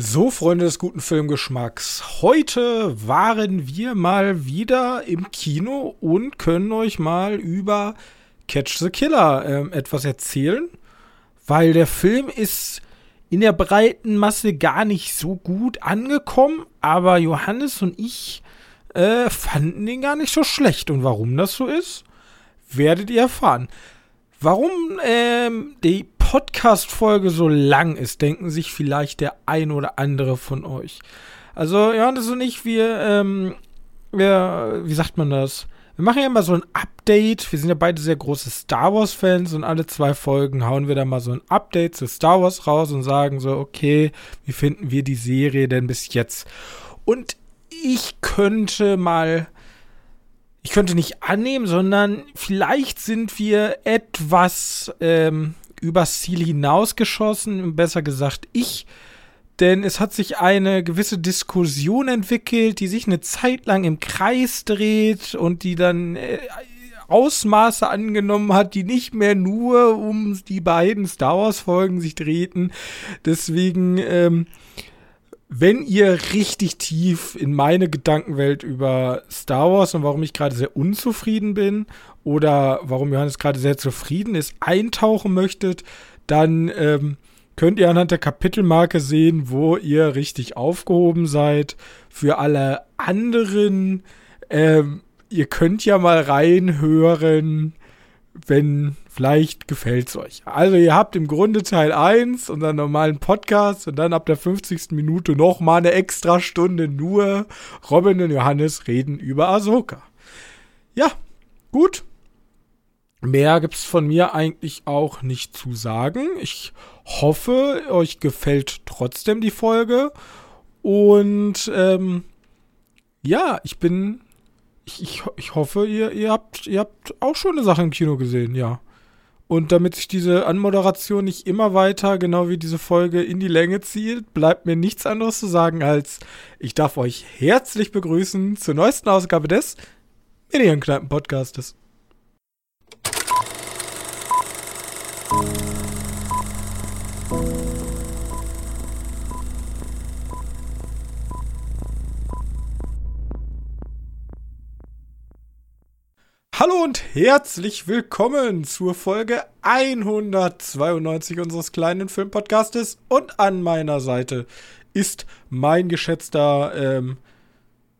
So, Freunde des guten Filmgeschmacks. Heute waren wir mal wieder im Kino und können euch mal über Catch the Killer äh, etwas erzählen, weil der Film ist in der breiten Masse gar nicht so gut angekommen, aber Johannes und ich äh, fanden ihn gar nicht so schlecht. Und warum das so ist, werdet ihr erfahren. Warum ähm, die Podcast-Folge so lang ist, denken sich vielleicht der ein oder andere von euch. Also, Johannes und ich, wir, ähm, wir, wie sagt man das? Wir machen ja immer so ein Update. Wir sind ja beide sehr große Star Wars-Fans und alle zwei Folgen hauen wir dann mal so ein Update zu Star Wars raus und sagen so, okay, wie finden wir die Serie denn bis jetzt? Und ich könnte mal ich könnte nicht annehmen, sondern vielleicht sind wir etwas ähm, übers Ziel hinausgeschossen, besser gesagt ich. Denn es hat sich eine gewisse Diskussion entwickelt, die sich eine Zeit lang im Kreis dreht und die dann äh, Ausmaße angenommen hat, die nicht mehr nur um die beiden Star Wars-Folgen sich drehten. Deswegen, ähm, wenn ihr richtig tief in meine Gedankenwelt über Star Wars und warum ich gerade sehr unzufrieden bin oder warum Johannes gerade sehr zufrieden ist, eintauchen möchtet, dann ähm, könnt ihr anhand der Kapitelmarke sehen, wo ihr richtig aufgehoben seid. Für alle anderen, ähm, ihr könnt ja mal reinhören, wenn vielleicht gefällt es euch. Also ihr habt im Grunde Teil 1 unseren normalen Podcast und dann ab der 50. Minute noch mal eine extra Stunde nur Robin und Johannes reden über Ahsoka. Ja, gut. Mehr gibt's von mir eigentlich auch nicht zu sagen. Ich hoffe, euch gefällt trotzdem die Folge. Und ähm, ja, ich bin. Ich, ich, ich hoffe, ihr, ihr, habt, ihr habt auch schon eine Sache im Kino gesehen, ja. Und damit sich diese Anmoderation nicht immer weiter, genau wie diese Folge, in die Länge zieht, bleibt mir nichts anderes zu sagen als, ich darf euch herzlich begrüßen zur neuesten Ausgabe des Medienkneipen-Podcastes. Hallo und herzlich willkommen zur Folge 192 unseres kleinen Filmpodcastes. Und an meiner Seite ist mein geschätzter, ähm,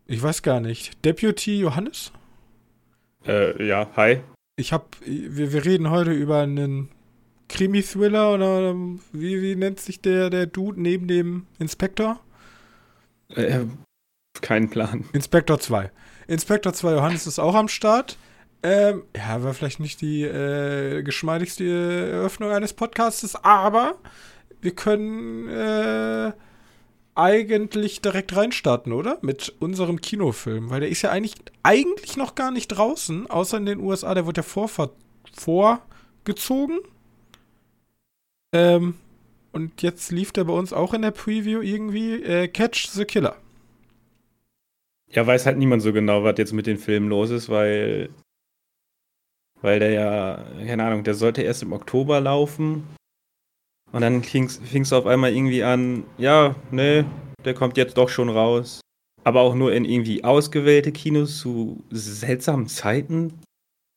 ich weiß gar nicht, Deputy Johannes? Äh, ja, hi. Ich hab, wir, wir reden heute über einen Krimi-Thriller oder wie, wie nennt sich der, der Dude neben dem Inspektor? Äh, keinen Plan. Inspektor 2. Inspektor 2 Johannes ist auch am Start. Ähm, ja, war vielleicht nicht die äh, geschmeidigste Eröffnung eines Podcasts, aber wir können äh, eigentlich direkt reinstarten, oder? Mit unserem Kinofilm, weil der ist ja eigentlich, eigentlich noch gar nicht draußen, außer in den USA, der wurde ja vor, vorgezogen. Ähm, und jetzt lief der bei uns auch in der Preview irgendwie äh, Catch the Killer. Ja, weiß halt niemand so genau, was jetzt mit den Filmen los ist, weil weil der ja, keine Ahnung, der sollte erst im Oktober laufen. Und dann fing es auf einmal irgendwie an, ja, ne, der kommt jetzt doch schon raus. Aber auch nur in irgendwie ausgewählte Kinos zu seltsamen Zeiten.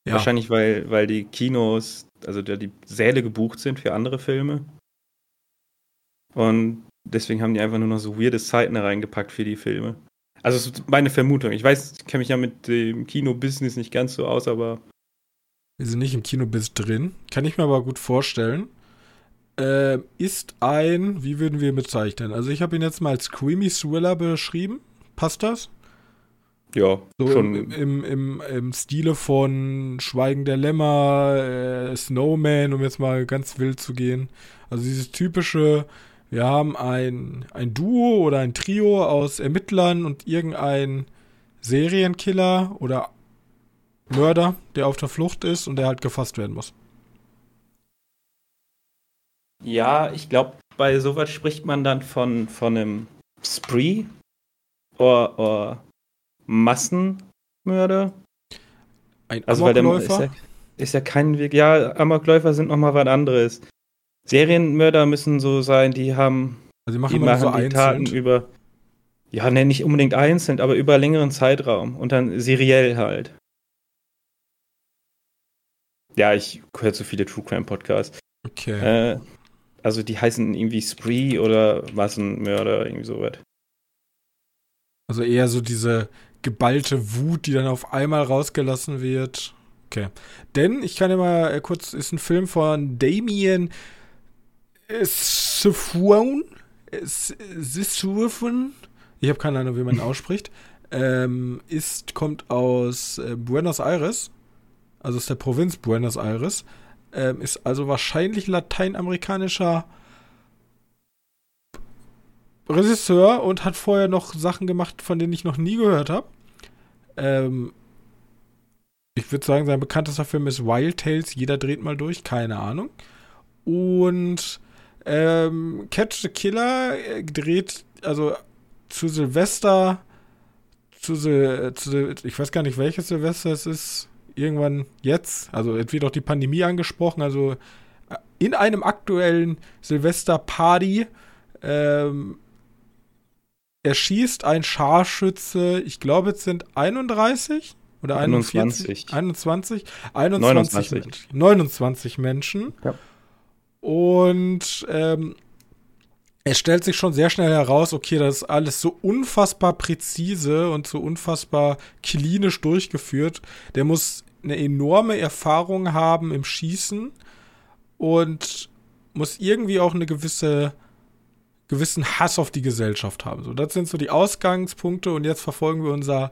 Ja. Wahrscheinlich, weil, weil die Kinos, also die Säle gebucht sind für andere Filme. Und deswegen haben die einfach nur noch so weirde Zeiten reingepackt für die Filme. Also, das ist meine Vermutung. Ich weiß, ich kenne mich ja mit dem Kino-Business nicht ganz so aus, aber wir sind nicht im Kinobiss drin, kann ich mir aber gut vorstellen. Äh, ist ein, wie würden wir ihn bezeichnen? Also ich habe ihn jetzt mal als Creamy Thriller beschrieben. Passt das? Ja, so schon. Im, im, im, im Stile von Schweigen der Lämmer, äh, Snowman, um jetzt mal ganz wild zu gehen. Also dieses typische, wir haben ein, ein Duo oder ein Trio aus Ermittlern und irgendein Serienkiller oder Mörder, der auf der Flucht ist und der halt gefasst werden muss. Ja, ich glaube, bei sowas spricht man dann von, von einem Spree oder, oder Massenmörder. Ein also, Amokläufer? Ist ja, ist ja kein Weg. Ja, Amokläufer sind nochmal was anderes. Serienmörder müssen so sein, die haben Also die machen die immer so machen die einzeln. Taten über, ja, ne, nicht unbedingt einzeln, aber über längeren Zeitraum und dann seriell halt. Ja, ich höre zu viele True Crime Podcasts. Okay. Äh, also die heißen irgendwie Spree oder Massenmörder, irgendwie sowas. Also eher so diese geballte Wut, die dann auf einmal rausgelassen wird. Okay. Denn ich kann ja mal äh, kurz, ist ein Film von Damien Sifron. Sifron. Ich habe keine Ahnung, wie man ihn ausspricht. Ähm, ist, kommt aus äh, Buenos Aires. Also aus der Provinz Buenos Aires. Ähm, ist also wahrscheinlich lateinamerikanischer Regisseur und hat vorher noch Sachen gemacht, von denen ich noch nie gehört habe. Ähm, ich würde sagen, sein bekanntester Film ist Wild Tales. Jeder dreht mal durch, keine Ahnung. Und ähm, Catch the Killer äh, dreht, also zu Silvester, zu, Sil zu ich weiß gar nicht, welches Silvester es ist, irgendwann jetzt, also es wird auch die Pandemie angesprochen, also äh, in einem aktuellen Silvester-Party ähm, erschießt ein Scharfschütze, ich glaube, es sind 31 oder 41, 21, 21, 29. Menschen, 29 Menschen. Ja. Und ähm, es stellt sich schon sehr schnell heraus, okay, das ist alles so unfassbar präzise und so unfassbar klinisch durchgeführt. Der muss eine enorme Erfahrung haben im Schießen und muss irgendwie auch eine gewisse gewissen Hass auf die Gesellschaft haben. So, das sind so die Ausgangspunkte und jetzt verfolgen wir unser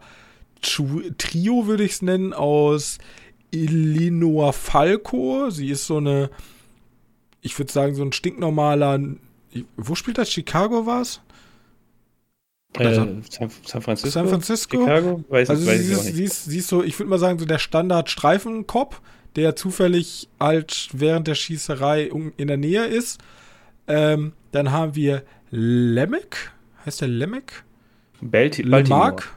Trio, würde ich es nennen, aus Elinor Falco. Sie ist so eine, ich würde sagen, so ein stinknormaler. Wo spielt das? Chicago war es? Äh, San, Francisco? San Francisco? Chicago? Weiß, also weiß sie, ich ist, sie, ist, sie ist so, ich würde mal sagen, so der Standard-Streifenkopf, der zufällig halt während der Schießerei in der Nähe ist. Ähm, dann haben wir Lemek. Heißt der Lemek? Balti Baltimore. Lemark?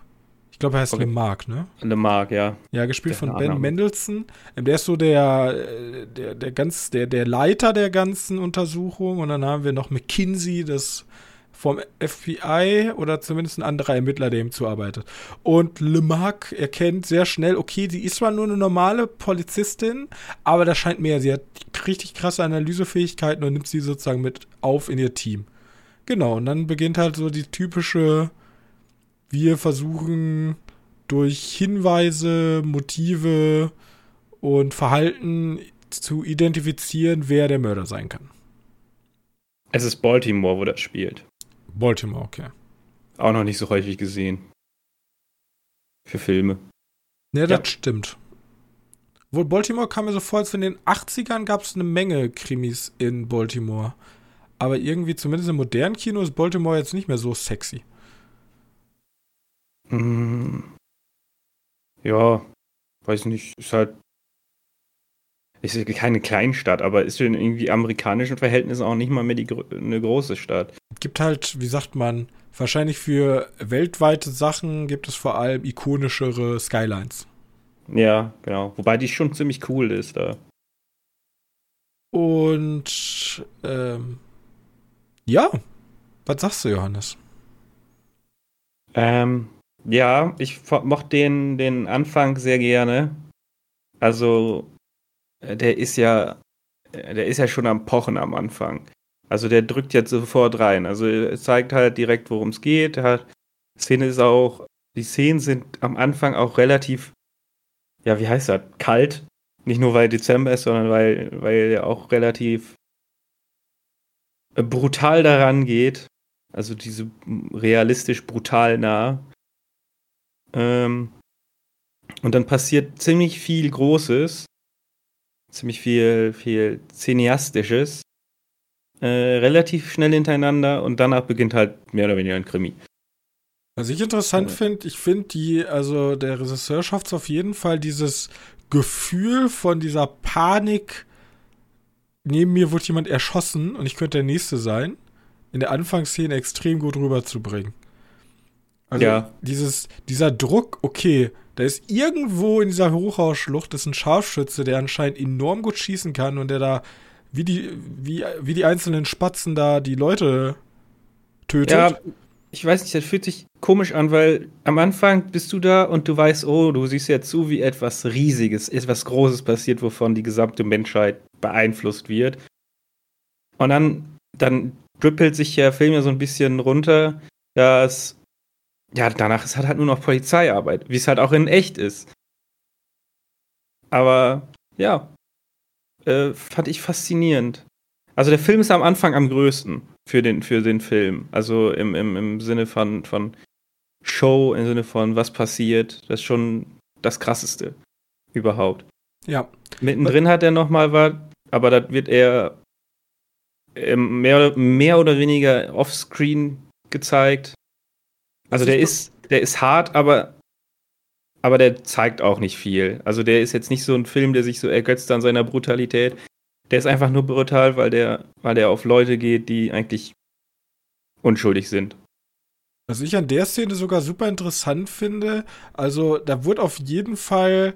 Ich glaube, er heißt Okay. Lemark, ne? Lemark, ja. Ja, gespielt Der von Ben. Mendelssohn. Ähm, Der ist so der, der, der, ganz, der, der Leiter der ganzen Untersuchung. Und dann haben wir noch McKinsey, das vom FBI oder zumindest ein anderer Ermittler, der ihm zuarbeitet. Und Lemarck erkennt sehr schnell, okay, die ist zwar nur eine normale Polizistin, aber da scheint mehr. Sie hat richtig krasse Analysefähigkeiten und nimmt sie sozusagen mit auf in ihr Team. Genau, und dann beginnt halt so die typische, wir versuchen durch Hinweise, Motive und Verhalten zu identifizieren, wer der Mörder sein kann. Es ist Baltimore, wo das spielt. Baltimore, okay. Auch noch nicht so häufig gesehen. Für Filme. Ne, Ja. das stimmt. Wohl Baltimore kam mir so vor, als in den 80ern gab es eine Menge Krimis in Baltimore. Aber irgendwie, zumindest im modernen Kino, ist Baltimore jetzt nicht mehr so sexy. Hm. Ja, weiß nicht, ist halt. Ist ja keine Kleinstadt, aber ist in irgendwie amerikanischen Verhältnissen auch nicht mal mehr die, eine große Stadt. Gibt halt, wie sagt man, wahrscheinlich für weltweite Sachen gibt es vor allem ikonischere Skylines. Ja, genau. Wobei die schon ziemlich cool ist da. Und ähm, ja, was sagst du, Johannes? Ähm, ja, ich mochte den, den Anfang sehr gerne. Also, der ist ja, äh, der ist ja schon am Pochen am Anfang. Also, der drückt jetzt sofort rein. Also, es zeigt halt direkt, worum es geht. Er Hat, Szene ist auch, die Szenen sind am Anfang auch relativ, ja, wie heißt das? Kalt. Nicht nur weil Dezember ist, sondern weil, weil er auch relativ äh, brutal daran geht. Also diese realistisch brutal nah. Ähm, und dann passiert ziemlich viel Großes, ziemlich viel, viel Cineastisches, äh, relativ schnell hintereinander und danach beginnt halt mehr oder weniger ein Krimi. Was ich interessant Ja. finde, ich finde die, also der Regisseur schafft es auf jeden Fall, dieses Gefühl von dieser Panik, neben mir wurde jemand erschossen und ich könnte der Nächste sein, in der Anfangsszene extrem gut rüberzubringen. Also Ja. dieses, dieser Druck, okay, da ist irgendwo in dieser Hochhausschlucht ist ein Scharfschütze, der anscheinend enorm gut schießen kann und der da wie die, wie, wie die einzelnen Spatzen da die Leute tötet. Ja, ich weiß nicht, das fühlt sich komisch an, weil am Anfang bist du da und du weißt, oh, du siehst ja zu, wie etwas Riesiges, etwas Großes passiert, wovon die gesamte Menschheit beeinflusst wird. Und dann, dann drippelt sich der Film ja so ein bisschen runter, dass, ja, danach ist halt nur noch Polizeiarbeit, wie es halt auch in echt ist. Aber, ja, äh, fand ich faszinierend. Also der Film ist am Anfang am größten für den, für den Film. Also im, im, im Sinne von, von Show, im Sinne von was passiert. Das ist schon das krasseste überhaupt. Ja. Mittendrin hat er nochmal was, aber das wird eher mehr, mehr oder weniger offscreen gezeigt. Also der ist, der ist hart, aber, aber der zeigt auch nicht viel. Also der ist jetzt nicht so ein Film, der sich so ergötzt an seiner Brutalität. Der ist einfach nur brutal, weil der, weil der auf Leute geht, die eigentlich unschuldig sind. Was ich an der Szene sogar super interessant finde, also da wurde auf jeden Fall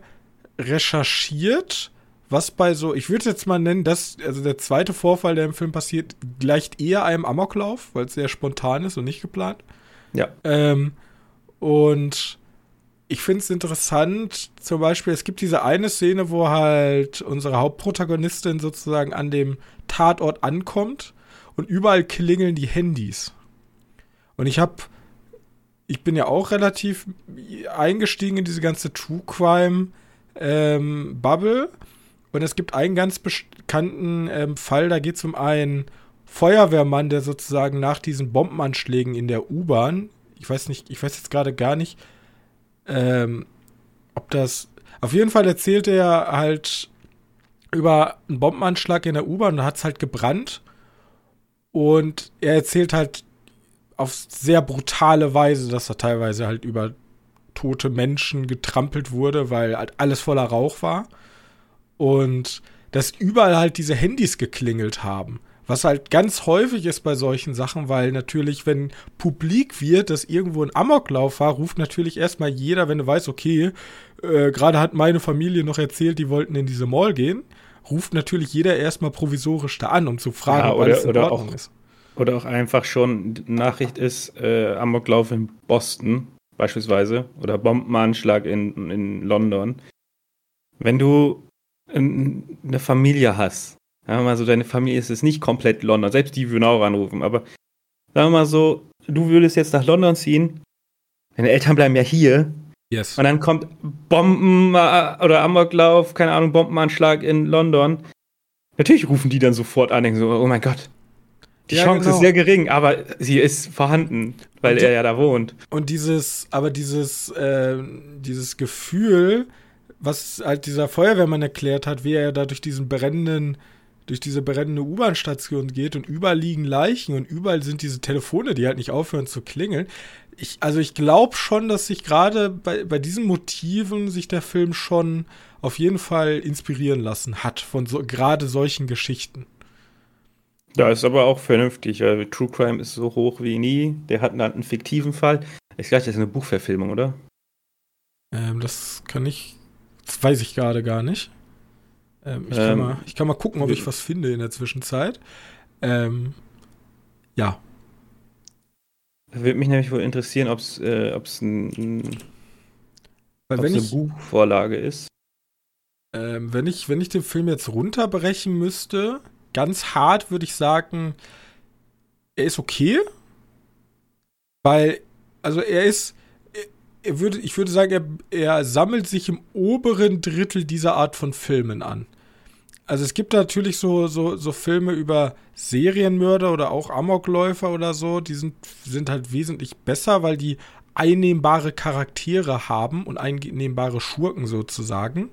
recherchiert, was bei so, ich würde es jetzt mal nennen, das, also der zweite Vorfall, der im Film passiert, gleicht eher einem Amoklauf, weil es sehr spontan ist und nicht geplant. Ja. Ähm, und ich finde es interessant, zum Beispiel, es gibt diese eine Szene, wo halt unsere Hauptprotagonistin sozusagen an dem Tatort ankommt und überall klingeln die Handys. Und ich habe, ich bin ja auch relativ eingestiegen in diese ganze True Crime ähm, Bubble. Und es gibt einen ganz bekannten ähm, Fall, da geht es um einen Feuerwehrmann, der sozusagen nach diesen Bombenanschlägen in der U-Bahn, ich weiß nicht, ich weiß jetzt gerade gar nicht, ähm, ob das. Auf jeden Fall erzählt er halt über einen Bombenanschlag in der U-Bahn und hat es halt gebrannt. Und er erzählt halt auf sehr brutale Weise, dass er teilweise halt über tote Menschen getrampelt wurde, weil halt alles voller Rauch war. Und dass überall halt diese Handys geklingelt haben. Was halt ganz häufig ist bei solchen Sachen, weil natürlich, wenn publik wird, dass irgendwo ein Amoklauf war, ruft natürlich erstmal jeder, wenn du weißt, okay, äh, gerade hat meine Familie noch erzählt, die wollten in diese Mall gehen, ruft natürlich jeder erstmal provisorisch da an, um zu fragen, ja, ob alles in oder Ordnung auch, ist. Oder auch einfach schon Nachricht ist, äh, Amoklauf in Boston beispielsweise oder Bombenanschlag in, in London. Wenn du eine Familie hast Sagen wir mal so, deine Familie ist es nicht komplett London. Selbst die würden auch anrufen. Aber sagen wir mal so, du würdest jetzt nach London ziehen. Deine Eltern bleiben ja hier. Yes. Und dann kommt Bomben äh, oder Amoklauf, keine Ahnung, Bombenanschlag in London. Natürlich rufen die dann sofort an, denken so, oh mein Gott. Die ja, Chance genau. ist sehr gering, aber sie ist vorhanden, weil die, er ja da wohnt. Und dieses, aber dieses, äh, dieses Gefühl, was halt dieser Feuerwehrmann erklärt hat, wie er da durch diesen brennenden durch diese brennende U-Bahn-Station geht und überall liegen Leichen und überall sind diese Telefone, die halt nicht aufhören zu klingeln. Ich, also ich glaube schon, dass sich gerade bei, bei diesen Motiven sich der Film schon auf jeden Fall inspirieren lassen hat von so, gerade solchen Geschichten. Ja, ist aber auch vernünftig. Also True Crime ist so hoch wie nie. Der hat einen, fiktiven Fall. Ich glaube, das ist eine Buchverfilmung, oder? Ähm, das kann ich. Das weiß ich gerade gar nicht. Ähm, ich, ähm, kann mal, ich, kann mal, gucken, ob ich was finde in der Zwischenzeit. Ähm, ja. Würde mich nämlich wohl interessieren, ob es äh, ein, wenn eine ich, Buchvorlage ist. Ähm, wenn, ich, wenn ich den Film jetzt runterbrechen müsste, ganz hart würde ich sagen, er ist okay. Weil, also er ist, er würde, ich würde sagen, er, er sammelt sich im oberen Drittel dieser Art von Filmen an. Also es gibt natürlich so, so, so Filme über Serienmörder oder auch Amokläufer oder so, die sind, sind halt wesentlich besser, weil die einnehmbare Charaktere haben und einnehmbare Schurken sozusagen.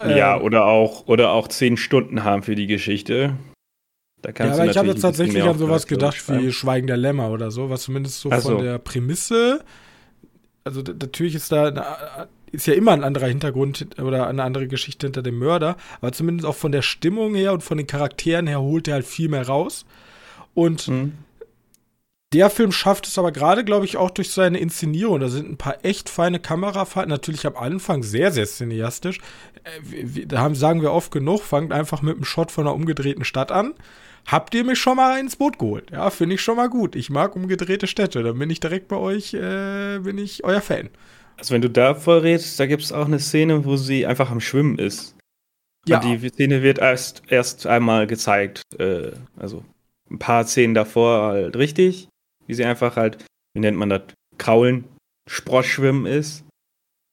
Ja, ähm, oder auch, oder auch zehn Stunden haben für die Geschichte. Da kannst ja, aber ich habe jetzt tatsächlich an sowas gedacht wie Schweigen der Lämmer oder so, was zumindest so, so. von der Prämisse. Also natürlich ist da eine ist ja immer ein anderer Hintergrund oder eine andere Geschichte hinter dem Mörder, aber zumindest auch von der Stimmung her und von den Charakteren her holt er halt viel mehr raus. Und mhm. der Film schafft es aber gerade, glaube ich, auch durch seine Inszenierung. Da sind ein paar echt feine Kamerafahrten. Natürlich am Anfang sehr, sehr cineastisch. Äh, da haben, sagen wir oft genug, fangt einfach mit einem Shot von einer umgedrehten Stadt an. Habt ihr mich schon mal ins Boot geholt? Ja, finde ich schon mal gut. Ich mag umgedrehte Städte. Dann bin ich direkt bei euch, äh, bin ich euer Fan. Also wenn du da vorredest, da gibt es auch eine Szene, wo sie einfach am Schwimmen ist. Ja. Und die Szene wird erst, erst einmal gezeigt. Äh, also ein paar Szenen davor halt richtig wie sie einfach halt, wie nennt man das, kraulen, Sproschschwimmen ist.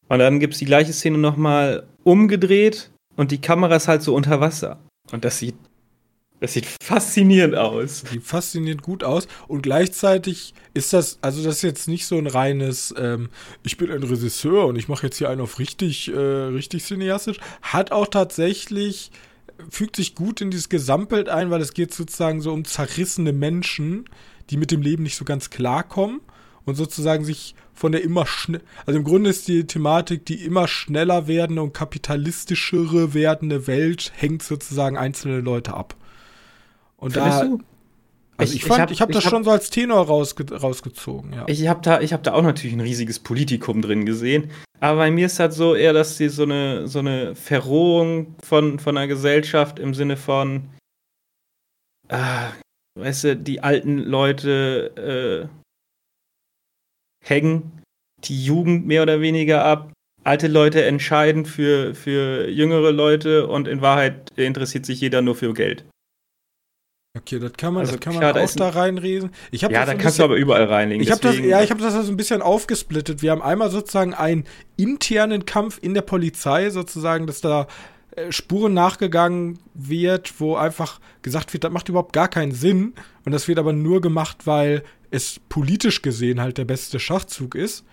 Und dann gibt es die gleiche Szene nochmal umgedreht und die Kamera ist halt so unter Wasser. Und das sieht, das sieht faszinierend aus. Sieht faszinierend gut aus. Und gleichzeitig ist das, also das ist jetzt nicht so ein reines, ähm, ich bin ein Regisseur und ich mache jetzt hier einen auf richtig, äh, richtig cineastisch. Hat auch tatsächlich, fügt sich gut in dieses Gesamtbild ein, weil es geht sozusagen so um zerrissene Menschen, die mit dem Leben nicht so ganz klarkommen und sozusagen sich von der immer schnell, also im Grunde ist die Thematik, die immer schneller werdende und kapitalistischere werdende Welt hängt sozusagen einzelne Leute ab. Und da, du? Also ich, ich fand, ich habe hab das hab, schon so als Tenor rausge rausgezogen, ja. Ich habe da, ich habe da auch natürlich ein riesiges Politikum drin gesehen. Aber bei mir ist halt so eher, dass sie so eine, so eine Verrohung von, von einer Gesellschaft im Sinne von, ah, weißt du, die alten Leute äh, hängen die Jugend mehr oder weniger ab. Alte Leute entscheiden für, für jüngere Leute und in Wahrheit interessiert sich jeder nur für Geld. Okay, das kann man, also, das kann man klar, auch da reinlesen. Ich ja, da kannst bisschen, du aber überall reinlegen. Ich habe das, ja, ich habe das also ein bisschen aufgesplittet. Wir haben einmal sozusagen einen internen Kampf in der Polizei, sozusagen, dass da äh, Spuren nachgegangen wird, wo einfach gesagt wird, das macht überhaupt gar keinen Sinn. Und das wird aber nur gemacht, weil es politisch gesehen halt der beste Schachzug ist.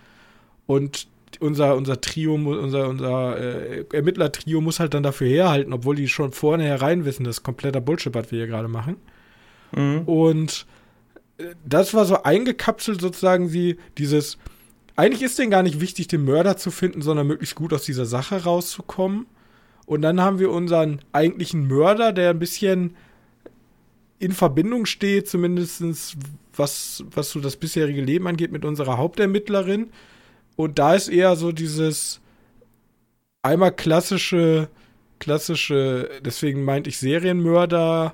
Und unser, unser Trio, unser, unser äh, Ermittler-Trio muss halt dann dafür herhalten, obwohl die schon vornherein wissen, das ist kompletter Bullshit, was wir hier gerade machen. Mhm. Und äh, das war so eingekapselt sozusagen sie, dieses, eigentlich ist denen gar nicht wichtig, den Mörder zu finden, sondern möglichst gut aus dieser Sache rauszukommen. Und dann haben wir unseren eigentlichen Mörder, der ein bisschen in Verbindung steht, zumindest was, was so das bisherige Leben angeht, mit unserer Hauptermittlerin. Und da ist eher so dieses einmal klassische, klassische, deswegen meinte ich Serienmörder,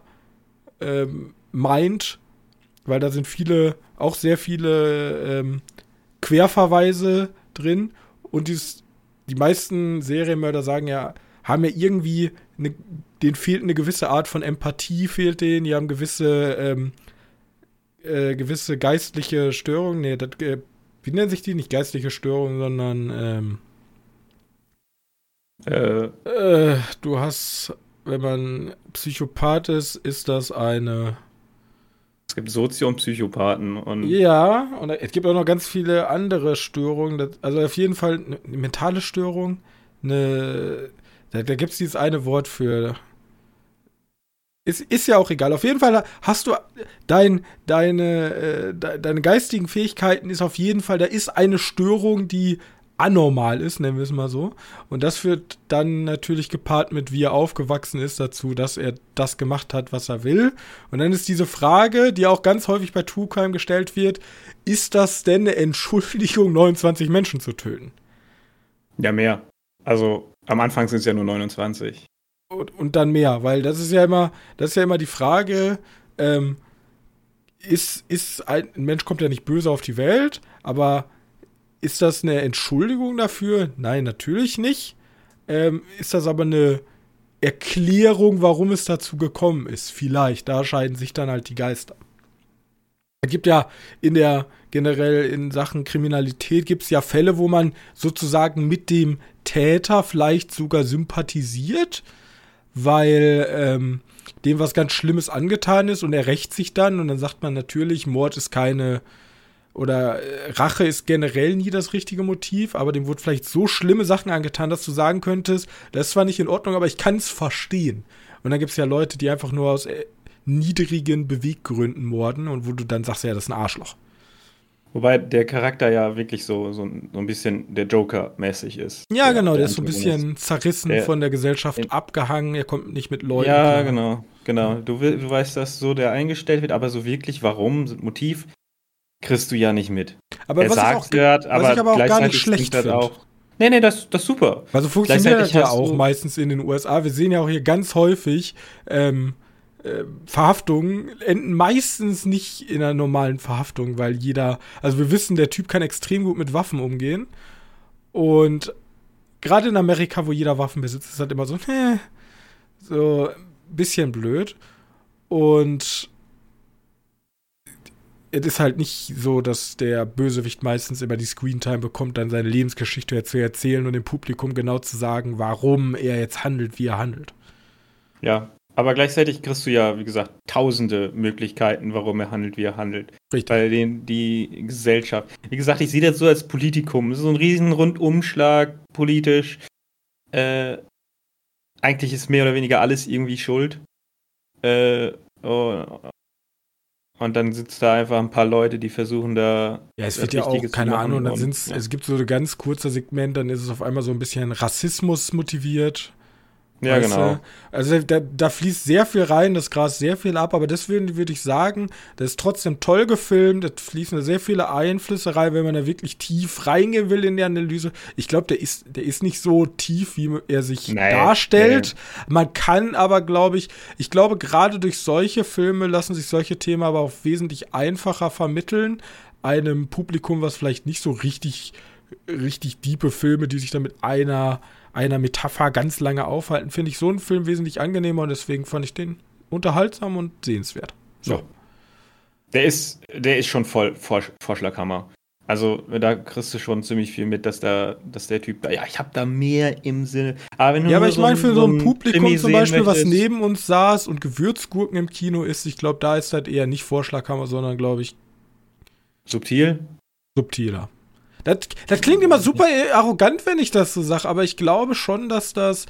ähm, meint, weil da sind viele, auch sehr viele ähm, Querverweise drin. Und dies, die meisten Serienmörder sagen ja, haben ja irgendwie, eine, denen fehlt eine gewisse Art von Empathie, fehlt denen, die haben gewisse, ähm, äh, gewisse geistliche Störungen. Nee, das, äh, wie nennen sich die? Nicht geistliche Störungen, sondern, ähm, äh. Äh, du hast, wenn man Psychopath ist, ist das eine. Es gibt Sozio- und Psychopathen und. Ja, und es gibt auch noch ganz viele andere Störungen. also auf jeden Fall eine mentale Störung, eine da, da gibt es dieses eine Wort für. Ist, ist ja auch egal. Auf jeden Fall hast du dein, deine, äh, de, deine geistigen Fähigkeiten ist auf jeden Fall, da ist eine Störung, die anormal ist, nennen wir es mal so. Und das führt dann natürlich gepaart mit, wie er aufgewachsen ist, dazu, dass er das gemacht hat, was er will. Und dann ist diese Frage, die auch ganz häufig bei True Crime gestellt wird, ist das denn eine Entschuldigung, 29 Menschen zu töten? Ja, mehr. Also am Anfang sind es ja nur 29. Und, und, dann mehr, weil das ist ja immer, das ist ja immer die Frage, ähm, ist, ist ein, ein Mensch kommt ja nicht böse auf die Welt, aber ist das eine Entschuldigung dafür? Nein, natürlich nicht. Ähm, ist das aber eine Erklärung, warum es dazu gekommen ist? Vielleicht, da scheiden sich dann halt die Geister. Es gibt ja in der, generell in Sachen Kriminalität gibt es ja Fälle, wo man sozusagen mit dem Täter vielleicht sogar sympathisiert, weil ähm, dem was ganz Schlimmes angetan ist und er rächt sich dann und dann sagt man natürlich, Mord ist keine oder äh, Rache ist generell nie das richtige Motiv, aber dem wurde vielleicht so schlimme Sachen angetan, dass du sagen könntest, das ist zwar nicht in Ordnung, aber ich kann es verstehen. Und dann gibt es ja Leute, die einfach nur aus äh, niedrigen Beweggründen morden und wo du dann sagst, ja, das ist ein Arschloch. Wobei der Charakter ja wirklich so, so, so ein bisschen der Joker-mäßig ist. Ja, der, genau, der, der ist so ein bisschen zerrissen der, von der Gesellschaft abgehangen, er kommt nicht mit Leuten. Ja, klar. genau, genau. Du, du weißt, dass so der eingestellt wird, aber so wirklich, warum, Motiv, kriegst du ja nicht mit. Aber er was, sagt ich auch, hört, was aber ich aber auch gar nicht schlecht finde. auch. Nee, nee, das, das ist super. Also funktioniert das ja auch meistens in den USA. Wir sehen ja auch hier ganz häufig, ähm, äh, Verhaftungen enden meistens nicht in einer normalen Verhaftung, weil jeder, also wir wissen, der Typ kann extrem gut mit Waffen umgehen. Und gerade in Amerika, wo jeder Waffen besitzt, ist halt immer so, hä, so ein bisschen blöd. Und es ist halt nicht so, dass der Bösewicht meistens immer die Screentime bekommt, dann seine Lebensgeschichte zu erzählen und dem Publikum genau zu sagen, warum er jetzt handelt, wie er handelt. Ja. Aber gleichzeitig kriegst du ja, wie gesagt, tausende Möglichkeiten, warum er handelt, wie er handelt. Richtig. Weil den, die Gesellschaft. Wie gesagt, ich sehe das so als Politikum. Das ist so ein riesen Rundumschlag politisch. Äh, eigentlich ist mehr oder weniger alles irgendwie schuld. Äh, oh, und dann sitzt da einfach ein paar Leute, die versuchen da. Ja, es wird ja auch, keine Ahnung, dann und- sind's, ja. es gibt so ein ganz kurzer Segment, dann ist es auf einmal so ein bisschen Rassismus motiviert. Ja, weißt genau. du? Also da, da fließt sehr viel rein, das Gras sehr viel ab, aber deswegen würde ich sagen, das ist trotzdem toll gefilmt, da fließen sehr viele Einflüsse rein, wenn man da wirklich tief reingehen will in die Analyse. Ich glaube, der ist, der ist nicht so tief, wie er sich Nee, darstellt. Man kann aber, glaube ich, ich glaube, gerade durch solche Filme lassen sich solche Themen aber auch wesentlich einfacher vermitteln. Einem Publikum, was vielleicht nicht so richtig, richtig diepe Filme, die sich dann mit einer, einer Metapher ganz lange aufhalten, finde ich so einen Film wesentlich angenehmer und deswegen fand ich den unterhaltsam und sehenswert. So. Ja. Der ist, der ist schon voll Vorsch Vorschlaghammer. Also da kriegst du schon ziemlich viel mit, dass da, dass der Typ da, ja, ich habe da mehr im Sinne. Aber Ja, aber ich meine, für so ein Publikum Krimi zum Beispiel, was neben uns saß und Gewürzgurken im Kino ist, ich glaube, da ist das eher nicht Vorschlaghammer, sondern, glaube ich, subtil. subtiler. Das, das klingt immer super arrogant, wenn ich das so sage, aber ich glaube schon, dass das,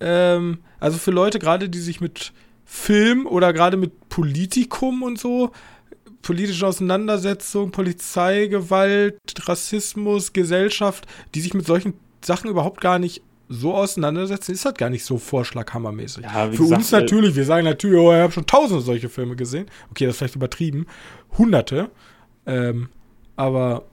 ähm, also für Leute gerade, die sich mit Film oder gerade mit Politikum und so, politische Auseinandersetzung, Polizeigewalt, Rassismus, Gesellschaft, die sich mit solchen Sachen überhaupt gar nicht so auseinandersetzen, ist das gar nicht so vorschlaghammermäßig. Ja, Für gesagt, uns natürlich, wir sagen natürlich, oh, ich habe schon tausende solche Filme gesehen. Okay, das ist vielleicht übertrieben. Hunderte. Ähm, aber.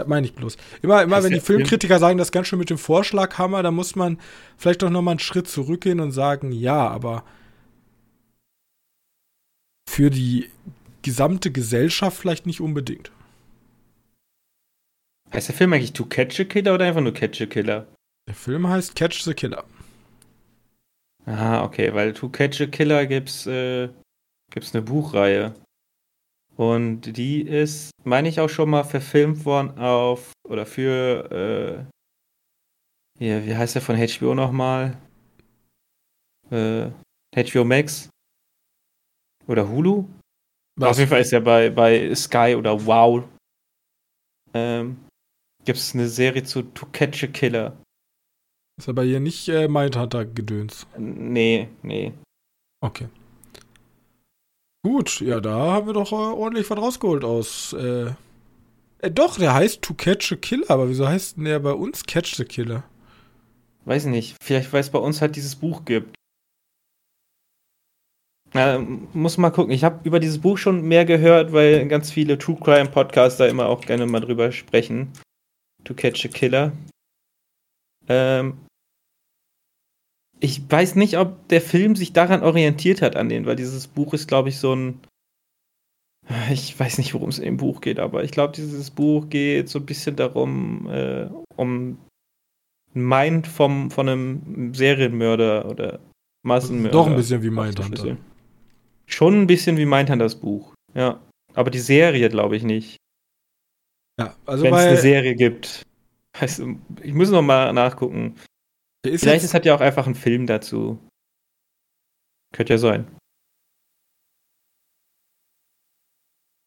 Das meine ich bloß. Immer, immer Das wenn die Filmkritiker sagen, das ganz schön mit dem Vorschlaghammer, da muss man vielleicht doch noch mal einen Schritt zurückgehen und sagen, ja, aber für die gesamte Gesellschaft vielleicht nicht unbedingt. Heißt der Film eigentlich To Catch a Killer oder einfach nur Catch a Killer? Der Film heißt Catch the Killer. Ah, okay, weil To Catch a Killer gibt's, äh, gibt's eine Buchreihe. Und die ist, meine ich, auch schon mal verfilmt worden auf, oder für, äh, hier, wie heißt der von HBO nochmal? Äh, HBO Max? Oder Hulu? Auf jeden Fall ist er bei, bei Sky oder Wow. Ähm, gibt's eine Serie zu To Catch a Killer. Ist aber hier nicht äh, Mindhunter-Gedöns. Nee, nee. Okay. Gut, ja, da haben wir doch äh, ordentlich was rausgeholt aus. Äh, äh, doch, der heißt To Catch a Killer, aber wieso heißt denn der bei uns Catch the Killer? Weiß nicht, vielleicht weil es bei uns halt dieses Buch gibt. Äh, muss mal gucken. Ich habe über dieses Buch schon mehr gehört, weil ganz viele True Crime Podcaster immer auch gerne mal drüber sprechen. To Catch a Killer. Ähm, ich weiß nicht, ob der Film sich daran orientiert hat an den, weil dieses Buch ist, glaube ich, so ein. Ich weiß nicht, worum es in dem Buch geht, aber ich glaube, dieses Buch geht so ein bisschen darum, äh, um Mind vom, von einem Serienmörder oder Massenmörder. Doch ein bisschen wie Mindhunter. Schon ein bisschen wie Mindhunter das Buch, ja. Aber die Serie glaube ich nicht. Ja, also Wenn es eine Serie gibt. Heißt, ich muss noch mal nachgucken. Ist Vielleicht ist halt ja auch einfach ein Film dazu. Könnte ja sein.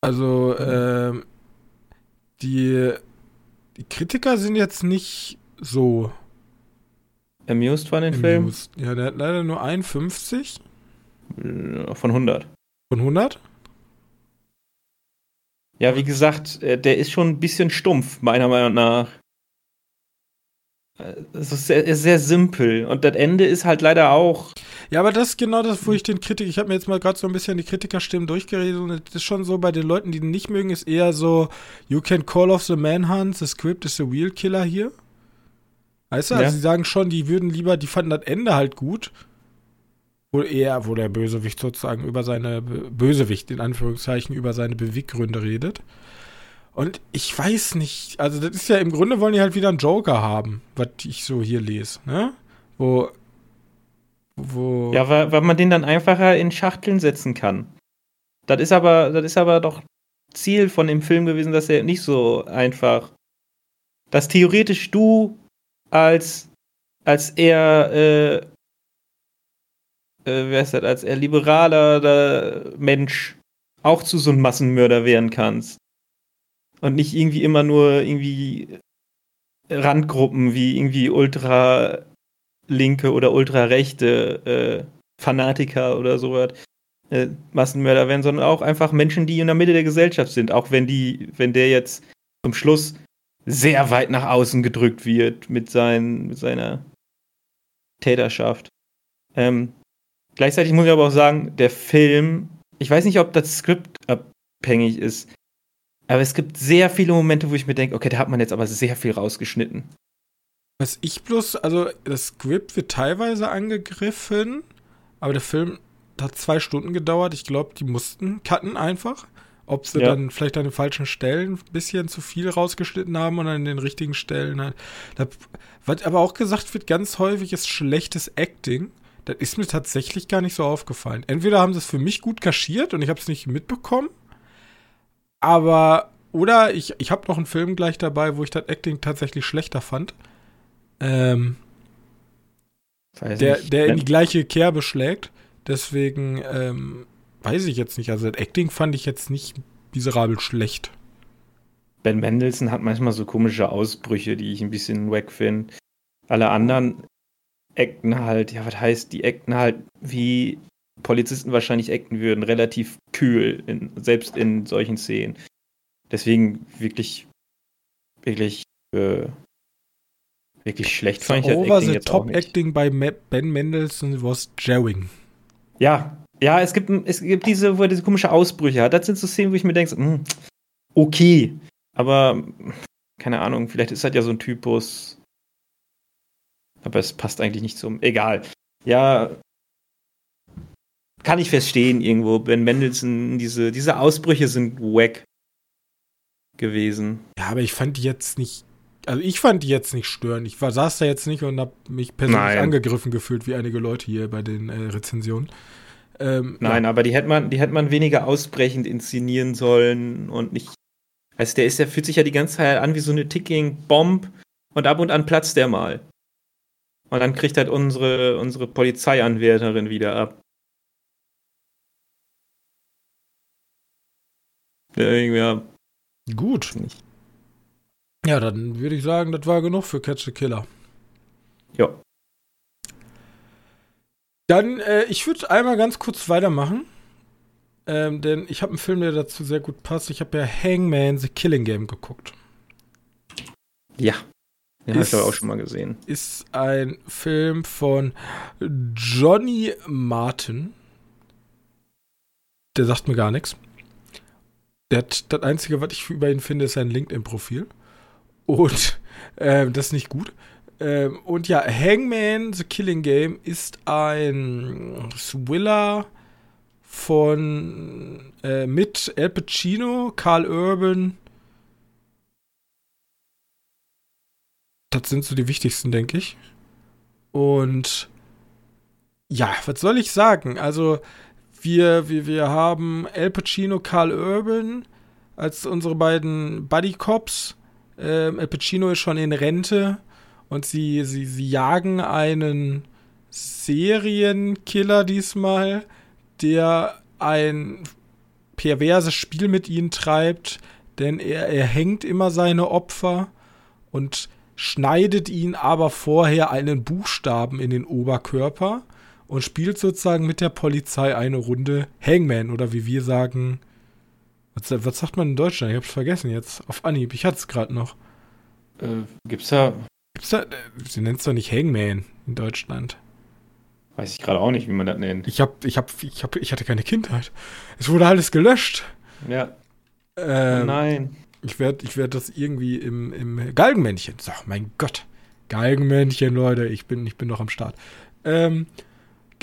also ähm, die, die Kritiker sind jetzt nicht so Amused von den Film? amused. Ja, der hat leider nur 51 Äh, Von 100. von 100. Ja, wie gesagt, äh, der ist schon ein bisschen stumpf, meiner Meinung nach. Äh, Es ist sehr, sehr simpel. Und das Ende ist halt leider auch. Ja, aber das ist genau das, wo ich den Kritik, ich habe mir jetzt mal gerade so ein bisschen die Kritikerstimmen durchgeredet und es ist schon so, bei den Leuten, die ihn nicht mögen, ist eher so, you can call off the manhunt, the script is the real killer hier. Weißt du, also ja. sie sagen schon, die würden lieber, die fanden das Ende halt gut. Wo er, wo der Bösewicht sozusagen über seine, Bösewicht in Anführungszeichen, über seine Beweggründe redet. Und ich weiß nicht, also das ist ja im Grunde wollen die halt wieder einen Joker haben, was ich so hier lese, ne? Wo wo ja, weil, weil man den dann einfacher in Schachteln setzen kann. Das ist aber, das ist aber doch Ziel von dem Film gewesen, dass er nicht so einfach, dass theoretisch du als, als eher, äh, äh, wer ist das, als eher liberaler Mensch auch zu so einem Massenmörder werden kannst. Und nicht irgendwie immer nur irgendwie Randgruppen wie irgendwie ultra linke oder ultrarechte äh, Fanatiker oder sowas äh, Massenmörder werden, sondern auch einfach Menschen, die in der Mitte der Gesellschaft sind, auch wenn die, wenn der jetzt zum Schluss sehr weit nach außen gedrückt wird mit, sein, mit seiner Täterschaft. Ähm, gleichzeitig muss ich aber auch sagen, der Film, ich weiß nicht, ob das Skript abhängig ist, aber es gibt sehr viele Momente, wo ich mir denke, okay, da hat man jetzt aber sehr viel rausgeschnitten. Was ich bloß, also das Skript wird teilweise angegriffen, aber der Film hat zwei Stunden gedauert. Ich glaube, die mussten cutten einfach. Ob sie ja. dann vielleicht an den falschen Stellen ein bisschen zu viel rausgeschnitten haben und an den richtigen Stellen halt. Da, was aber auch gesagt wird, ganz häufig ist schlechtes Acting. Das ist mir tatsächlich gar nicht so aufgefallen. Entweder haben sie es für mich gut kaschiert und ich habe es nicht mitbekommen, aber oder ich, ich habe noch einen Film gleich dabei, wo ich das Acting tatsächlich schlechter fand. Ähm, der, der in die gleiche Kerbe schlägt. Deswegen ähm, weiß ich jetzt nicht. Also das Acting fand ich jetzt nicht miserabel schlecht. Ben Mendelssohn hat manchmal so komische Ausbrüche, die ich ein bisschen wack finde. Alle anderen acten halt, ja, was heißt, die acten halt wie Polizisten wahrscheinlich acten würden, relativ kühl, in, selbst in solchen Szenen. Deswegen wirklich, wirklich äh, Wirklich schlecht fand ich das Over the top acting bei Ben Mendelssohn was jarring. Ja, ja, es gibt, es gibt diese, wo er diese komische Ausbrüche hat. Das sind so Szenen, wo ich mir denke, hm, okay, aber keine Ahnung, vielleicht ist das ja so ein Typus. Aber es passt eigentlich nicht zum. Egal. Ja, kann ich verstehen irgendwo. Ben Mendelssohn, diese, diese Ausbrüche sind wack gewesen. Ja, aber ich fand die jetzt nicht also ich fand die jetzt nicht stören. Ich war, saß da jetzt nicht und habe mich persönlich Nein. angegriffen gefühlt, wie einige Leute hier bei den äh, Rezensionen. Ähm, Nein, ja. aber die hätte man, die hätte man weniger ausbrechend inszenieren sollen und nicht. Also der ist, der fühlt sich ja die ganze Zeit an wie so eine Ticking Bomb und ab und an platzt der mal. Und dann kriegt halt unsere, unsere Polizeianwärterin wieder ab. Ja, Gut. Nicht. Ja, dann würde ich sagen, das war genug für Catch the Killer. Ja. Dann, äh, ich würde einmal ganz kurz weitermachen. Ähm, denn ich habe einen Film, der dazu sehr gut passt. Ich habe ja Hangman The Killing Game geguckt. Ja. Den habe ich auch schon mal gesehen. Ist ein Film von Johnny Martin. Der sagt mir gar nichts. Hat, das Einzige, was ich über ihn finde, ist sein LinkedIn-Profil. Und äh, das ist nicht gut. Ähm, und ja, Hangman The Killing Game ist ein Thriller von äh, mit Al Pacino, Carl Urban. Das sind so die wichtigsten, denke ich. Und ja, was soll ich sagen? Also, wir, wir, wir haben Al Pacino, Carl Urban als unsere beiden Buddy Cops. Ähm, Al Pacino ist schon in Rente und sie, sie, sie jagen einen Serienkiller diesmal, der ein perverses Spiel mit ihnen treibt, denn er, er hängt immer seine Opfer und schneidet ihnen aber vorher einen Buchstaben in den Oberkörper und spielt sozusagen mit der Polizei eine Runde Hangman oder wie wir sagen, was, was sagt man in Deutschland? Ich hab's vergessen jetzt. Auf Anhieb. Ich hatte es gerade noch. Äh, gibt's da. Gibt's da. Sie nennt's doch nicht Hangman in Deutschland. Weiß ich gerade auch nicht, wie man das nennt. Ich hab, ich hab, ich hab, ich hatte keine Kindheit. Es wurde alles gelöscht. Ja. Ähm, oh nein. Ich werde ich werd das irgendwie im, im Galgenmännchen. So, mein Gott. Galgenmännchen, Leute, ich bin, ich bin noch am Start. Ähm,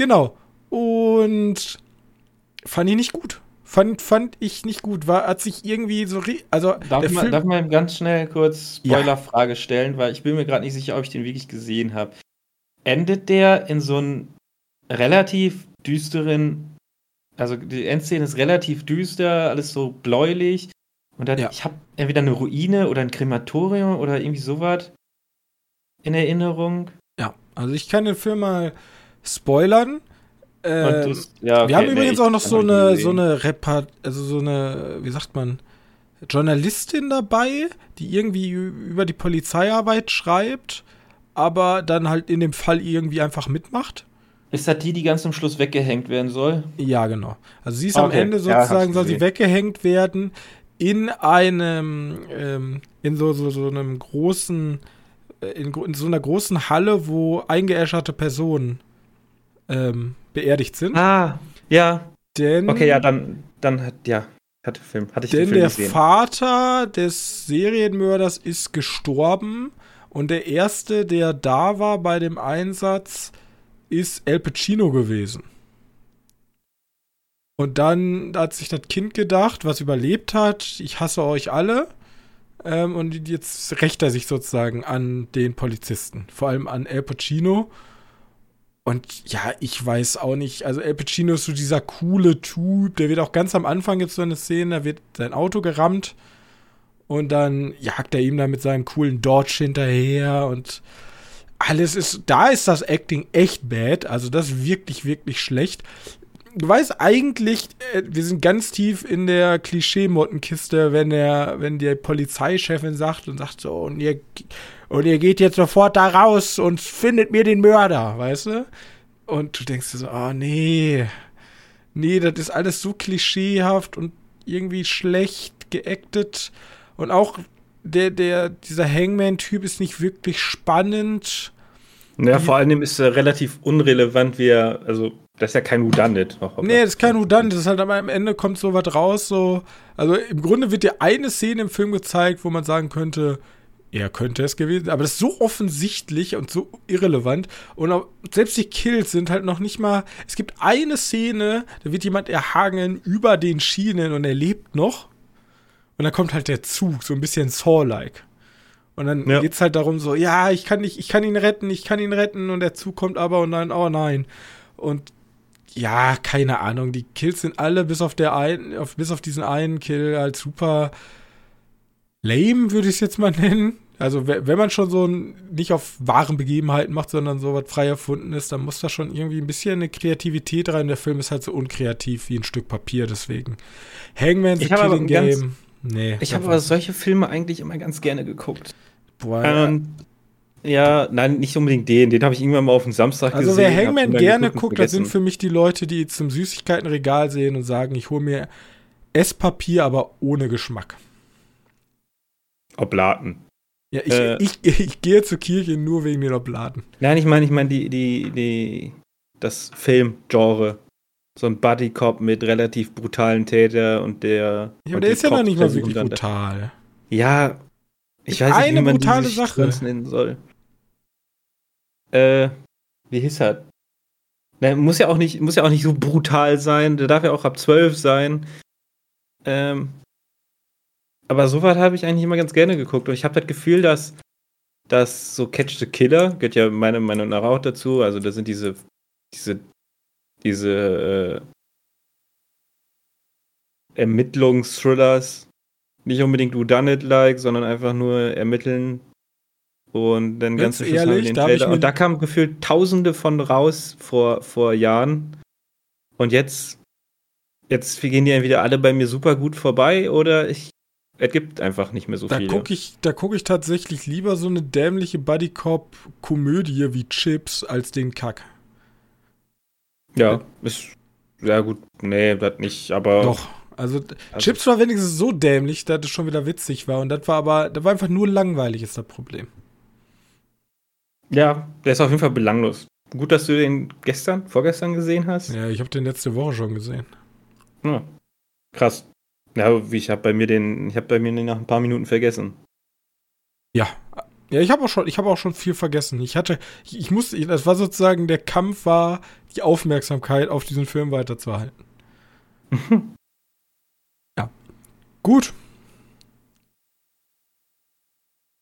genau. Und fand ich nicht gut. Fand, fand ich nicht gut. War, hat sich irgendwie so. Also, darf, der ich mal, darf mal ganz schnell kurz Ja. Spoilerfrage stellen, weil ich bin mir gerade nicht sicher, ob ich den wirklich gesehen habe. Endet der in so einem relativ düsteren. Also die Endszene ist relativ düster, alles so bläulich. Und dann, Ja. ich habe entweder eine Ruine oder ein Krematorium oder irgendwie sowas in Erinnerung. ja, also ich kann den Film mal spoilern. Ähm, das- ja, Wir haben okay, übrigens nee, auch noch so eine, so eine Repart, also so eine, wie sagt man, Journalistin dabei, die irgendwie über die Polizeiarbeit schreibt, aber dann halt in dem Fall irgendwie einfach mitmacht. Ist das die, die ganz zum Schluss weggehängt werden soll? Ja, genau. Also sie ist am Okay, Ende ja, hab sozusagen, ich soll sie weggehängt werden in einem, ähm, in so, so, so einem großen, äh, in, in so einer großen Halle, wo eingeäscherte Personen ähm, beerdigt sind. Ah, ja. Denn Okay, ja, dann, dann hat, ja, hatte Film, hatte ich den Denn Film der gesehen. Vater des Serienmörders ist gestorben und der erste, der da war bei dem Einsatz, ist El Pacino gewesen. Und dann hat sich das Kind gedacht, was überlebt hat, ich hasse euch alle. Ähm, und jetzt rächt er sich sozusagen an den Polizisten, vor allem an El Pacino. Und ja, ich weiß auch nicht, also El Pacino ist so dieser coole Typ, der wird auch ganz am Anfang gibt so eine Szene, da wird sein Auto gerammt und dann jagt er ihm da mit seinem coolen Dodge hinterher und alles ist, da ist das Acting echt bad, also das ist wirklich, wirklich schlecht. Du weißt eigentlich, äh, wir sind ganz tief in der Klischee-Mottenkiste, wenn der, wenn die Polizeichefin sagt und sagt so, und ihr, und ihr geht jetzt sofort da raus und findet mir den Mörder, weißt du? Und du denkst dir so, oh nee, nee, das ist alles so klischeehaft und irgendwie schlecht geactet. Und auch der, der, dieser Hangman-Typ ist nicht wirklich spannend. Ja, vor allem ist er relativ unrelevant, wie er, also, das ist ja kein Whodunit. noch. Nee, das ist kein Udant, das ist halt aber am Ende kommt so was raus, so. Also im Grunde wird dir eine Szene im Film gezeigt, wo man sagen könnte, er könnte es gewesen sein, aber das ist so offensichtlich und so irrelevant. Und auch, selbst die Kills sind halt noch nicht mal. Es gibt eine Szene, da wird jemand erhangen über den Schienen und er lebt noch. Und dann kommt halt der Zug, so ein bisschen Saw-like. Und dann Ja. geht's halt darum, so, ja, ich kann nicht, ich kann ihn retten, ich kann ihn retten, und der Zug kommt aber und dann, oh nein. Und ja, keine Ahnung, die Kills sind alle bis auf der einen, auf, bis auf diesen einen Kill halt super lame, würde ich es jetzt mal nennen. Also, we- wenn man schon so ein, nicht auf wahren Begebenheiten macht, sondern so was frei erfunden ist, dann muss da schon irgendwie ein bisschen eine Kreativität rein. Der Film ist halt so unkreativ wie ein Stück Papier, deswegen. Hangman the Ich Killing ganz- Game. Nee. Ich habe aber solche Filme eigentlich immer ganz gerne geguckt. boah. Ähm, ja, nein, nicht unbedingt den. Den habe ich irgendwann mal auf dem Samstag Also gesehen. wer hab Hangman gerne guckt, das sind für mich die Leute, die zum Süßigkeitenregal sehen und sagen, ich hole mir Esspapier, aber ohne Geschmack. Oblaten. Ja, ich, Äh. ich, ich gehe zur Kirche nur wegen den Obladen. Nein, ich meine, ich meine die, die, die, das Filmgenre. So ein Buddy-Cop mit relativ brutalen Täter und der. Ja, aber der ist ja noch nicht mal wirklich brutal. Ja, ich weiß nicht, wie man brutale Sache. nennen soll. Äh, wie hieß er? Na, muss ja auch nicht, muss ja auch nicht so brutal sein. Der darf ja auch ab 12 sein. Ähm, aber sowas habe ich eigentlich immer ganz gerne geguckt. Und ich habe das Gefühl, dass, dass so Catch the Killer, gehört ja meiner Meinung nach auch dazu. Also da sind diese, diese, diese äh, Ermittlungsthrillers, nicht unbedingt Whodunit-like, sondern einfach nur ermitteln und dann Ganz ganz zum Schluss ehrlich, den Trailer. Und da kamen gefühlt Tausende von raus vor, vor Jahren. Und jetzt, jetzt gehen die entweder alle bei mir super gut vorbei oder ich, es gibt einfach nicht mehr so Da viele. gucke ich, da guck ich tatsächlich lieber so eine dämliche Buddy-Cop-Komödie wie Chips als den Kack. ja, ist, ja gut, nee, das nicht, aber. Doch. Also, Also- Chips war wenigstens so dämlich, dass es schon wieder witzig war. Und das war aber, das war einfach nur langweilig, ist das Problem. Ja, der ist auf jeden Fall belanglos. gut, dass du den gestern, vorgestern gesehen hast. Ja, ich habe den letzte Woche schon gesehen. Ja. Krass. Ja, wie ich habe bei mir den, ich habe bei mir den nach ein paar Minuten vergessen. Ja. Ja, ich habe auch schon, ich habe auch schon viel vergessen. Ich hatte, ich, ich musste, das war sozusagen der Kampf war, die Aufmerksamkeit auf diesen Film weiterzuhalten. ja. Gut.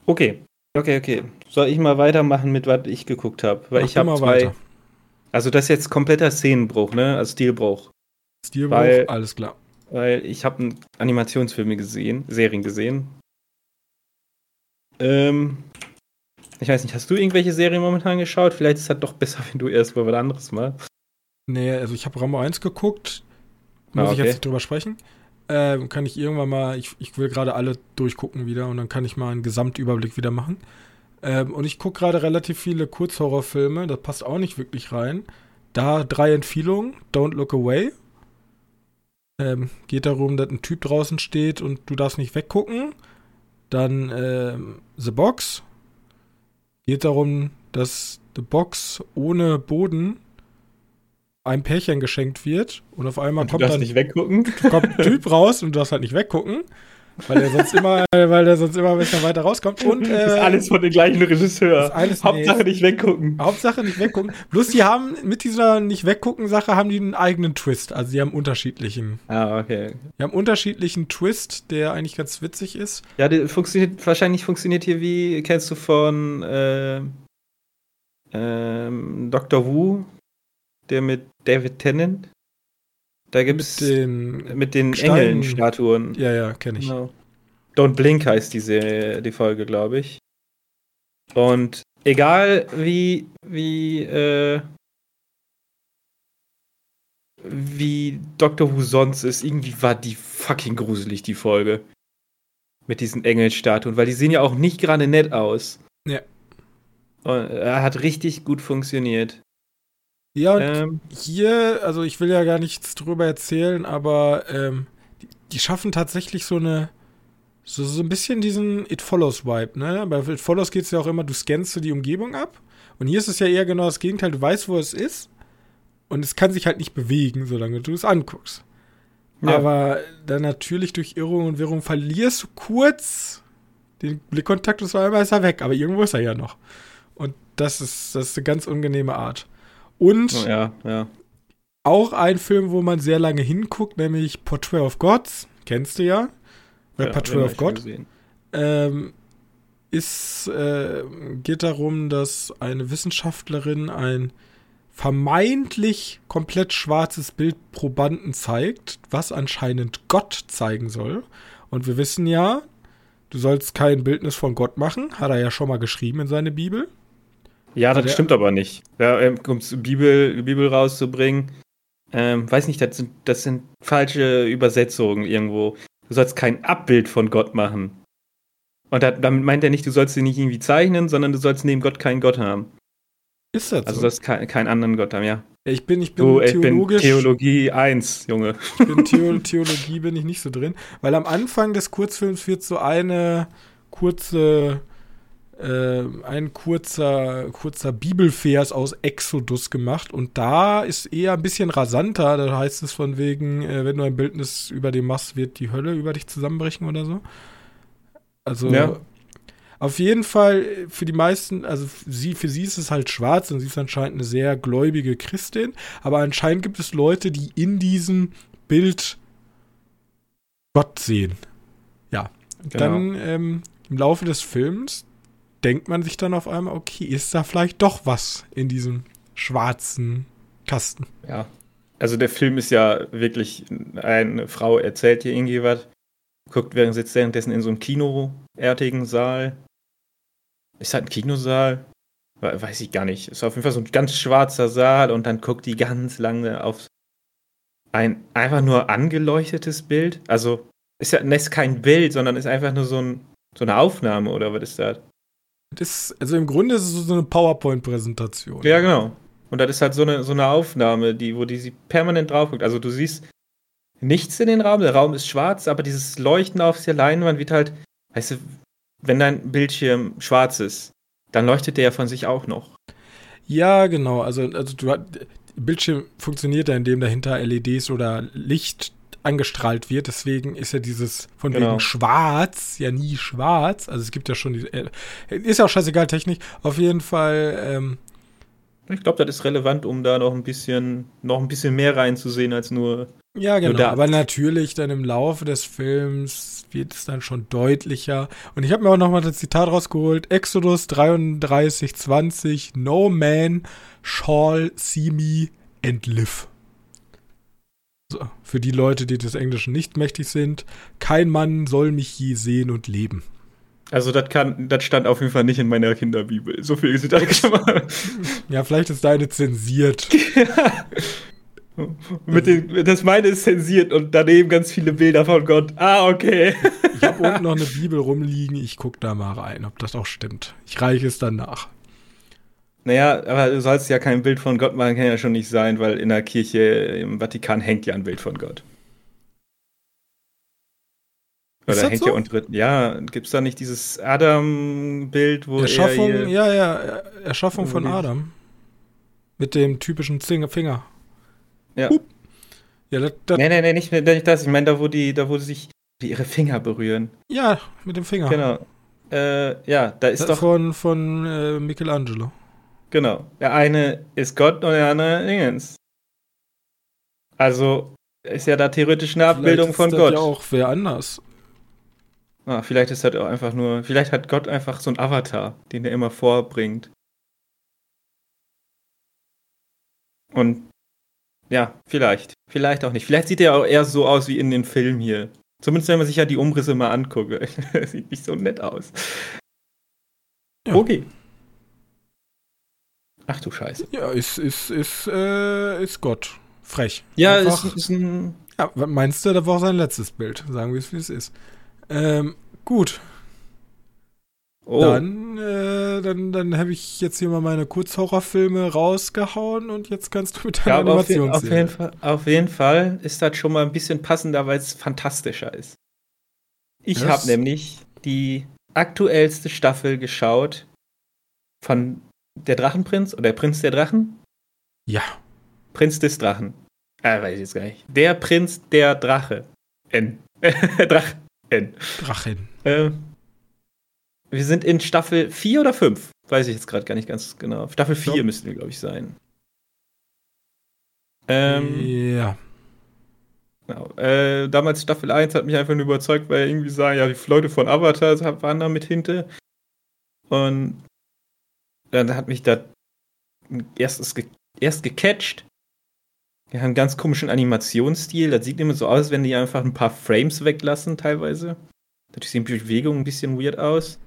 Okay. Okay, okay. Soll ich mal weitermachen mit was ich geguckt habe? Weil Mach ich habe mal zwei. weiter. Also das ist jetzt kompletter Szenenbruch, ne? Also Stilbruch. Stilbruch, Weil- alles klar. Weil ich habe Animationsfilme gesehen, Serien gesehen. Ähm, ich weiß nicht, hast du irgendwelche Serien momentan geschaut? Vielleicht ist es doch besser, wenn du erst mal was anderes machst. Nee, also ich habe Rambo 1 geguckt. Muss Ah, ich okay. jetzt nicht drüber sprechen. Ähm, kann ich irgendwann mal, ich, ich will gerade alle durchgucken wieder und dann kann ich mal einen Gesamtüberblick wieder machen. Ähm, und ich gucke gerade relativ viele Kurzhorrorfilme, das passt auch nicht wirklich rein. Da drei Empfehlungen, Don't Look Away. Ähm, geht darum, dass ein Typ draußen steht und du darfst nicht weggucken. Dann ähm, The Box. Geht darum, dass The Box ohne Boden einem Pärchen geschenkt wird und auf einmal Du kommt dann nicht weggucken. kommt ein Typ raus und du darfst halt nicht weggucken, weil er sonst immer, weil er sonst immer ein bisschen weiter rauskommt. Und äh, das ist alles von dem gleichen Regisseur. alles- Hauptsache nee, nicht weggucken. Hauptsache nicht weggucken. Bloß die haben mit dieser nicht weggucken Sache haben die einen eigenen Twist. Also die haben unterschiedlichen, Ah, okay. die haben unterschiedlichen Twist, der eigentlich ganz witzig ist. Ja, der funktioniert, wahrscheinlich funktioniert hier wie, kennst du von äh, ähm, Dr. Who, der mit David Tennant? Da gibt es Mit den, mit den. Engeln-Statuen. ja, ja, kenne ich. Genau. Don't Blink heißt diese die Folge, glaube ich. Und egal wie wie äh, wie Doctor Who sonst ist, irgendwie war die fucking gruselig die Folge mit diesen Engelstatuen, weil die sehen ja auch nicht gerade nett aus. Ja. Und er hat richtig gut funktioniert. Ja, und Ähm, hier, also ich will ja gar nichts drüber erzählen, aber ähm, die, die schaffen tatsächlich so eine, so, so ein bisschen diesen It Follows Vibe, ne? Bei It Follows geht es ja auch immer, du scannst so die Umgebung ab. Und hier ist es ja eher genau das Gegenteil, du weißt, wo es ist. Und es kann sich halt nicht bewegen, solange du es anguckst. Ja. Aber dann natürlich durch Irrung und Wirrung verlierst du kurz den Blickkontakt und so einmal ist er weg. Aber irgendwo ist er ja noch. Und das ist, das ist eine ganz unangenehme Art. Und oh, ja, ja. auch ein Film, wo man sehr lange hinguckt, nämlich Portrait of Gods. Kennst du ja? Oder ja Portrait of God. Ähm, ist, äh, geht darum, dass eine Wissenschaftlerin ein vermeintlich komplett schwarzes Bild Probanden zeigt, was anscheinend Gott zeigen soll. Und wir wissen ja, du sollst kein Bildnis von Gott machen, hat er ja schon mal geschrieben in seine Bibel. Ja, das stimmt aber nicht. Ja, ähm, um die Bibel, Bibel rauszubringen, ähm, weiß nicht, das sind, das sind falsche Übersetzungen irgendwo. Du sollst kein Abbild von Gott machen. Und da, damit meint er nicht, du sollst ihn nicht irgendwie zeichnen, sondern du sollst neben Gott keinen Gott haben. Ist das Also so? du sollst kein, keinen anderen Gott haben, ja. ich bin, ich bin Du, ich bin theologisch. Theologie 1, Junge. Ich bin Theo Theologie bin ich nicht so drin, weil am Anfang des Kurzfilms wird so eine kurze, äh, ein kurzer, kurzer Bibelvers aus Exodus gemacht und da ist eher ein bisschen rasanter. Da heißt es von wegen, äh, wenn du ein Bildnis über dem machst, wird die Hölle über dich zusammenbrechen oder so. Also Ja. auf jeden Fall äh, für die meisten, also sie, für sie ist es halt schwarz und sie ist anscheinend eine sehr gläubige Christin, aber anscheinend gibt es Leute, die in diesem Bild Gott sehen. Ja. Genau. Dann ähm, im Laufe des Films denkt man sich dann auf einmal, okay, ist da vielleicht doch was in diesem schwarzen Kasten. Ja. Also der Film ist ja wirklich, eine Frau erzählt hier irgendwie was, guckt während sitzt währenddessen in so einem kinoartigen Saal. Ist halt ein Kinosaal? We- Weiß ich gar nicht. Ist auf jeden Fall so ein ganz schwarzer Saal und dann guckt die ganz lange auf ein einfach nur angeleuchtetes Bild. Also ist ja das ist kein Bild, sondern ist einfach nur so, ein, so eine Aufnahme oder was ist das? Das also im Grunde ist es so eine PowerPoint-Präsentation. Ja, genau. Und das ist halt so eine, so eine Aufnahme, die, wo die sie permanent drauf guckt. Also du siehst nichts in den Raum, der Raum ist schwarz, aber dieses Leuchten auf der Leinwand wird halt, weißt du, wenn dein Bildschirm schwarz ist, dann leuchtet der ja von sich auch noch. Ja, genau. Also, also du, Bildschirm funktioniert ja, indem dahinter LEDs oder Licht angestrahlt wird. Deswegen ist ja dieses von genau. wegen schwarz ja nie schwarz. Also es gibt ja schon die. Äh, ist ja auch scheißegal, Technik. Auf jeden Fall. Ähm, ich glaube, das ist relevant, um da noch ein bisschen, noch ein bisschen mehr reinzusehen als nur. Ja, genau. Aber natürlich dann im Laufe des Films wird es dann schon deutlicher. Und ich habe mir auch nochmal das Zitat rausgeholt. Exodus 3320 No man shall see me and live. Für die Leute, die des Englischen nicht mächtig sind, kein Mann soll mich je sehen und leben. Also das kann, das stand auf jeden Fall nicht in meiner Kinderbibel. So viel ist das schon mal. Ja, vielleicht ist deine zensiert. Mit den, das meine ist zensiert und daneben ganz viele Bilder von Gott. Ah, okay. Ich habe unten noch eine Bibel rumliegen. Ich gucke da mal rein, ob das auch stimmt. Ich reiche es dann nach. Naja, aber du sollst ja kein Bild von Gott machen, kann ja schon nicht sein, weil in der Kirche im Vatikan hängt ja ein Bild von Gott. Oder hängt so? ja unter. Ja, gibt es da nicht dieses Adam-Bild, wo Erschaffung, er ja, ja, Erschaffung von Adam. Mit dem typischen Finger. Ja. Hup. Ja, das, das nee, nee, nee, nicht, nicht das. Ich meine, da, wo die, da, wo sich ihre Finger berühren. Ja, mit dem Finger. Genau. Äh, ja, da ist das doch. Von, von äh, Michelangelo. Genau. Der eine ist Gott und der andere Dingens. Also ist ja da theoretisch eine Abbildung von Gott. ja auch wer anders. Ah, vielleicht ist das auch einfach nur, vielleicht hat Gott einfach so einen Avatar, den er immer vorbringt. Und ja, vielleicht. Vielleicht auch nicht. Vielleicht sieht er auch eher so aus wie in den Filmen hier. Zumindest wenn man sich ja die Umrisse mal anguckt. sieht nicht so nett aus. Ja. Okay. Ach du Scheiße. Ja, ist, ist, ist, äh, ist Gott. Frech. Ja, Einfach, ist, ist ein. Ja, meinst du, das war auch sein letztes Bild. Sagen wir es, wie es ist. Ähm, gut. Oh. Dann, äh, dann, dann habe ich jetzt hier mal meine Kurzhorrorfilme rausgehauen und jetzt kannst du mit deiner ja, Animation auf, auf, jeden Fall, auf jeden Fall ist das schon mal ein bisschen passender, weil es fantastischer ist. Ich habe nämlich die aktuellste Staffel geschaut von der Drachenprinz oder der Prinz der Drachen? Ja. Prinz des Drachen. Ah, weiß ich jetzt gar nicht. Der Prinz der Drache. N. Drach. N. Drachen. Äh, wir sind in Staffel 4 oder 5? Weiß ich jetzt gerade gar nicht ganz genau. Staffel 4 ja. müssten wir, glaube ich, sein. Ähm, ja. Genau. Äh, damals Staffel 1 hat mich einfach nur überzeugt, weil irgendwie sagen, ja, die Leute von Avatar waren da mit hinter. Und dann hat mich da erst, erst gecatcht. Die haben einen ganz komischen Animationsstil. Das sieht immer so aus, wenn die einfach ein paar Frames weglassen, teilweise. Dadurch sehen die Bewegungen ein bisschen weird aus.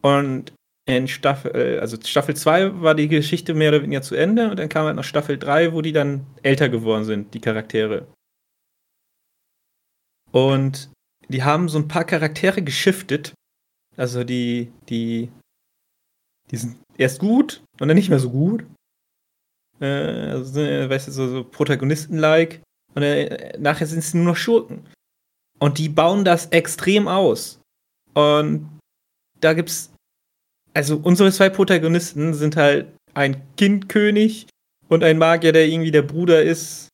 Und in Staffel, äh, also Staffel 2 war die Geschichte mehr oder weniger zu Ende und dann kam halt noch Staffel 3, wo die dann älter geworden sind, die Charaktere. Und die haben so ein paar Charaktere geschiftet. Also die, die die sind erst gut und dann nicht mehr so gut. Äh, also, weißt du, so, so Protagonisten-like. Und äh, nachher sind sie nur noch Schurken. Und die bauen das extrem aus. Und da gibt's. Also, unsere zwei Protagonisten sind halt ein Kindkönig und ein Magier, der irgendwie der Bruder ist.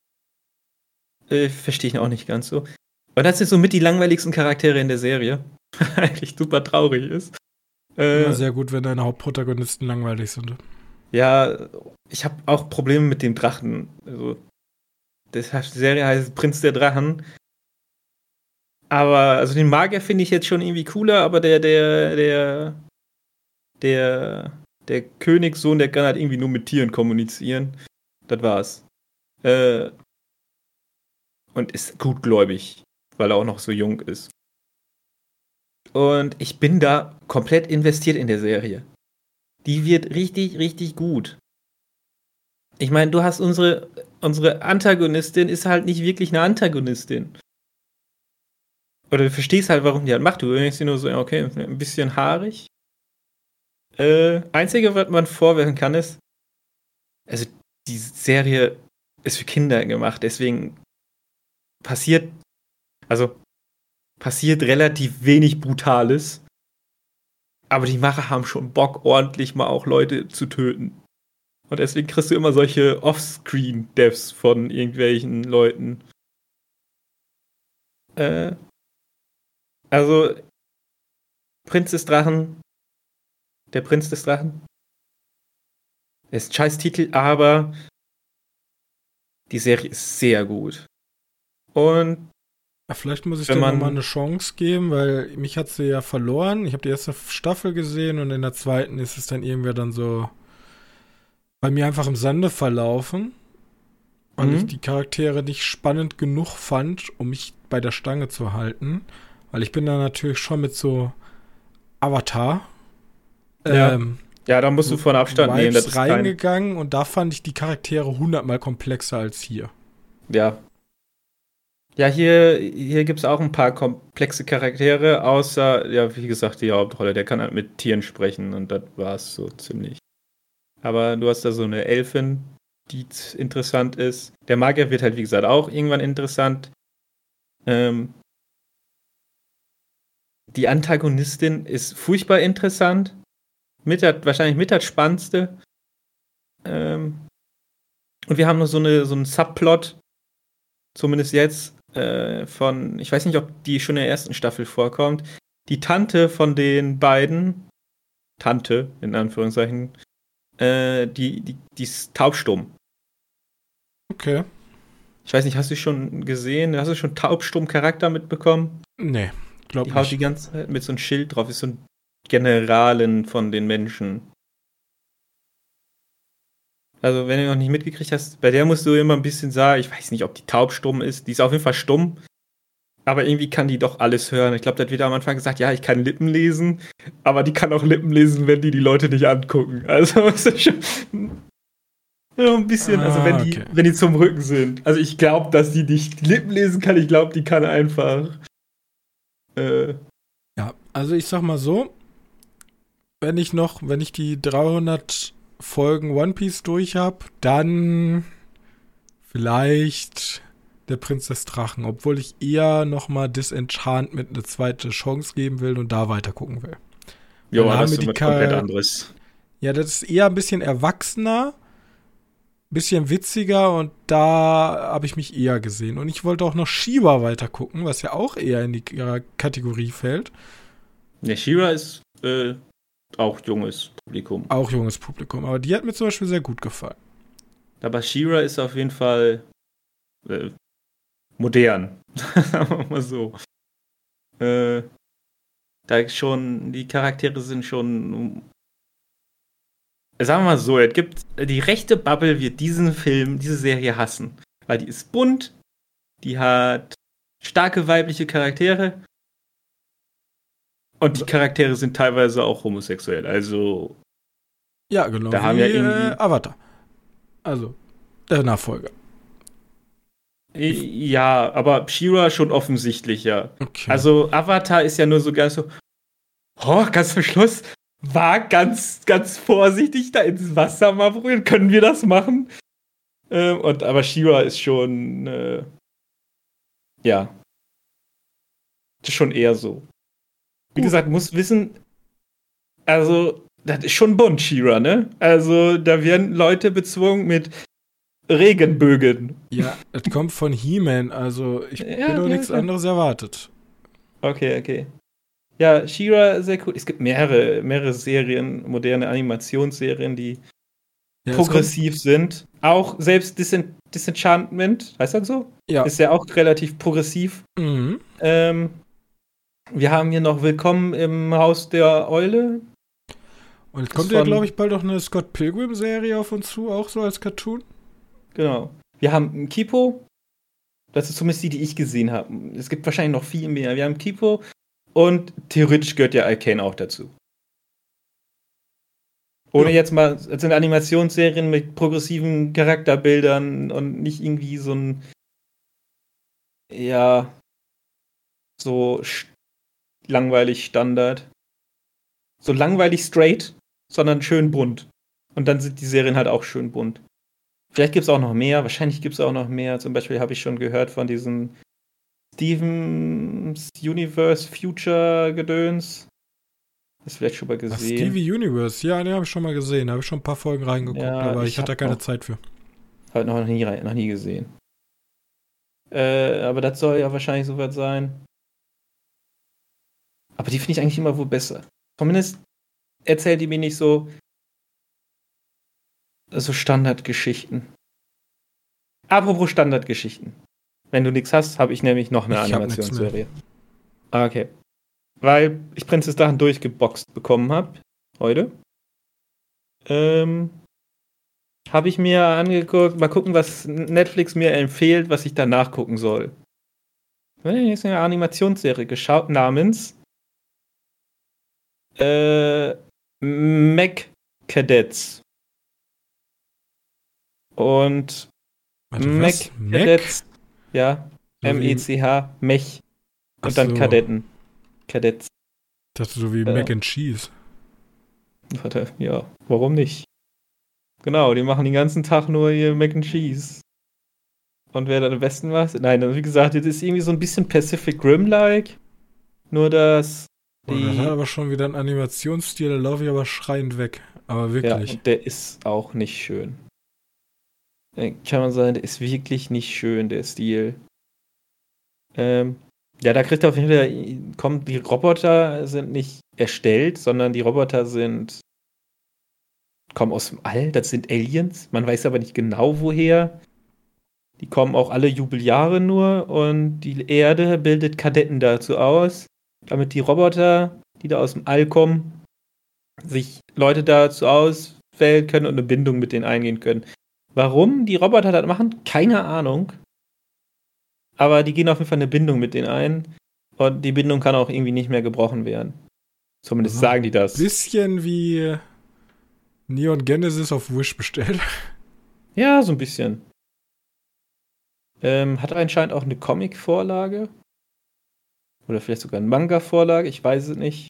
Äh, Verstehe ich auch nicht ganz so. Aber das sind so mit die langweiligsten Charaktere in der Serie. Eigentlich super traurig ist. Äh, Immer sehr gut, wenn deine Hauptprotagonisten langweilig sind. Ja, ich habe auch Probleme mit dem Drachen. Also, die Serie heißt Prinz der Drachen. Aber, also den Magier finde ich jetzt schon irgendwie cooler, aber der, der, der, der, der Königssohn, der kann halt irgendwie nur mit Tieren kommunizieren. Das war's. Äh, und ist gutgläubig, weil er auch noch so jung ist. Und ich bin da komplett investiert in der Serie. Die wird richtig, richtig gut. Ich meine, du hast unsere, unsere Antagonistin ist halt nicht wirklich eine Antagonistin. Oder du verstehst halt, warum die halt macht. Du denkst dir nur so, okay, ein bisschen haarig. Äh, einzige, was man vorwerfen kann, ist, also die Serie ist für Kinder gemacht, deswegen passiert, also passiert relativ wenig Brutales. Aber die Macher haben schon Bock, ordentlich mal auch Leute zu töten. Und deswegen kriegst du immer solche Offscreen-Devs von irgendwelchen Leuten. Äh, also, Prinz des Drachen. Der Prinz des Drachen. Ist scheiß Titel, aber die Serie ist sehr gut. Und ja, vielleicht muss ich dir nochmal eine Chance geben, weil mich hat sie ja verloren. Ich habe die erste Staffel gesehen und in der zweiten ist es dann irgendwie dann so bei mir einfach im Sande verlaufen, weil mhm. ich die Charaktere nicht spannend genug fand, um mich bei der Stange zu halten. Weil ich bin da natürlich schon mit so Avatar. Ja, ähm, ja da musst du von Abstand nehmen. Das ist reingegangen und da fand ich die Charaktere hundertmal komplexer als hier. Ja, ja, hier, hier gibt es auch ein paar komplexe Charaktere, außer, ja, wie gesagt, die Hauptrolle. Der kann halt mit Tieren sprechen und das war es so ziemlich. Aber du hast da so eine Elfin, die interessant ist. Der Magier wird halt, wie gesagt, auch irgendwann interessant. Ähm, die Antagonistin ist furchtbar interessant. Mit der, wahrscheinlich mit das Spannendste. Ähm, und wir haben noch so, eine, so einen Subplot, zumindest jetzt, äh, von, ich weiß nicht, ob die schon in der ersten Staffel vorkommt, die Tante von den beiden, Tante in Anführungszeichen, äh, die, die, die ist taubstumm. Okay. Ich weiß nicht, hast du schon gesehen, hast du schon taubstumm Charakter mitbekommen? Nee, glaub die nicht. haut die ganze Zeit mit so einem Schild drauf, ist so ein Generalin von den Menschen. Also, wenn du noch nicht mitgekriegt hast, bei der musst du immer ein bisschen sagen, ich weiß nicht, ob die taubstumm ist. Die ist auf jeden Fall stumm. Aber irgendwie kann die doch alles hören. Ich glaube, da wird am Anfang gesagt, ja, ich kann Lippen lesen, aber die kann auch Lippen lesen, wenn die die Leute nicht angucken. Also, ist das schon ja, ein bisschen, ah, also wenn die, okay. wenn die zum Rücken sind. Also ich glaube, dass die nicht Lippen lesen kann. Ich glaube, die kann einfach. Äh, ja, also ich sag mal so, wenn ich noch, wenn ich die 300 Folgen One Piece durch habe, dann vielleicht der Prinz des Drachen, obwohl ich eher nochmal Disenchantment eine zweite Chance geben will und da weiter gucken will. Ja, das ist komplett anderes. Ja, das ist eher ein bisschen erwachsener, bisschen witziger und da habe ich mich eher gesehen. Und ich wollte auch noch Shiva weiter gucken, was ja auch eher in die Kategorie fällt. Ja, Shiva ist äh, auch junges Publikum. Auch junges Publikum, aber die hat mir zum Beispiel sehr gut gefallen. Aber Shira ist auf jeden Fall äh, modern. Sagen wir mal so. Äh, da schon, die Charaktere sind schon. Sagen wir mal so, es gibt die rechte Bubble wird diesen Film, diese Serie hassen. Weil die ist bunt, die hat starke weibliche Charaktere und die Charaktere sind teilweise auch homosexuell. Also. Ja, genau. Da haben ja irgendwie... Äh, Avatar. Also, der Nachfolger. Ja, aber Shira schon offensichtlich, ja. Okay. Also, Avatar ist ja nur so ganz so. Oh, ganz zum Schluss war ganz, ganz vorsichtig da ins Wasser mal berühren. Können wir das machen? Ähm, und, aber Shira ist schon. Äh, ja. Ist schon eher so. Wie gesagt, muss wissen, also, das ist schon bunt, Shira, ne? Also, da werden Leute bezwungen mit Regenbögen. Ja, es kommt von He-Man, also ich ja, bin doch ja, nichts ja. anderes erwartet. Okay, okay. Ja, Shira, sehr cool. Es gibt mehrere, mehrere Serien, moderne Animationsserien, die ja, progressiv sind. Auch selbst Disen Disenchantment, heißt das so? Ja. Ist ja auch relativ progressiv. Mhm. Ähm, wir haben hier noch Willkommen im Haus der Eule. Und jetzt kommt ja, glaube ich, bald auch eine Scott Pilgrim-Serie auf uns zu, auch so als Cartoon. Genau. Wir haben Kipo. Das ist zumindest die, die ich gesehen habe. Es gibt wahrscheinlich noch viel mehr. Wir haben Kipo und theoretisch gehört ja Arcane auch dazu. Ohne ja. jetzt mal, es sind Animationsserien mit progressiven Charakterbildern und nicht irgendwie so ein, ja, so langweilig Standard. So langweilig straight, sondern schön bunt. Und dann sind die Serien halt auch schön bunt. Vielleicht gibt es auch noch mehr, wahrscheinlich gibt es auch noch mehr. Zum Beispiel habe ich schon gehört von diesem Stevens Universe Future Gedöns. Hast du vielleicht schon mal gesehen? Stevie Universe, ja, den habe ich schon mal gesehen. Da habe ich schon ein paar Folgen reingeguckt, Ja, aber ich, ich hatte da keine noch- Zeit für. Halt noch nie, noch nie gesehen. Äh, aber das soll ja wahrscheinlich so was sein. Aber die finde ich eigentlich immer wohl besser. Zumindest erzählt die mir nicht so so Standardgeschichten. Apropos Standardgeschichten. Wenn du nichts hast, habe ich nämlich noch eine Animationsserie. Ah, okay. Weil ich Prinzess Dachen durchgeboxt bekommen habe heute. Ähm, habe ich mir angeguckt, mal gucken, was Netflix mir empfiehlt, was ich danach gucken soll. Ich habe jetzt eine Animationsserie geschaut namens äh, Mech Cadets. Und Warte, Mech was? Cadets, ja, So wie- M-E-C-H, Mech und dann so. Kadetten. Kadets. Ich dachte so wie Äh. Mac and Cheese. Warte, ja, warum nicht? Genau, die machen den ganzen Tag nur ihr Mac and Cheese. Und wer dann am besten was? Nein, wie gesagt, das ist irgendwie so ein bisschen Pacific Rim-like. Nur dass Boah, das die. hat aber schon wieder einen Animationsstil, da laufe ich aber schreiend weg. Aber Ja, wirklich. und der ist auch nicht schön. Äh, Kann man sagen, der ist wirklich nicht schön, der Stil. Ähm, ja, da kriegt er auf jeden Fall, kommt, die Roboter sind nicht erstellt, sondern die Roboter sind, kommen aus dem All, das sind Aliens. Man weiß aber nicht genau woher. Die kommen auch alle Jubeljahre nur und die Erde bildet Kadetten dazu aus, damit die Roboter, die da aus dem All kommen, sich Leute dazu auswählen können und eine Bindung mit denen eingehen können. Warum die Roboter das machen, keine Ahnung. Aber die gehen auf jeden Fall eine Bindung mit denen ein. Und die Bindung kann auch irgendwie nicht mehr gebrochen werden. Zumindest Mhm. sagen die das. Bisschen wie Neon Genesis auf Wish bestellt. Ja, so ein bisschen. Ähm, hat anscheinend auch eine Comic-Vorlage. Oder vielleicht sogar eine Manga-Vorlage, ich weiß es nicht.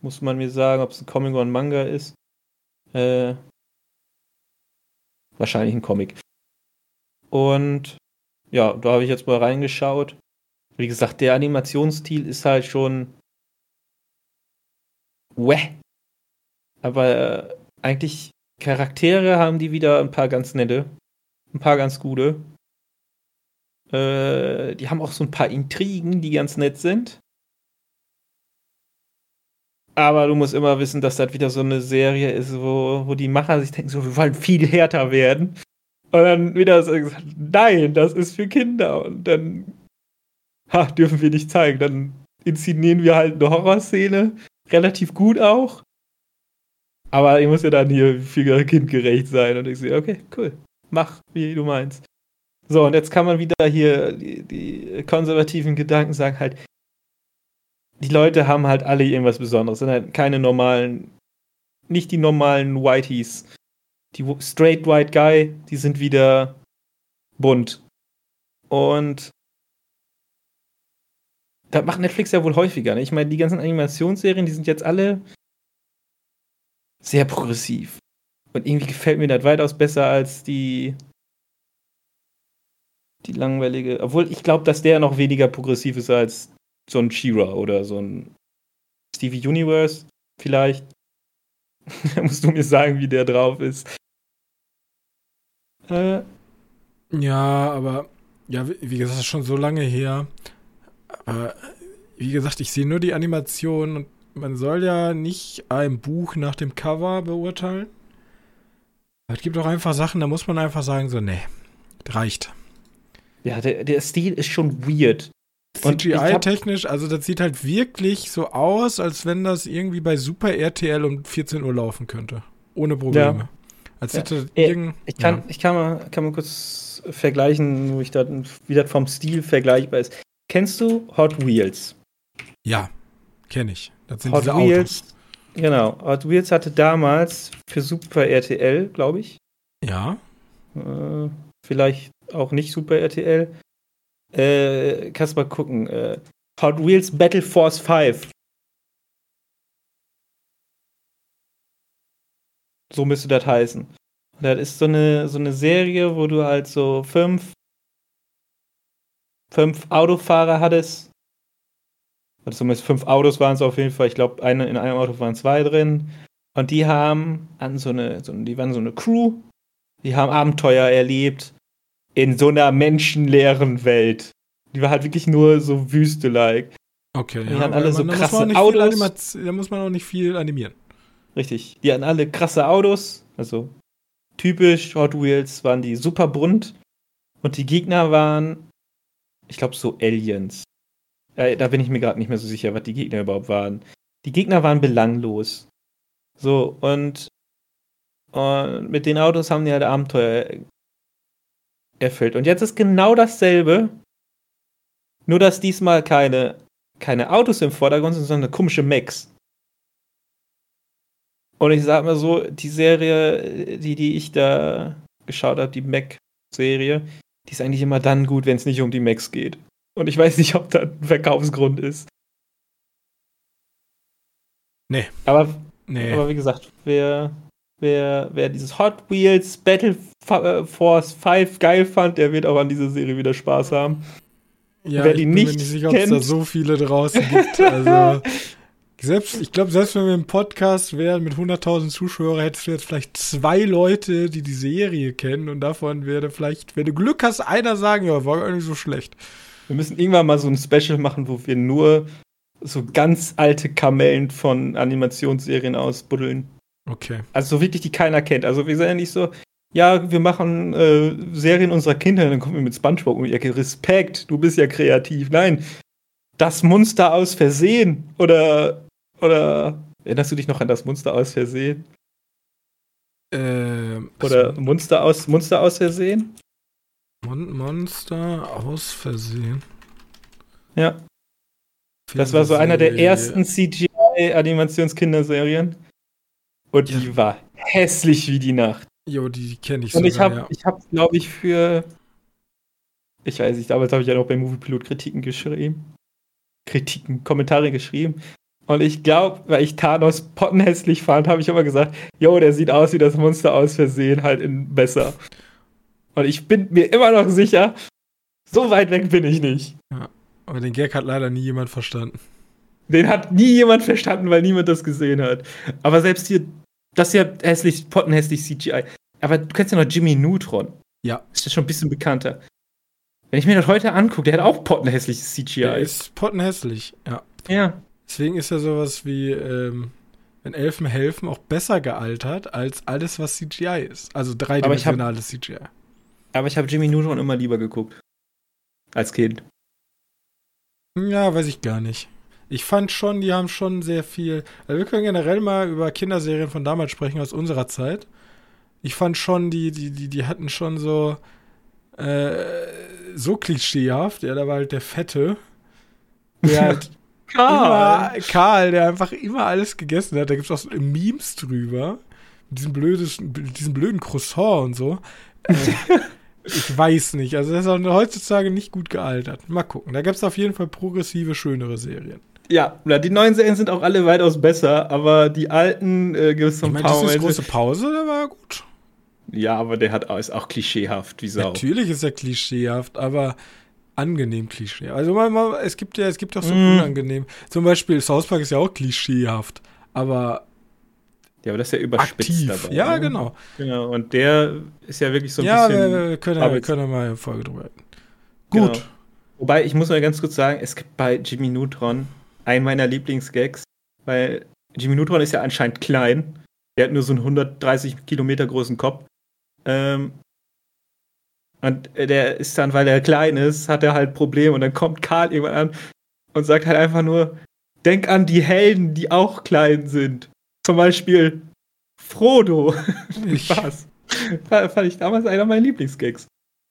Muss man mir sagen, ob es ein Comic oder ein Manga ist. Äh, wahrscheinlich ein Comic. Und ja, da habe ich jetzt mal reingeschaut. Wie gesagt, der Animationsstil ist halt schon. Wäh. Aber äh, eigentlich Charaktere haben die wieder ein paar ganz nette. Ein paar ganz gute. Äh, die haben auch so ein paar Intrigen, die ganz nett sind. Aber du musst immer wissen, dass das wieder so eine Serie ist, wo, wo die Macher sich denken, so, wir wollen viel härter werden. Und dann wieder so gesagt, nein, das ist für Kinder. Und dann ha, dürfen wir nicht zeigen. Dann inszenieren wir halt eine Horrorszene. Relativ gut auch. Aber ich muss ja dann hier für kindgerecht sein. Und ich sehe, okay, cool. Mach, wie du meinst. So, und jetzt kann man wieder hier die, die konservativen Gedanken sagen, halt, die Leute haben halt alle irgendwas Besonderes, sind halt keine normalen, nicht die normalen Whiteys. Die straight white guy, die sind wieder bunt. Und das macht Netflix ja wohl häufiger. Ne? Ich meine, die ganzen Animationsserien, die sind jetzt alle sehr progressiv. Und irgendwie gefällt mir das weitaus besser als die die langweilige. Obwohl ich glaube, dass der noch weniger progressiv ist als so ein She-Ra oder so ein Stevie Universe vielleicht. da musst du mir sagen, wie der drauf ist. Äh, Ja, aber ja, wie, gesagt, das ist schon so lange her. Aber wie gesagt, ich sehe nur die Animation und man soll ja nicht ein Buch nach dem Cover beurteilen. Es gibt auch einfach Sachen, da muss man einfach sagen, so, nee, reicht. Ja, der, der Stil ist schon weird. CGI-technisch, also das sieht halt wirklich so aus, als wenn das irgendwie bei Super RTL um 14 Uhr laufen könnte. Ohne Probleme. Ja. Als Ja. hätte Äh, irgend. Ich kann, ja. ich kann, mal, kann mal kurz vergleichen, wo ich das, wie das vom Stil vergleichbar ist. Kennst du Hot Wheels? Ja, kenne ich. Das sind Hot diese Wheels. Autos. Genau. Hot Wheels hatte damals für Super RTL, glaube ich, Ja. äh, vielleicht auch nicht Super RTL, äh, kannst mal gucken. Äh, Hot Wheels Battle Force 5. So müsste das heißen. Und das ist so eine, so eine Serie, wo du halt so fünf, fünf Autofahrer hattest. Also zumindest fünf Autos waren es auf jeden Fall. Ich glaube, in einem Auto waren zwei drin. Und die haben an so eine, so, die waren so eine Crew, die haben Abenteuer erlebt in so einer menschenleeren Welt. Die war halt wirklich nur so Wüste-like. Okay, Die ja, hatten alle so da krasse nicht Autos. Da muss man auch nicht viel animieren. Richtig. Die hatten alle krasse Autos. Also typisch Hot Wheels waren die super bunt. Und die Gegner waren, ich glaube, so Aliens. Äh, da bin ich mir gerade nicht mehr so sicher, was die Gegner überhaupt waren. Die Gegner waren belanglos. So, und, und mit den Autos haben die halt Abenteuer erfüllt. Und jetzt ist genau dasselbe. Nur, dass diesmal keine, keine Autos im Vordergrund sind, sondern komische Mechs. Und ich sag mal so, die Serie, die, die ich da geschaut habe, die Mac-Serie, die ist eigentlich immer dann gut, wenn es nicht um die Macs geht. Und ich weiß nicht, ob das ein Verkaufsgrund ist. Nee. Aber, Nee. aber wie gesagt, wer, wer, wer dieses Hot Wheels Battle Fa- Force 5 geil fand, der wird auch an dieser Serie wieder Spaß haben. ja, wer ich die bin mir nicht nicht sicher, ob es da so viele draußen gibt. Also, selbst, ich glaube, selbst wenn wir im Podcast wären mit 100.000 Zuschauern, hättest du jetzt vielleicht zwei Leute, die die Serie kennen und davon wäre vielleicht, wenn du Glück hast, einer sagen, ja, war gar nicht so schlecht. Wir müssen irgendwann mal so ein Special machen, wo wir nur so ganz alte Kamellen von Animationsserien ausbuddeln. Okay. Also so wirklich, die keiner kennt. Also wir sind ja nicht so, ja, wir machen äh, Serien unserer Kinder, dann kommen wir mit Spongebob um die Ecke. Respekt, du bist ja kreativ. Nein, das Monster aus Versehen. Oder, oder, erinnerst du dich noch an das Monster aus Versehen? Ähm, Oder Monster aus, Monster aus Versehen? Mon Monster aus Versehen. Ja, das war so einer der ersten CGI-Animationskinderserien. Und die Ja. war hässlich wie die Nacht. Jo, die, die kenne ich Und sogar, ich habe, ja. ich habe, glaube ich, für, ich weiß nicht, damals habe ich ja noch bei Moviepilot Kritiken geschrieben, Kritiken, Kommentare geschrieben. Und ich glaube, weil ich Thanos pottenhässlich fand, habe ich immer gesagt, jo, der sieht aus wie das Monster aus Versehen, halt in besser. Und ich bin mir immer noch sicher, so weit weg bin ich nicht. Aber den Gag hat leider nie jemand verstanden. Den hat nie jemand verstanden, weil niemand das gesehen hat. Aber selbst hier, das ist ja hässlich, pottenhässlich CGI. Aber du kennst ja noch Jimmy Neutron. Ja. Ist das schon ein bisschen bekannter. Wenn ich mir das heute angucke, der hat auch pottenhässliches CGI. Der ist pottenhässlich, ja. ja. Deswegen ist ja sowas wie, ähm, wenn Elfen helfen, auch besser gealtert als alles, was CGI ist. Also dreidimensionales CGI. Aber ich habe Jimmy Neutron immer lieber geguckt. Als Kind. Ja, weiß ich gar nicht. Ich fand schon, die haben schon sehr viel. Also wir können generell mal über Kinderserien von damals sprechen, aus unserer Zeit. Ich fand schon, die, die, die, die hatten schon so, äh, so klischeehaft. Ja, da war halt der Fette. Der halt immer, Karl, der einfach immer alles gegessen hat. Da gibt es auch so Memes drüber. Mit diesem, blödes, diesem blöden Croissant und so. Äh, ich weiß nicht. Also, das ist auch heutzutage nicht gut gealtert. Mal gucken. Da gibt es auf jeden Fall progressive, schönere Serien. Ja, die neuen Serien sind auch alle weitaus besser, aber die alten äh, gibt es so Ich ein meine, paar das ist Momente- große Pause, der war gut. Ja, aber der hat auch, ist auch klischeehaft, wie Sau. Natürlich ist er klischeehaft, aber angenehm Klischee. Also mal, mal, es gibt ja, es gibt auch so Mm. unangenehm. Zum Beispiel South Park ist ja auch klischeehaft, aber Ja, aber das ist ja überspitzt aktiv. dabei. ja, ne? genau. Genau, und der ist ja wirklich so ein ja, bisschen. wir, wir können, ja, wir können ja mal eine Folge drüber reden. Genau. Gut. Wobei, ich muss mal ganz kurz sagen, es gibt bei Jimmy Neutron einen meiner Lieblingsgags, weil Jimmy Neutron ist ja anscheinend klein. Der hat nur so einen 130 Kilometer großen Kopf. Ähm, und der ist dann, weil er klein ist, hat er halt Probleme. Und dann kommt Karl irgendwann an und sagt halt einfach nur: Denk an die Helden, die auch klein sind. Zum Beispiel Frodo. Ich, Spaß. Fand ich damals einer meiner Lieblingsgags.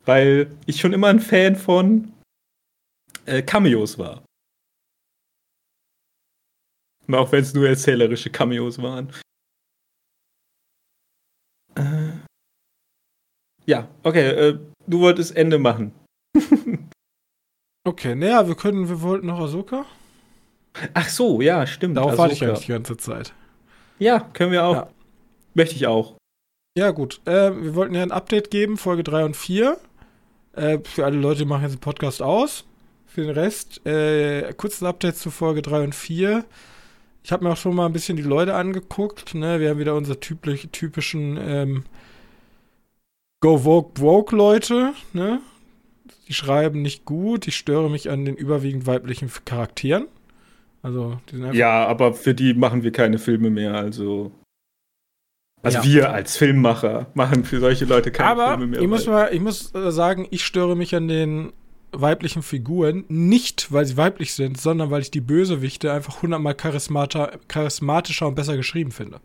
Weil ich schon immer ein Fan von äh, Cameos war. Auch wenn es nur erzählerische Cameos waren. Äh, ja, okay, äh, du wolltest Ende machen. okay, naja, wir können, wir wollten noch Ahsoka. Ach so, ja, stimmt. Darauf warte ich eigentlich die ganze Zeit. Ja, können wir auch. Ja. Möchte ich auch. Ja, gut. Äh, wir wollten ja ein Update geben, Folge 3 und 4. Äh, für alle Leute, die machen jetzt den Podcast aus. für den Rest. Äh, kurzes Update zu Folge 3 und 4. Ich habe mir auch schon mal ein bisschen die Leute angeguckt. Ne? Wir haben wieder unsere typisch, typischen ähm, Go Vogue Broke Leute. Ne? Die schreiben nicht gut. Ich störe mich an den überwiegend weiblichen Charakteren. Also, die sind Ja, aber für die machen wir keine Filme mehr. Also. Also ja. wir als Filmmacher machen für solche Leute keine aber Filme mehr. Ich muss, mal, ich muss äh, sagen, ich störe mich an den weiblichen Figuren nicht, weil sie weiblich sind, sondern weil ich die Bösewichte einfach hundertmal charismatischer und besser geschrieben finde.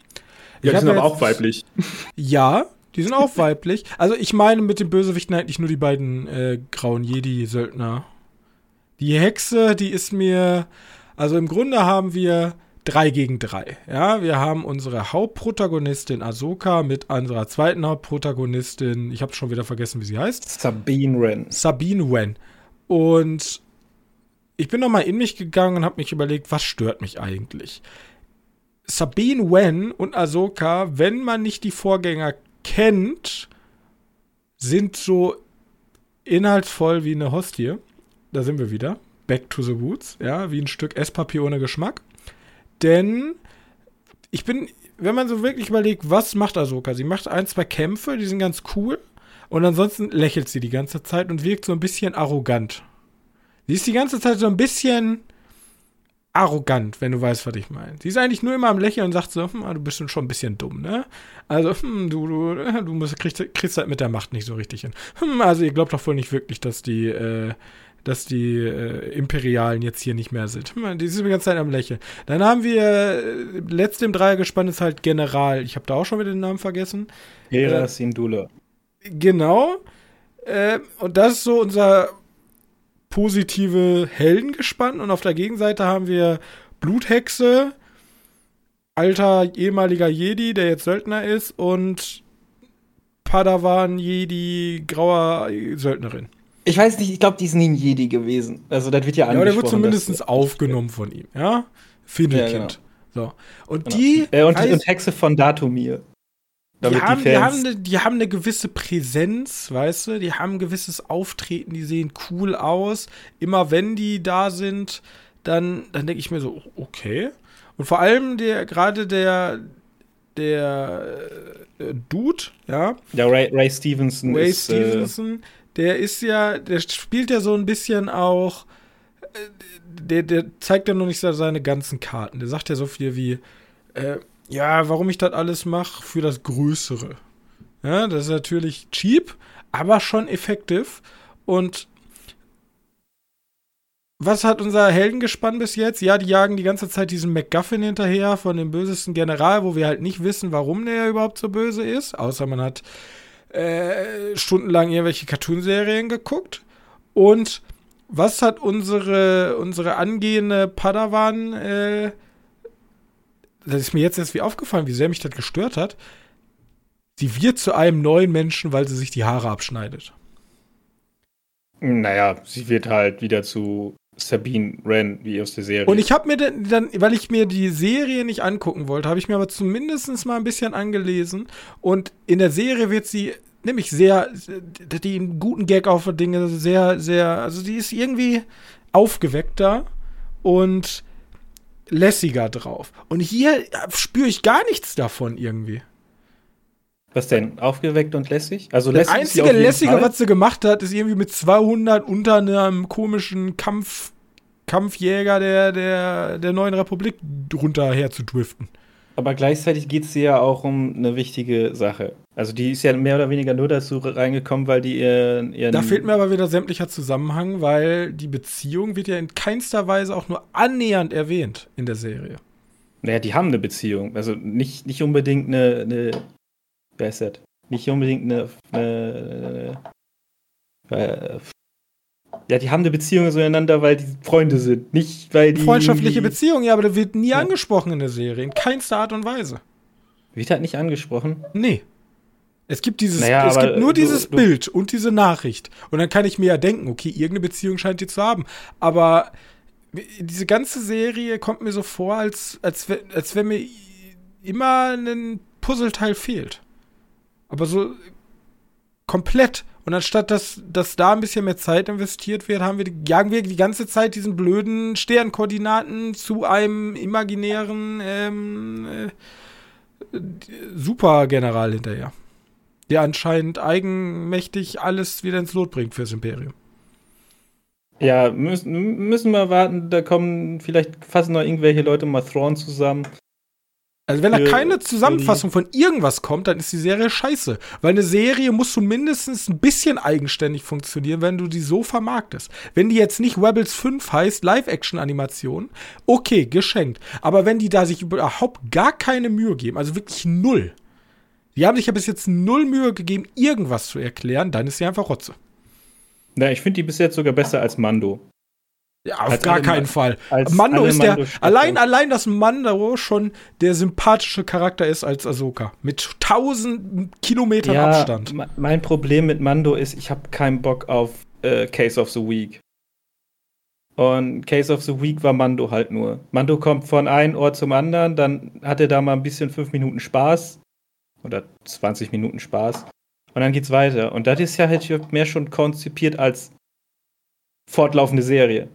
Ja, die sind aber auch weiblich. Ja, die sind auch weiblich. Also ich meine mit den Bösewichten eigentlich nur die beiden äh, grauen Jedi-Söldner. Die Hexe, die ist mir. Also im Grunde haben wir drei gegen drei. Ja, wir haben unsere Hauptprotagonistin Ahsoka mit unserer zweiten Hauptprotagonistin, ich habe schon wieder vergessen, wie sie heißt. Sabine Wren. Sabine Wren. Und ich bin nochmal in mich gegangen und habe mich überlegt, was stört mich eigentlich? Sabine Wen und Ahsoka, wenn man nicht die Vorgänger kennt, sind so inhaltsvoll wie eine Hostie. Da sind wir wieder. Back to the Woods, ja, wie ein Stück Esspapier ohne Geschmack. Denn ich bin, wenn man so wirklich überlegt, was macht Ahsoka? Sie macht ein, zwei Kämpfe, die sind ganz cool. Und ansonsten lächelt sie die ganze Zeit und wirkt so ein bisschen arrogant. Sie ist die ganze Zeit so ein bisschen arrogant, wenn du weißt, was ich meine. Sie ist eigentlich nur immer am Lächeln und sagt so, hm, ah, du bist schon ein bisschen dumm, ne? Also, hm, du, du, du musst, kriegst, kriegst halt mit der Macht nicht so richtig hin. Hm, also, ihr glaubt doch wohl nicht wirklich, dass die, äh, dass die äh, Imperialen jetzt hier nicht mehr sind. Hm, die sind die ganze Zeit am Lächeln. Dann haben wir, äh, letzte im Dreiergespann ist halt General, ich habe da auch schon wieder den Namen vergessen. Hera äh, Sindula. Genau. Äh, und das ist so unser positive Heldengespann. Und auf der Gegenseite haben wir Bluthexe, alter ehemaliger Jedi, der jetzt Söldner ist, und Padawan Jedi, grauer Söldnerin. Ich weiß nicht, ich glaube, die ist nie ein Jedi gewesen. Also, das wird ja angesprochen. Ja, der wird zumindest aufgenommen von ihm, ja? Findelkind. Ja, genau. So. Und genau. die. Äh, und, und Hexe von Datumir. Die haben, die, die, haben eine, die haben eine gewisse Präsenz, weißt du? Die haben ein gewisses Auftreten, die sehen cool aus. Immer wenn die da sind, dann, dann denke ich mir so, okay. Und vor allem der, gerade der, der äh, Dude, ja. Der Ray, Ray Stevenson. Ray ist, äh, Stevenson, der ist ja, der spielt ja so ein bisschen auch, äh, der, der zeigt ja noch nicht seine ganzen Karten. Der sagt ja so viel wie, äh, ja, warum ich das alles mache, für das Größere. Ja, das ist natürlich cheap, aber schon effektiv. Und was hat unser Heldengespann bis jetzt? Ja, die jagen die ganze Zeit diesen MacGuffin hinterher von dem bösesten General, wo wir halt nicht wissen, warum der überhaupt so böse ist. Außer man hat äh, stundenlang irgendwelche Cartoonserien geguckt. Und was hat unsere, unsere angehende Padawan äh, das ist mir jetzt erst wie aufgefallen, wie sehr mich das gestört hat. Sie wird zu einem neuen Menschen, weil sie sich die Haare abschneidet. Naja, sie wird halt wieder zu Sabine Wren, wie aus der Serie. Und ich habe mir dann, weil ich mir die Serie nicht angucken wollte, habe ich mir aber zumindest mal ein bisschen angelesen. Und in der Serie wird sie nämlich sehr, die einen guten Gag auf Dinge, sehr, sehr, also die ist irgendwie aufgeweckter und lässiger drauf. Und hier spüre ich gar nichts davon irgendwie. Was denn? Aufgeweckt und lässig? Also das einzige Lässige, Fall? was sie gemacht hat, ist irgendwie mit 200 unter einem komischen Kampf, Kampfjäger der, der, der neuen Republik drunter her zu driften. Aber gleichzeitig geht es ja auch um eine wichtige Sache. Also die ist ja mehr oder weniger nur dazu reingekommen, weil die ihren, ihren Da fehlt mir aber wieder sämtlicher Zusammenhang, weil die Beziehung wird ja in keinster Weise auch nur annähernd erwähnt in der Serie. Naja, die haben eine Beziehung. Also nicht, nicht unbedingt eine, eine Wer ist das? Nicht unbedingt eine, eine, eine, eine ja, die haben eine Beziehung zueinander, weil die Freunde sind, nicht weil die. Freundschaftliche Beziehung, ja, aber das wird nie ja. angesprochen in der Serie, in keinster Art und Weise. Wird das nicht angesprochen? Nee. Es gibt dieses, naja, es gibt nur du, dieses du, Bild und diese Nachricht. Und dann kann ich mir ja denken, okay, irgendeine Beziehung scheint die zu haben. Aber diese ganze Serie kommt mir so vor, als, als, als wenn mir immer ein Puzzleteil fehlt. Aber so komplett. Und anstatt dass, dass da ein bisschen mehr Zeit investiert wird, haben wir, jagen wir die ganze Zeit diesen blöden Sternkoordinaten zu einem imaginären ähm, äh, Supergeneral hinterher. Der anscheinend eigenmächtig alles wieder ins Lot bringt fürs Imperium. Ja, müssen, müssen wir warten, da kommen vielleicht fassen noch irgendwelche Leute mal Thrawn zusammen. Also wenn da keine Zusammenfassung von irgendwas kommt, dann ist die Serie scheiße. Weil eine Serie muss zumindest ein bisschen eigenständig funktionieren, wenn du die so vermarktest. Wenn die jetzt nicht Rebels 5 heißt, Live-Action-Animation, okay, geschenkt. Aber wenn die da sich überhaupt gar keine Mühe geben, also wirklich null, die haben sich ja bis jetzt null Mühe gegeben, irgendwas zu erklären, dann ist sie einfach Rotze. Na, ich finde die bis jetzt sogar besser als Mando. Ja, auf als gar keinen Fall. Mando ist der, allein, allein, dass Mando schon der sympathische Charakter ist als Ahsoka. Mit tausend Kilometern ja, Abstand. Mein Problem mit Mando ist, ich habe keinen Bock auf äh, Case of the Week. Und Case of the Week war Mando halt nur. Mando kommt von einem Ort zum anderen, dann hat er da mal ein bisschen fünf Minuten Spaß. Oder 20 Minuten Spaß. Und dann geht's weiter. Und das ist ja halt mehr schon konzipiert als fortlaufende Serie.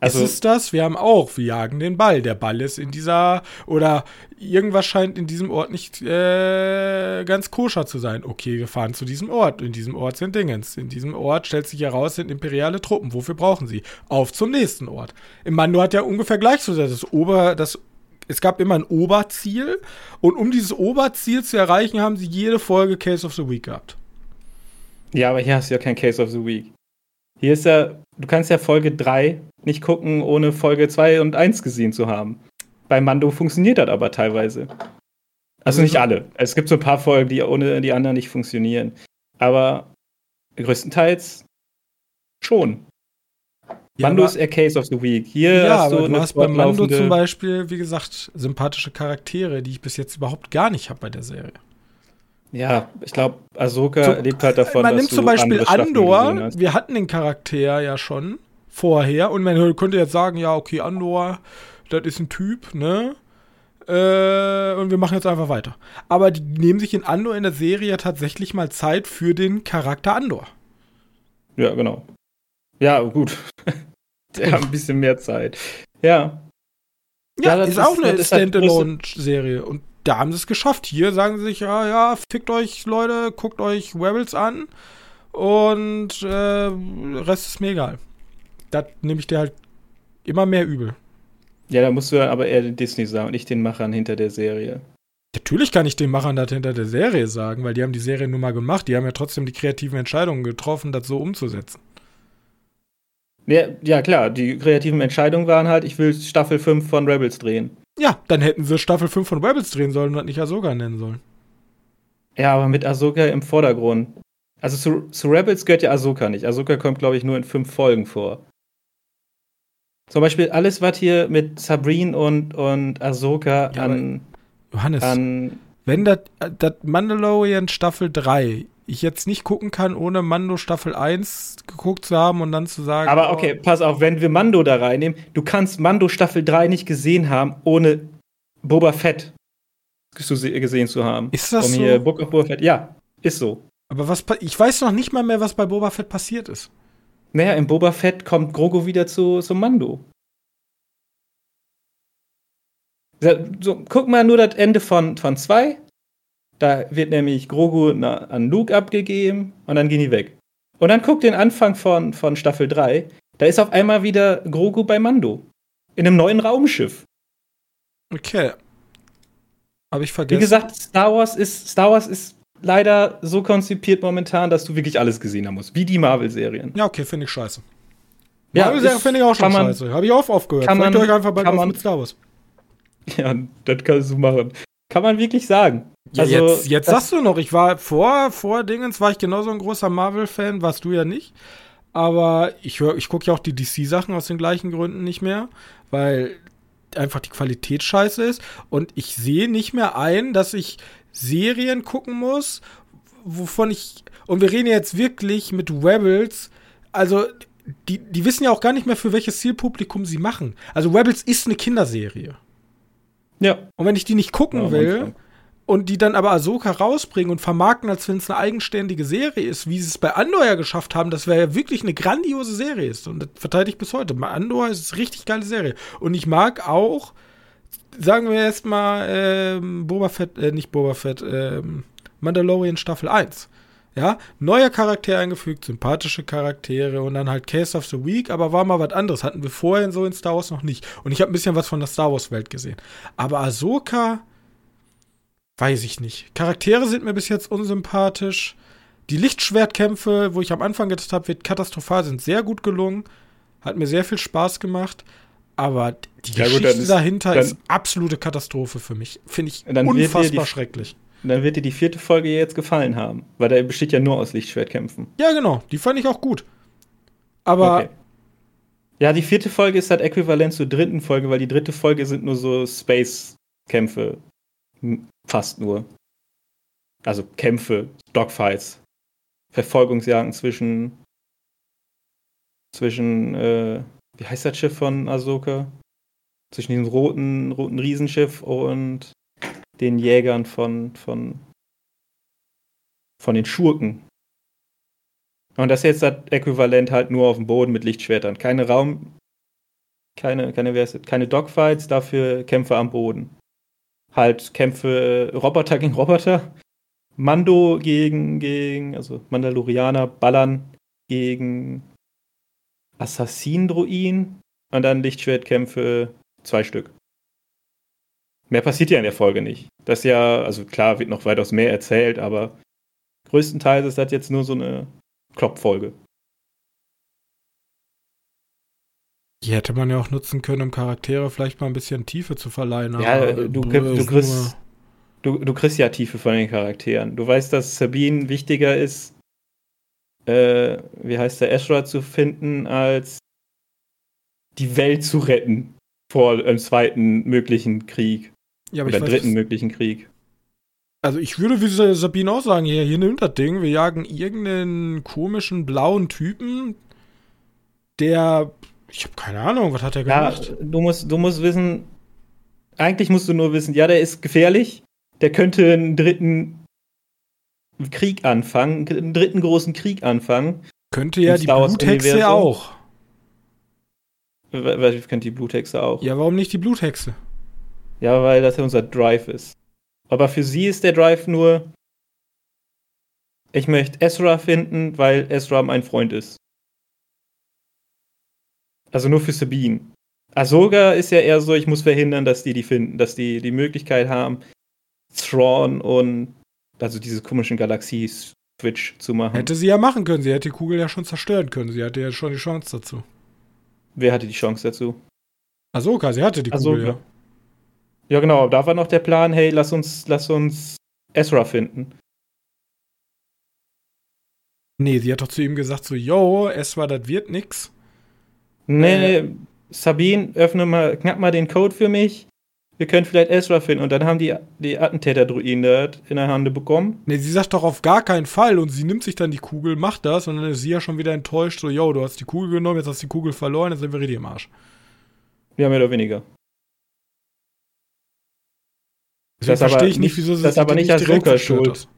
Also, es ist das, wir haben auch, wir jagen den Ball. Der Ball ist in dieser, oder irgendwas scheint in diesem Ort nicht äh, ganz koscher zu sein. Okay, wir fahren zu diesem Ort. In diesem Ort sind Dingens. In diesem Ort stellt sich heraus, sind imperiale Truppen. Wofür brauchen sie? Auf zum nächsten Ort. Im Mando hat ja ungefähr gleich so das Ober, das es gab immer ein Oberziel und um dieses Oberziel zu erreichen, haben sie jede Folge Case of the Week gehabt. Ja, aber hier hast du ja kein Case of the Week. Hier ist ja, du kannst ja Folge 3 nicht gucken, ohne Folge 2 und 1 gesehen zu haben. Bei Mando funktioniert das aber teilweise. Also nicht alle. Es gibt so ein paar Folgen, die ohne die anderen nicht funktionieren. Aber größtenteils schon. Ja, Mando ist eher Case of the Week. Hier ja, hast du, aber du hast bei Mando zum Beispiel, wie gesagt, sympathische Charaktere, die ich bis jetzt überhaupt gar nicht habe bei der Serie. Ja, ich glaube, Ahsoka so, lebt halt davon, man dass nimmt zum Beispiel Andor. Wir hatten den Charakter ja schon vorher und man könnte jetzt sagen, ja, okay, Andor, das ist ein Typ, ne? Äh, und wir machen jetzt einfach weiter. Aber die nehmen sich in Andor in der Serie tatsächlich mal Zeit für den Charakter Andor. Ja, genau. Ja, gut. Der hat ein bisschen mehr Zeit. Ja. Ja, ja das ist, ist auch eine halt Standalone-Serie. Und da haben sie es geschafft. Hier sagen sie sich, ja, ja, fickt euch, Leute, guckt euch Rebels an und äh, Rest ist mir egal. Das nehme ich dir halt immer mehr übel. Ja, da musst du aber eher den Disney sagen und nicht den Machern hinter der Serie. Natürlich kann ich den Machern das hinter der Serie sagen, weil die haben die Serie nun mal gemacht. Die haben ja trotzdem die kreativen Entscheidungen getroffen, das so umzusetzen. Ja, ja, klar, die kreativen Entscheidungen waren halt, ich will Staffel 5 von Rebels drehen. Ja, dann hätten sie Staffel 5 von Rebels drehen sollen und das nicht Ahsoka nennen sollen. Ja, aber mit Ahsoka im Vordergrund. Also zu, zu Rebels gehört ja Ahsoka nicht. Ahsoka kommt, glaube ich, nur in fünf Folgen vor. Zum Beispiel alles, was hier mit Sabrine und, und Ahsoka ja, an. Johannes, an wenn das Mandalorian Staffel 3 ich jetzt nicht gucken kann, ohne Mando Staffel 1 geguckt zu haben und dann zu sagen. Aber okay, oh, pass auf, wenn wir Mando da reinnehmen, du kannst Mando Staffel 3 nicht gesehen haben, ohne Boba Fett gesehen zu haben. Ist das um so? Hier Book of Boba Fett. Ja, ist so. Aber was ich weiß noch nicht mal mehr, was bei Boba Fett passiert ist. Naja, im Boba Fett kommt Grogu wieder zu, zu Mando. So, guck mal nur das Ende von 2. Von da wird nämlich Grogu an Luke abgegeben und dann gehen die weg. Und dann guck den Anfang von, von Staffel 3. Da ist auf einmal wieder Grogu bei Mando. In einem neuen Raumschiff. Okay. Habe ich vergessen. Wie gesagt, Star Wars ist, Star Wars ist leider so konzipiert momentan, dass du wirklich alles gesehen haben musst. Wie die Marvel-Serien. Ja, okay, finde ich scheiße. Ja, Marvel-Serien finde ich auch schon man, scheiße. Habe ich auch aufgehört. Kann man, euch einfach bald auf man, mit Star Wars. Ja, das kannst du machen. Kann man wirklich sagen. Ja, also, jetzt, jetzt sagst du noch, ich war vor, vor Dingens, war ich genauso ein großer Marvel-Fan, warst du ja nicht. Aber ich höre, ich gucke ja auch die DC-Sachen aus den gleichen Gründen nicht mehr, weil einfach die Qualität scheiße ist. Und ich sehe nicht mehr ein, dass ich Serien gucken muss, wovon ich. Und wir reden jetzt wirklich mit Rebels. Also, die, die wissen ja auch gar nicht mehr, für welches Zielpublikum sie machen. Also, Rebels ist eine Kinderserie. Ja. Und wenn ich die nicht gucken ja, will, und die dann aber Ahsoka rausbringen und vermarkten, als wenn es eine eigenständige Serie ist, wie sie es bei Andor ja geschafft haben, das wäre ja wirklich eine grandiose Serie ist. Und das verteidige ich bis heute. Andor ist eine richtig geile Serie. Und ich mag auch, sagen wir erstmal, ähm, Boba Fett, äh, nicht Boba Fett, ähm, Mandalorian Staffel 1. Ja, neuer Charakter eingefügt, sympathische Charaktere und dann halt Case of the Week, aber war mal was anderes. Hatten wir vorhin so in Star Wars noch nicht. Und ich habe ein bisschen was von der Star Wars Welt gesehen. Aber Ahsoka weiß ich nicht. Charaktere sind mir bis jetzt unsympathisch. Die Lichtschwertkämpfe, wo ich am Anfang gedacht habe, wird katastrophal, sind sehr gut gelungen. Hat mir sehr viel Spaß gemacht. Aber die ja, Geschichte gut, ist, dahinter dann, ist absolute Katastrophe für mich. Finde ich unfassbar die, schrecklich. Dann wird dir die vierte Folge jetzt gefallen haben. Weil der besteht ja nur aus Lichtschwertkämpfen. Ja, genau. Die fand ich auch gut. Aber. Okay. Ja, die vierte Folge ist halt äquivalent zur dritten Folge, weil die dritte Folge sind nur so Space-Kämpfe. Fast nur. Also Kämpfe, Dogfights, Verfolgungsjagden zwischen zwischen äh, wie heißt das Schiff von Ahsoka? Zwischen diesem roten roten Riesenschiff und den Jägern von von von den Schurken. Und das ist jetzt das Äquivalent halt nur auf dem Boden mit Lichtschwertern. Keine Raum, keine, keine, keine Dogfights, dafür Kämpfe am Boden halt Kämpfe Roboter gegen Roboter, Mando gegen, gegen also Mandalorianer ballern gegen Assassin-Druiden und dann Lichtschwertkämpfe zwei Stück. Mehr passiert ja in der Folge nicht. Das ja, also klar, wird noch weitaus mehr erzählt, aber größtenteils ist das jetzt nur so eine Kloppfolge. Die hätte man ja auch nutzen können, um Charaktere vielleicht mal ein bisschen Tiefe zu verleihen. Ja, du, du, kriegst, du, du kriegst ja Tiefe von den Charakteren. Du weißt, dass Sabine wichtiger ist, äh, wie heißt der, Ezra zu finden, als die Welt zu retten vor einem zweiten möglichen Krieg. Ja, aber Oder weiß, dritten möglichen Krieg. Also ich würde wie Sabine auch sagen, hier, hier nimmt das Ding, wir jagen irgendeinen komischen blauen Typen, der ich habe keine Ahnung, was hat er gemacht? Ja, du musst, du musst wissen, eigentlich musst du nur wissen, ja, der ist gefährlich, der könnte einen dritten Krieg anfangen, einen dritten großen Krieg anfangen. Könnte ja die Bluthexe auch. Was könnte die Bluthexe auch? Ja, warum nicht die Bluthexe? Ja, weil das ja unser Drive ist. Aber für sie ist der Drive nur, ich möchte Ezra finden, weil Ezra mein Freund ist. Also nur für Sabine. Ahsoka ist ja eher so, ich muss verhindern, dass die die finden, dass die die Möglichkeit haben, Thrawn und also diese komischen Galaxie-Switch zu machen. Hätte sie ja machen können. Sie hätte die Kugel ja schon zerstören können. Sie hatte ja schon die Chance dazu. Wer hatte die Chance dazu? Ahsoka, sie hatte die Ahsoka. Kugel, ja. Ja, genau. Da war noch der Plan, hey, lass uns, lass uns Ezra finden. Nee, sie hat doch zu ihm gesagt so, yo, Ezra, das wird nix. Nee, äh, Sabine, öffne mal, knack mal den Code für mich. Wir können vielleicht Ezra finden. Und dann haben die, die Attentäter-Druiden dort in der Hand bekommen. Nee, sie sagt doch auf gar keinen Fall. Und sie nimmt sich dann die Kugel, macht das. Und dann ist sie ja schon wieder enttäuscht. So, yo, du hast die Kugel genommen, jetzt hast du die Kugel verloren, jetzt sind wir richtig im Arsch. Ja, mehr oder weniger. Deswegen verstehe ich nicht, wieso sie das aber nicht als Joker schuld.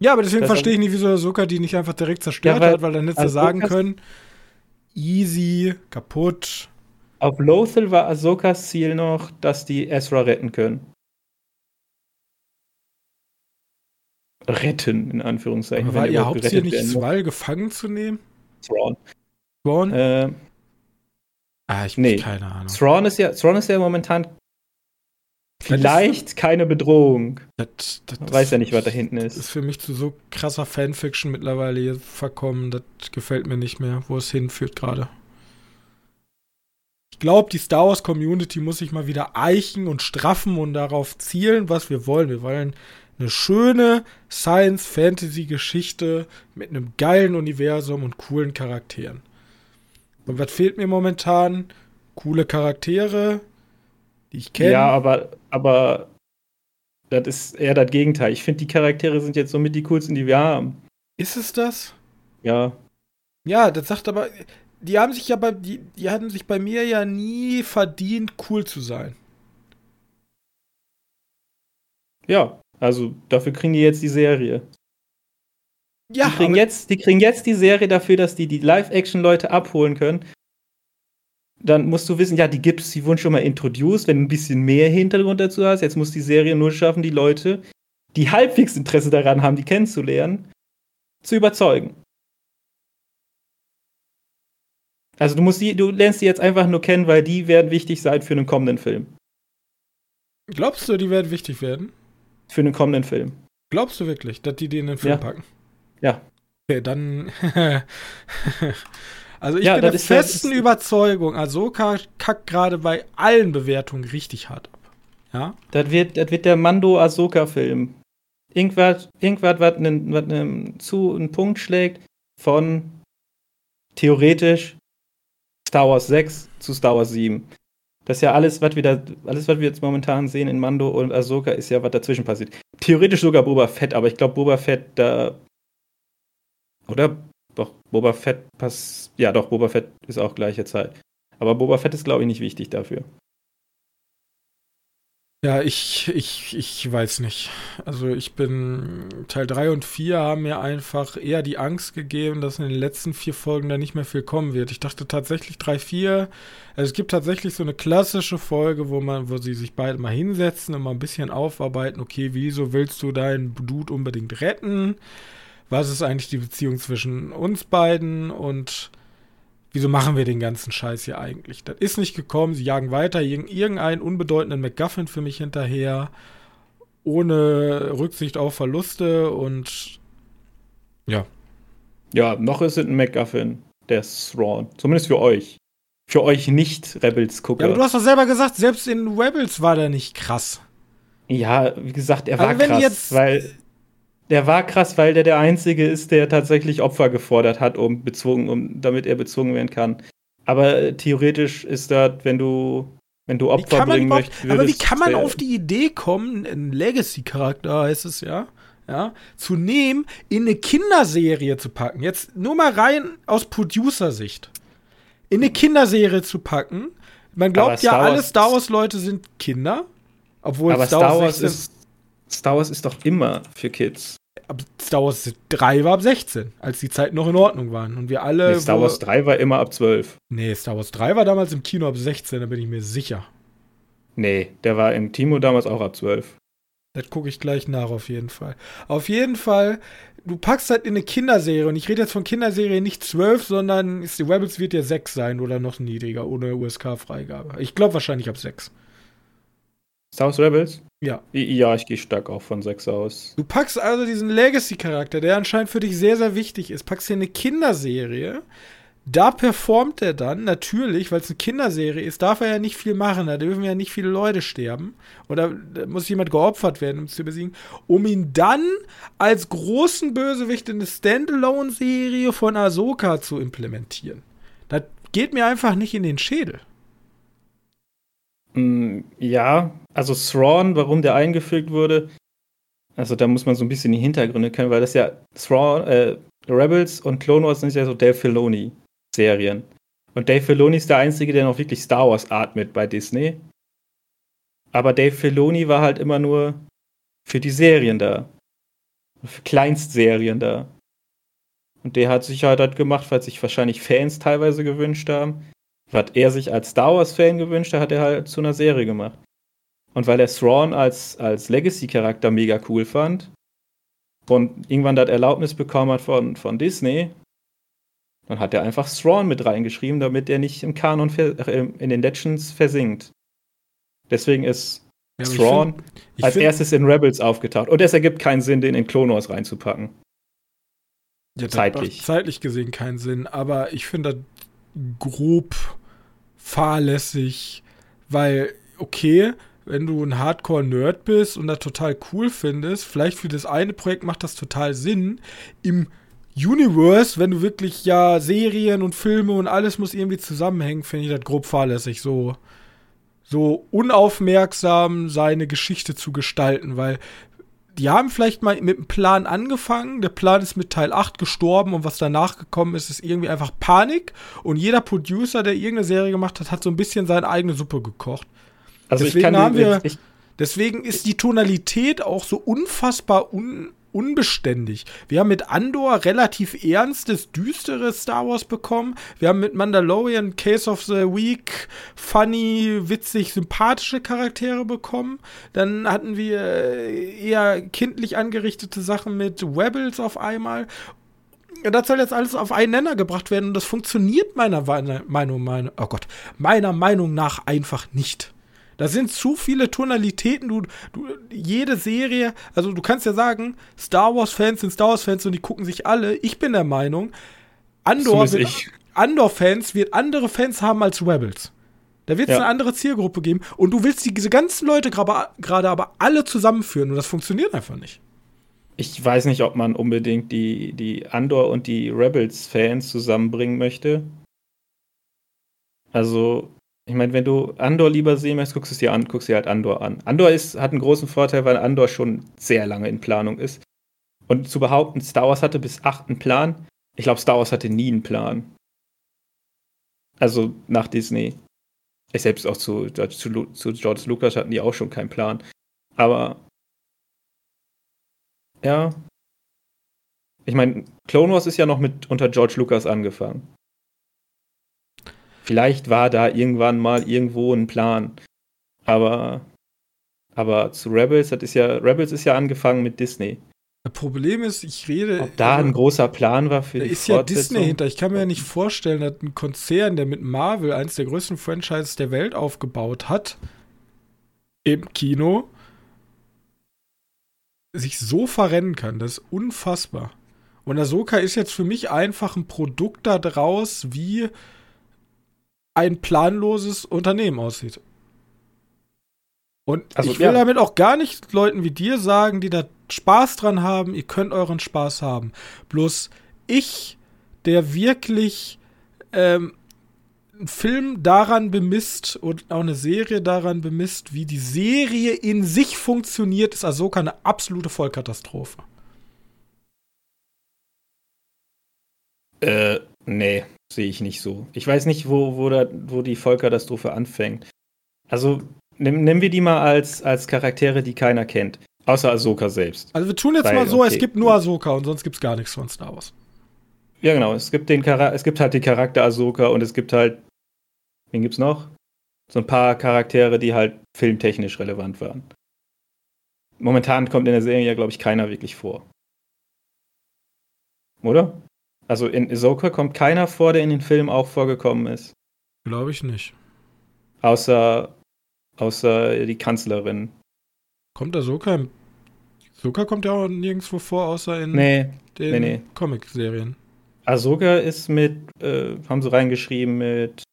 Ja, aber deswegen verstehe ich nicht, wieso Ahsoka die nicht einfach direkt zerstört ja, weil, hat, weil dann hätte sie sagen können, easy, kaputt. Auf Lothal war Ahsokas Ziel noch, dass die Ezra retten können. Retten, in Anführungszeichen. Aber war ihr Hauptziel nicht, Swal gefangen zu nehmen? Thrawn. Thrawn? Äh, ah, ich nee. keine Ahnung. Thrawn ist ja, Thrawn ist ja momentan Vielleicht keine Bedrohung. Das, das, Man weiß ja nicht, was da hinten ist. Das ist für mich zu so krasser Fanfiction mittlerweile hier verkommen. Das gefällt mir nicht mehr, wo es hinführt gerade. Ich glaube, die Star Wars Community muss sich mal wieder eichen und straffen und darauf zielen, was wir wollen. Wir wollen eine schöne Science-Fantasy-Geschichte mit einem geilen Universum und coolen Charakteren. Und was fehlt mir momentan? Coole Charaktere, die ich kenne. Ja, aber, aber das ist eher das Gegenteil. Ich finde, die Charaktere sind jetzt somit die coolsten, die wir haben. Ist es das? Ja. Ja, das sagt aber, die haben sich ja bei, die, die hatten sich bei mir ja nie verdient, cool zu sein. Ja, Also dafür kriegen die jetzt die Serie. Ja, die, kriegen jetzt, die kriegen jetzt die Serie dafür, dass die die Live-Action-Leute abholen können. Dann musst du wissen, ja, die gibt's, die wurden schon mal introduced, wenn du ein bisschen mehr Hintergrund dazu hast. Jetzt muss die Serie nur schaffen, die Leute, die halbwegs Interesse daran haben, die kennenzulernen, zu überzeugen. Also du musst die, du lernst die jetzt einfach nur kennen, weil die werden wichtig sein für einen kommenden Film. glaubst du, die werden wichtig werden? Für einen kommenden Film. Glaubst du wirklich, dass die den in den Film Ja. packen? Ja. Okay, dann. also ich Ja, bin der ist ja- festen Überzeugung, Ahsoka kackt gerade bei allen Bewertungen richtig hart ab. Ja? Das wird, das wird der Mando-Ahsoka-Film. Irgendwas, irgendwas, was einen, was einen, zu einen Punkt schlägt von theoretisch Star Wars 6 zu Star Wars 7. Das ist ja alles, was wir da, alles, was wir jetzt momentan sehen in Mando und Ahsoka, ist ja, was dazwischen passiert. Theoretisch sogar Boba Fett, aber ich glaube, Boba Fett da. Oder? Doch, Boba Fett passt. Ja, doch, Boba Fett ist auch gleiche Zeit. Aber Boba Fett ist, glaube ich, nicht wichtig dafür. Ja, ich, ich, ich weiß nicht. Also ich bin Teil 3 und 4 haben mir einfach eher die Angst gegeben, dass in den letzten vier Folgen da nicht mehr viel kommen wird. Ich dachte tatsächlich 3, 4. Also es gibt tatsächlich so eine klassische Folge, wo man, wo sie sich beide mal hinsetzen und mal ein bisschen aufarbeiten, okay, wieso willst du deinen Dude unbedingt retten? Was ist eigentlich die Beziehung zwischen uns beiden und wieso machen wir den ganzen Scheiß hier eigentlich? Das ist nicht gekommen, sie jagen weiter irg- irgendeinen unbedeutenden MacGuffin für mich hinterher, ohne Rücksicht auf Verluste und ja. Ja, noch ist es ein MacGuffin, der Thrawn. Zumindest für euch. Für euch nicht Rebels-Gucker. Ja, aber du hast doch selber gesagt, selbst in Rebels war der nicht krass. Ja, wie gesagt, er war Also wenn krass, jetzt- weil der war krass, weil der der einzige ist, der tatsächlich Opfer gefordert hat, um bezwungen, um damit er bezwungen werden kann. Aber theoretisch ist das, wenn du wenn du Opfer bringen möchtest, aber wie kann man auf die Idee kommen, einen Legacy-Charakter heißt es ja, ja, zu nehmen, in eine Kinderserie zu packen? Jetzt nur mal rein aus Producer-Sicht. In eine Kinderserie zu packen. Man glaubt ja, Star alle Wars- Star Wars-Leute sind Kinder. Obwohl aber Star Wars 16 ist Star Wars ist doch immer für Kids. ab Star Wars 3 war ab 16, als die Zeiten noch in Ordnung waren. Und wir alle. Nee, Star Wars 3 war immer ab 12. Nee, Star Wars 3 war damals im Kino ab 16, da bin ich mir sicher. Nee, der war im Timo damals auch ab 12. Das gucke ich gleich nach, auf jeden Fall. Auf jeden Fall, du packst halt in eine Kinderserie, und ich rede jetzt von Kinderserie nicht 12, sondern ist, die Rebels wird ja 6 sein oder noch niedriger, ohne USK-Freigabe. Ich glaube wahrscheinlich ab 6. Star Wars Rebels? Ja. Ja, ich gehe stark auch von 6 aus. Du packst also diesen Legacy-Charakter, der anscheinend für dich sehr, sehr wichtig ist, packst hier eine Kinderserie. Da performt er dann natürlich, weil es eine Kinderserie ist, darf er ja nicht viel machen. Da dürfen ja nicht viele Leute sterben. Oder da muss jemand geopfert werden, um es zu besiegen. Um ihn dann als großen Bösewicht in eine Standalone-Serie von Ahsoka zu implementieren. Das geht mir einfach nicht in den Schädel. Mm, ja, also Thrawn, warum der eingefügt wurde, also da muss man so ein bisschen die Hintergründe kennen, weil das ja Thrawn, äh, Rebels und Clone Wars sind ja so Dave Filoni-Serien. Und Dave Filoni ist der Einzige, der noch wirklich Star Wars atmet bei Disney. Aber Dave Filoni war halt immer nur für die Serien da. Für Kleinstserien da. Und der hat sich halt das gemacht, weil sich wahrscheinlich Fans teilweise gewünscht haben. Was er sich als Star Wars-Fan gewünscht hat, hat er halt zu einer Serie gemacht. Und weil er Thrawn als, als Legacy-Charakter mega cool fand und irgendwann das Erlaubnis bekommen hat von, von Disney, dann hat er einfach Thrawn mit reingeschrieben, damit er nicht im Kanon, äh, in den Legends versinkt. Deswegen ist Ja, ich Thrawn find- ich als find- erstes in Rebels aufgetaucht. Und es ergibt keinen Sinn, den in Clone Wars reinzupacken. Ja, zeitlich. zeitlich gesehen keinen Sinn, aber ich finde das grob fahrlässig, weil, okay, wenn du ein Hardcore-Nerd bist und das total cool findest, vielleicht für das eine Projekt macht das total Sinn. Im Universe, wenn du wirklich ja Serien und Filme und alles muss irgendwie zusammenhängen, finde ich das grob fahrlässig, so, so unaufmerksam seine Geschichte zu gestalten, weil die haben vielleicht mal mit einem Plan angefangen, der Plan ist mit Teil 8 gestorben und was danach gekommen ist, ist irgendwie einfach Panik und jeder Producer, der irgendeine Serie gemacht hat, hat so ein bisschen seine eigene Suppe gekocht. Also Deswegen ich kann haben wir- ich, Deswegen ist die Tonalität auch so unfassbar un unbeständig. Wir haben mit Andor relativ ernstes, düsteres Star Wars bekommen. Wir haben mit Mandalorian Case of the Week funny, witzig, sympathische Charaktere bekommen. Dann hatten wir äh, eher kindlich angerichtete Sachen mit Rebels auf einmal. Das soll jetzt alles auf einen Nenner gebracht werden und das funktioniert meiner Meinung, meine, oh Gott, meiner Meinung nach einfach nicht. Da sind zu viele Tonalitäten. Du, du, jede Serie, also du kannst ja sagen, Star Wars-Fans sind Star Wars-Fans und die gucken sich alle. Ich bin der Meinung, Andor wird, Andor-Fans wird andere Fans haben als Rebels. Da wird es ja. eine andere Zielgruppe geben. Und du willst diese ganzen Leute gerade aber alle zusammenführen und das funktioniert einfach nicht. Ich weiß nicht, ob man unbedingt die, die Andor und die Rebels-Fans zusammenbringen möchte. Also, ich meine, wenn du Andor lieber sehen möchtest, guckst du es dir an, guckst dir halt Andor an. Andor ist, hat einen großen Vorteil, weil Andor schon sehr lange in Planung ist. Und zu behaupten, Star Wars hatte bis 8 einen Plan, ich glaube, Star Wars hatte nie einen Plan. Also nach Disney. Ich selbst auch zu, zu, zu George Lucas hatten die auch schon keinen Plan. Aber ja. Ich meine, Clone Wars ist ja noch mit unter George Lucas angefangen. Vielleicht war da irgendwann mal irgendwo ein Plan. Aber, aber zu Rebels, das ist ja, Rebels ist ja angefangen mit Disney. Das Problem ist, ich rede. Ob da ein großer Plan war für da die ist ja Disney hinter. Ich kann mir ja nicht vorstellen, dass ein Konzern, der mit Marvel eines der größten Franchises der Welt aufgebaut hat, im Kino, sich so verrennen kann. Das ist unfassbar. Und Ahsoka ist jetzt für mich einfach ein Produkt daraus, wie ein planloses Unternehmen aussieht. Und also, ich will ja. damit auch gar nicht Leuten wie dir sagen, die da Spaß dran haben, ihr könnt euren Spaß haben. Bloß ich, der wirklich ähm, einen Film daran bemisst und auch eine Serie daran bemisst, wie die Serie in sich funktioniert, ist Ahsoka eine absolute Vollkatastrophe. Äh, nee, sehe ich nicht so. Ich weiß nicht, wo, wo, da, wo die Vollkatastrophe anfängt. Also, nehmen, nehmen wir die mal als, als Charaktere, die keiner kennt. Außer Ahsoka selbst. Also wir tun jetzt Weil, mal so, okay. es gibt nur Ahsoka und sonst gibt es gar nichts von Star Wars. Ja, genau. Es gibt, den es gibt halt den Charakter Ahsoka und es gibt halt. Wen gibt's noch? So ein paar Charaktere, die halt filmtechnisch relevant waren. Momentan kommt in der Serie ja, glaube ich, keiner wirklich vor. Oder? Also in Ahsoka kommt keiner vor, der in den Filmen auch vorgekommen ist. Glaube ich nicht. Außer, außer die Kanzlerin. Kommt Ahsoka im. Ahsoka kommt ja auch nirgendwo vor, außer in nee, den nee, nee. Comic-Serien. Ahsoka ist mit, äh, haben sie reingeschrieben, mit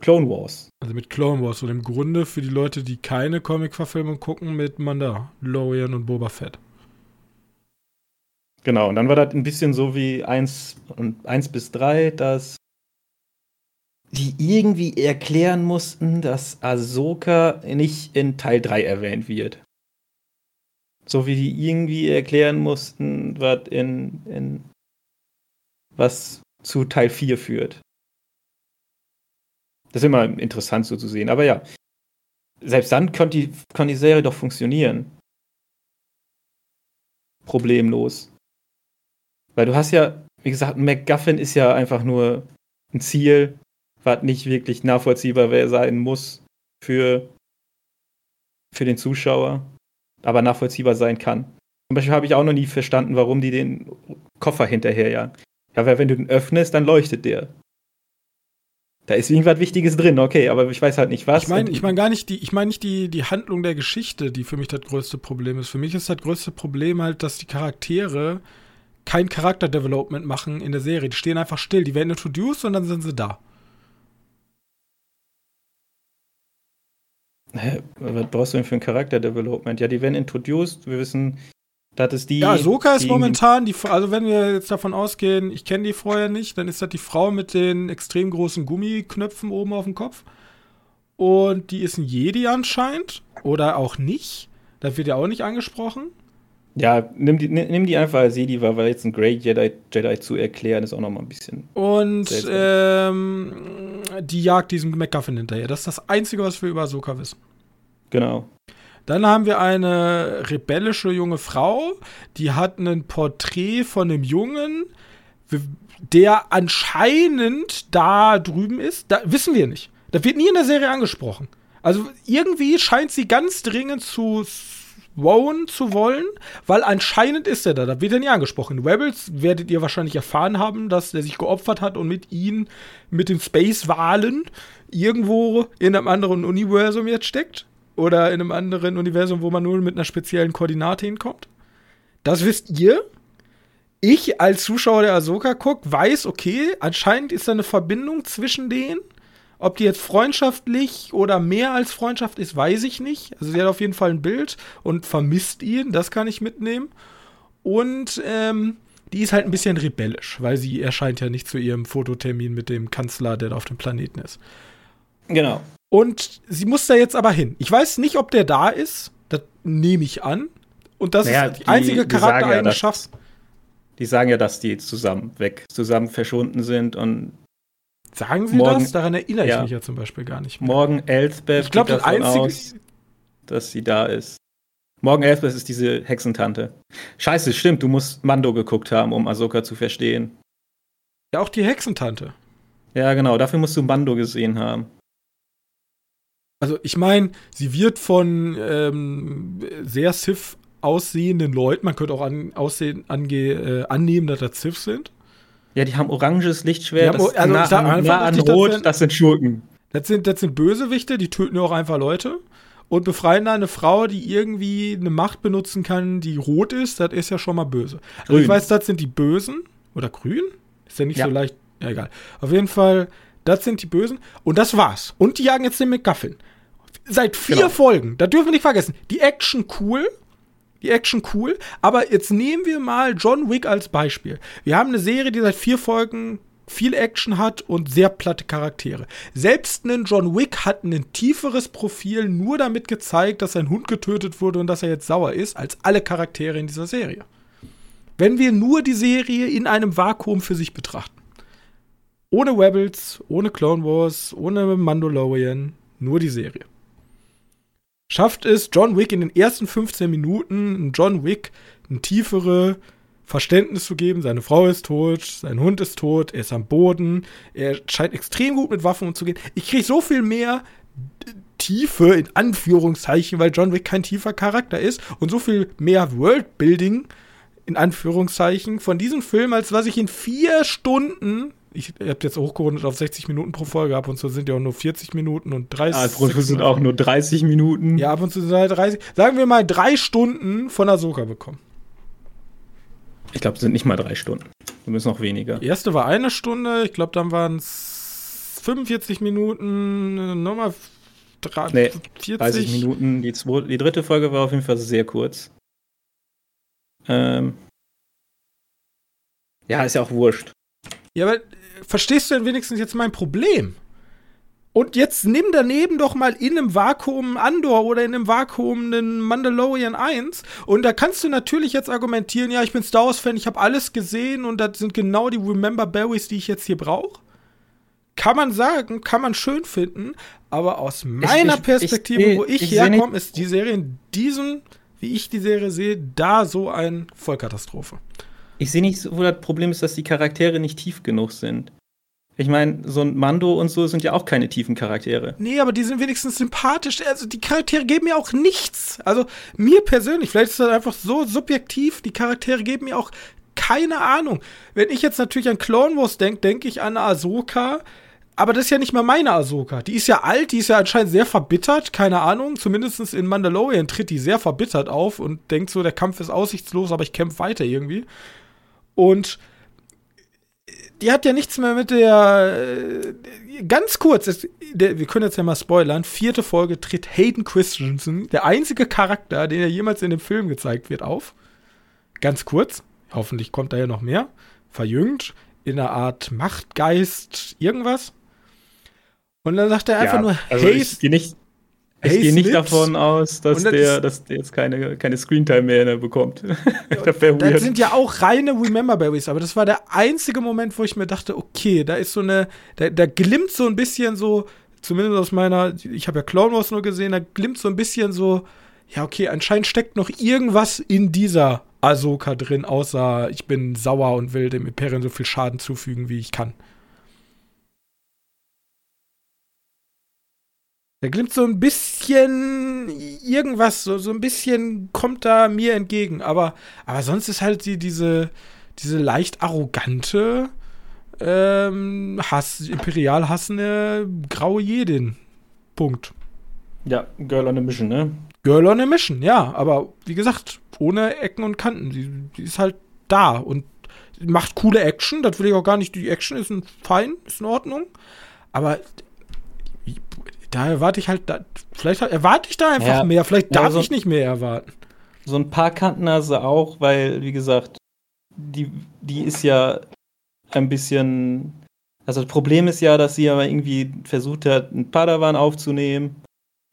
Clone Wars. Also mit Clone Wars und im Grunde für die Leute, die keine Comic-Verfilmung gucken, mit Mandalorian und Boba Fett. Genau, und dann war das ein bisschen so wie 1, und 1 bis 3, dass die irgendwie erklären mussten, dass Ahsoka nicht in Teil 3 erwähnt wird. So wie die irgendwie erklären mussten, was in, in was zu Teil 4 führt. Das ist immer interessant so zu sehen. Aber ja, selbst dann konnte die, die Serie doch funktionieren. Problemlos. Weil du hast ja, wie gesagt, MacGuffin ist ja einfach nur ein Ziel, was nicht wirklich nachvollziehbar sein muss für, für den Zuschauer, aber nachvollziehbar sein kann. Zum Beispiel habe ich auch noch nie verstanden, warum die den Koffer hinterherjagen. Ja, weil wenn du den öffnest, dann leuchtet der. Da ist irgendwas Wichtiges drin, okay, aber ich weiß halt nicht was. Ich meine ich mein gar nicht die, ich meine nicht die, die Handlung der Geschichte, die für mich das größte Problem ist. Für mich ist das größte Problem halt, dass die Charaktere kein Charakterdevelopment machen in der Serie. Die stehen einfach still. Die werden introduced und dann sind sie da. Hä? Was brauchst du denn für ein Charakterdevelopment? Ja, die werden introduced. Wir wissen, das ist die. Ja, Ahsoka ist momentan die. Also, wenn wir jetzt davon ausgehen, ich kenne die vorher nicht, dann ist das die Frau mit den extrem großen Gummiknöpfen oben auf dem Kopf. Und die ist ein Jedi anscheinend. Oder auch nicht. Das wird ja auch nicht angesprochen. Ja, nimm die, nimm die einfach als Jedi, weil jetzt ein Great Jedi, Jedi zu erklären, ist auch noch mal ein bisschen. Und ähm, die jagt diesen McGuffin hinterher. Das ist das Einzige, was wir über Ahsoka wissen. Genau. Dann haben wir eine rebellische junge Frau, die hat ein Porträt von einem Jungen, der anscheinend da drüben ist. Da wissen wir nicht. Das wird nie in der Serie angesprochen. Also irgendwie scheint sie ganz dringend zu Rowan zu wollen, weil anscheinend ist er da. Da wird er nie angesprochen. In Rebels werdet ihr wahrscheinlich erfahren haben, dass er sich geopfert hat und mit ihnen, mit den Space-Wahlen, irgendwo in einem anderen Universum jetzt steckt. Oder in einem anderen Universum, wo man nur mit einer speziellen Koordinate hinkommt. Das wisst ihr. Ich als Zuschauer der Ahsoka guck, weiß, okay, anscheinend ist da eine Verbindung zwischen denen. Ob die jetzt freundschaftlich oder mehr als Freundschaft ist, weiß ich nicht. Also sie hat auf jeden Fall ein Bild und vermisst ihn, das kann ich mitnehmen. Und ähm, die ist halt ein bisschen rebellisch, weil sie erscheint ja nicht zu ihrem Fototermin mit dem Kanzler, der da auf dem Planeten ist. Genau. Und sie muss da jetzt aber hin. Ich weiß nicht, ob der da ist. Das nehme ich an. Und das naja, ist die, die einzige Charaktereigenschaft. Ja, die sagen ja, dass die zusammen weg, zusammen verschwunden sind und Sagen sie morgen, das? Daran erinnere ich ja. mich ja zum Beispiel gar nicht mehr. Morgen Elsbeth ich glaube, das einzige aus, dass sie da ist. Morgen Elsbeth ist diese Hexentante. Scheiße, stimmt, du musst Mando geguckt haben, um Ahsoka zu verstehen. Ja, auch die Hexentante. Ja, genau, dafür musst du Mando gesehen haben. Also, ich meine, sie wird von ähm, sehr Sith aussehenden Leuten, man könnte auch an, aussehen, ange, äh, annehmen, dass das Sith sind. Ja, die haben oranges Lichtschwert, das also, nah, sag, an, nah an Rot, das sind, das sind Schurken. Das sind, das sind Bösewichte, die töten ja auch einfach Leute und befreien da eine Frau, die irgendwie eine Macht benutzen kann, die rot ist, das ist ja schon mal böse. Also ich weiß, das sind die Bösen. Oder grün? Ist ja nicht ja. so leicht. Ja, egal. Auf jeden Fall, das sind die Bösen. Und das war's. Und die jagen jetzt den McGuffin. Seit vier genau. Folgen, da dürfen wir nicht vergessen, die Action cool, die Action cool. Aber jetzt nehmen wir mal John Wick als Beispiel. Wir haben eine Serie, die seit vier Folgen viel Action hat und sehr platte Charaktere. Selbst ein John Wick hat ein tieferes Profil nur damit gezeigt, dass sein Hund getötet wurde und dass er jetzt sauer ist, als alle Charaktere in dieser Serie. Wenn wir nur die Serie in einem Vakuum für sich betrachten. Ohne Rebels, ohne Clone Wars, ohne Mandalorian, nur die Serie schafft es John Wick in den ersten 15 Minuten, John Wick ein tiefere Verständnis zu geben. Seine Frau ist tot, sein Hund ist tot, er ist am Boden, er scheint extrem gut mit Waffen umzugehen. Ich kriege so viel mehr Tiefe in Anführungszeichen, weil John Wick kein tiefer Charakter ist und so viel mehr Worldbuilding in Anführungszeichen von diesem Film, als was ich in vier Stunden ich habe jetzt hochgerundet auf 60 Minuten pro Folge. Ab und zu sind ja auch nur 40 Minuten und 30. Ah, ab und zu sind auch nur 30 Minuten. Ja, ab und zu sind halt 30. Sagen wir mal drei Stunden von Ahsoka bekommen. Ich glaube, es sind nicht mal drei Stunden. Wir müssen noch weniger. Die erste war eine Stunde. Ich glaube, dann waren es 45 Minuten. Nochmal nee, 40. 30 Minuten. Die, zwei, die dritte Folge war auf jeden Fall sehr kurz. Ähm. Ja, ist ja auch wurscht. Ja, aber verstehst du denn wenigstens jetzt mein Problem? Und jetzt nimm daneben doch mal in einem Vakuum Andor oder in einem Vakuum einen Mandalorian 1. Und da kannst du natürlich jetzt argumentieren, ja, ich bin Star Wars-Fan, ich habe alles gesehen und das sind genau die Remember Berries, die ich jetzt hier brauche. Kann man sagen, kann man schön finden, aber aus meiner ich, ich, Perspektive, ich, wo ich, herkomme, ist die Serie in diesem, wie ich die Serie sehe, da so eine Vollkatastrophe. Ich sehe nicht, wo das Problem ist, dass die Charaktere nicht tief genug sind. Ich meine, so ein Mando und so sind ja auch keine tiefen Charaktere. Nee, aber die sind wenigstens sympathisch. Also die Charaktere geben mir auch nichts. Also mir persönlich, vielleicht ist das einfach so subjektiv, die Charaktere geben mir auch keine Ahnung. Wenn ich jetzt natürlich an Clone Wars denke, denke ich an Ahsoka. Aber das ist ja nicht mal meine Ahsoka. Die ist ja alt, die ist ja anscheinend sehr verbittert, keine Ahnung. Zumindest in Mandalorian tritt die sehr verbittert auf und denkt so, der Kampf ist aussichtslos, aber ich kämpfe weiter irgendwie. Und die hat ja nichts mehr mit der. Äh, ganz kurz, es, der, wir können jetzt ja mal spoilern. Vierte Folge tritt Hayden Christensen, der einzige Charakter, den er jemals in dem Film gezeigt wird, auf. Ganz kurz. Hoffentlich kommt da ja noch mehr. Verjüngt. In einer Art Machtgeist, irgendwas. Und dann sagt er einfach ja, nur, also hey, ich gehe nicht, ich hey, gehe nicht davon aus, dass der, dass der jetzt keine, keine Screentime mehr bekommt. das, das sind ja auch reine Remember Berries, aber das war der einzige Moment, wo ich mir dachte, okay, da ist so eine, da, da glimmt so ein bisschen so, zumindest aus meiner, ich habe ja Clone Wars nur gesehen, da glimmt so ein bisschen so, ja, okay, anscheinend steckt noch irgendwas in dieser Ahsoka drin, außer ich bin sauer und will dem Imperium so viel Schaden zufügen, wie ich kann. Da glimmt so ein bisschen irgendwas, so, so ein bisschen kommt da mir entgegen. Aber, aber sonst ist halt die, diese, diese leicht arrogante, ähm, Hass, imperial hassende graue Jedin. Punkt. Ja, Girl on a Mission, ne? Girl on a Mission, ja. Aber wie gesagt, ohne Ecken und Kanten. Die, die ist halt da und macht coole Action. Das will ich auch gar nicht. Die Action ist ein fein, ist in Ordnung. Aber da erwarte ich halt, da, vielleicht erwarte ich da einfach ja, mehr, vielleicht darf ja, so, ich nicht mehr erwarten. So ein paar Kanten hast du auch, weil, wie gesagt, die, die ist ja ein bisschen. Also das Problem ist ja, dass sie aber irgendwie versucht hat, einen Padawan aufzunehmen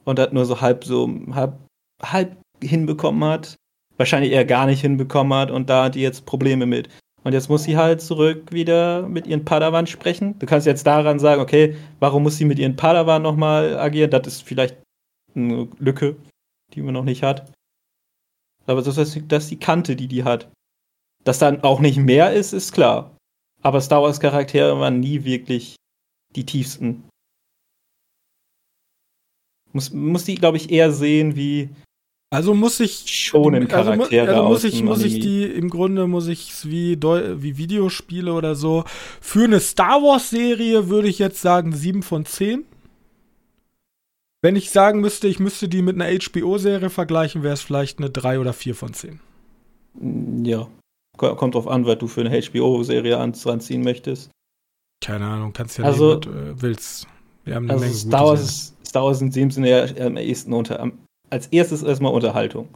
und das nur so halb so halb, halb hinbekommen hat. Wahrscheinlich eher gar nicht hinbekommen hat und da hat die jetzt Probleme mit. Und jetzt muss sie halt zurück wieder mit ihren Padawan sprechen. Du kannst jetzt daran sagen, okay, warum muss sie mit ihren Padawan nochmal agieren? Das ist vielleicht eine Lücke, die man noch nicht hat. Aber das ist, das die Kante, die die hat. Dass dann auch nicht mehr ist, ist klar. Aber Star Wars Charaktere waren nie wirklich die tiefsten. Muss, muss die, glaube ich, eher sehen wie also muss ich schon in Charaktere also, also muss ich muss ich die im Grunde muss ich wie wie Videospiele oder so für eine Star Wars Serie würde ich jetzt sagen 7 von 10. Wenn ich sagen müsste, ich müsste die mit einer HBO Serie vergleichen, wäre es vielleicht eine 3 oder 4 von 10. Ja. Kommt drauf an, was du für eine HBO Serie anziehen möchtest. Keine Ahnung, kannst ja also, nehmen, was du willst. Wir haben eine also Menge Star Wars, Star Wars in dem Sinne ja am ehesten unter, am als erstes erstmal Unterhaltung.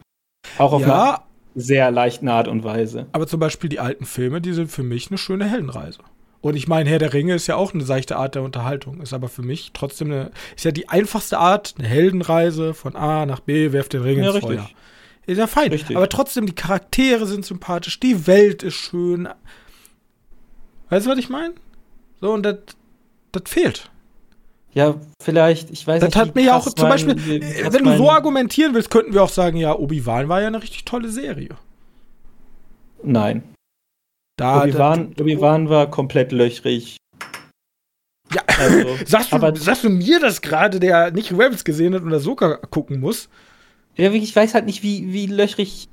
Auch auf ja, eine sehr leichten Art und Weise. Aber zum Beispiel die alten Filme, die sind für mich eine schöne Heldenreise. Und ich meine, Herr der Ringe ist ja auch eine seichte Art der Unterhaltung. Ist aber für mich trotzdem eine, ist ja die einfachste Art, eine Heldenreise von A nach B, werft den Ring ja, ins richtig. Feuer. Ist ja fein. Richtig. Aber trotzdem, die Charaktere sind sympathisch, die Welt ist schön. Weißt du, was ich meine? So, und das fehlt. Ja, vielleicht, ich weiß das nicht. Das hat mir ja auch zum Beispiel, mein, wenn du so argumentieren willst, könnten wir auch sagen, ja, Obi-Wan war ja eine richtig tolle Serie. Nein. Da, Obi-Wan Obi war komplett löchrig. Ja, also, sagst, du, aber, sagst du mir das gerade, der nicht Rebels gesehen hat und Ahsoka gucken muss? Ja, ich weiß halt nicht, wie, wie löchrig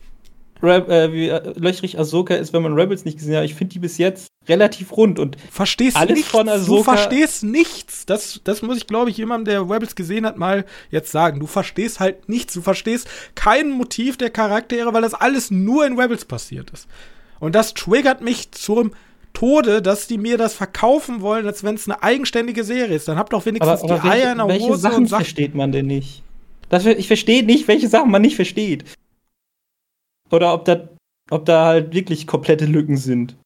Re äh, wie äh, löchrig Ahsoka ist, wenn man Rebels nicht gesehen hat. Ich finde die bis jetzt relativ rund und verstehst alles nichts. von Ahsoka. Du verstehst nichts. Das, das muss ich, glaube ich, jemandem, der Rebels gesehen hat, mal jetzt sagen. Du verstehst halt nichts. Du verstehst kein Motiv der Charaktere, weil das alles nur in Rebels passiert ist. Und das triggert mich zum Tode, dass die mir das verkaufen wollen, als wenn es eine eigenständige Serie ist. Dann habt doch wenigstens aber, aber die welche, Eier in der welche Hose Sachen und versteht man denn nicht? Das, ich verstehe nicht, welche Sachen man nicht versteht. Oder ob da, ob da halt wirklich komplette Lücken sind.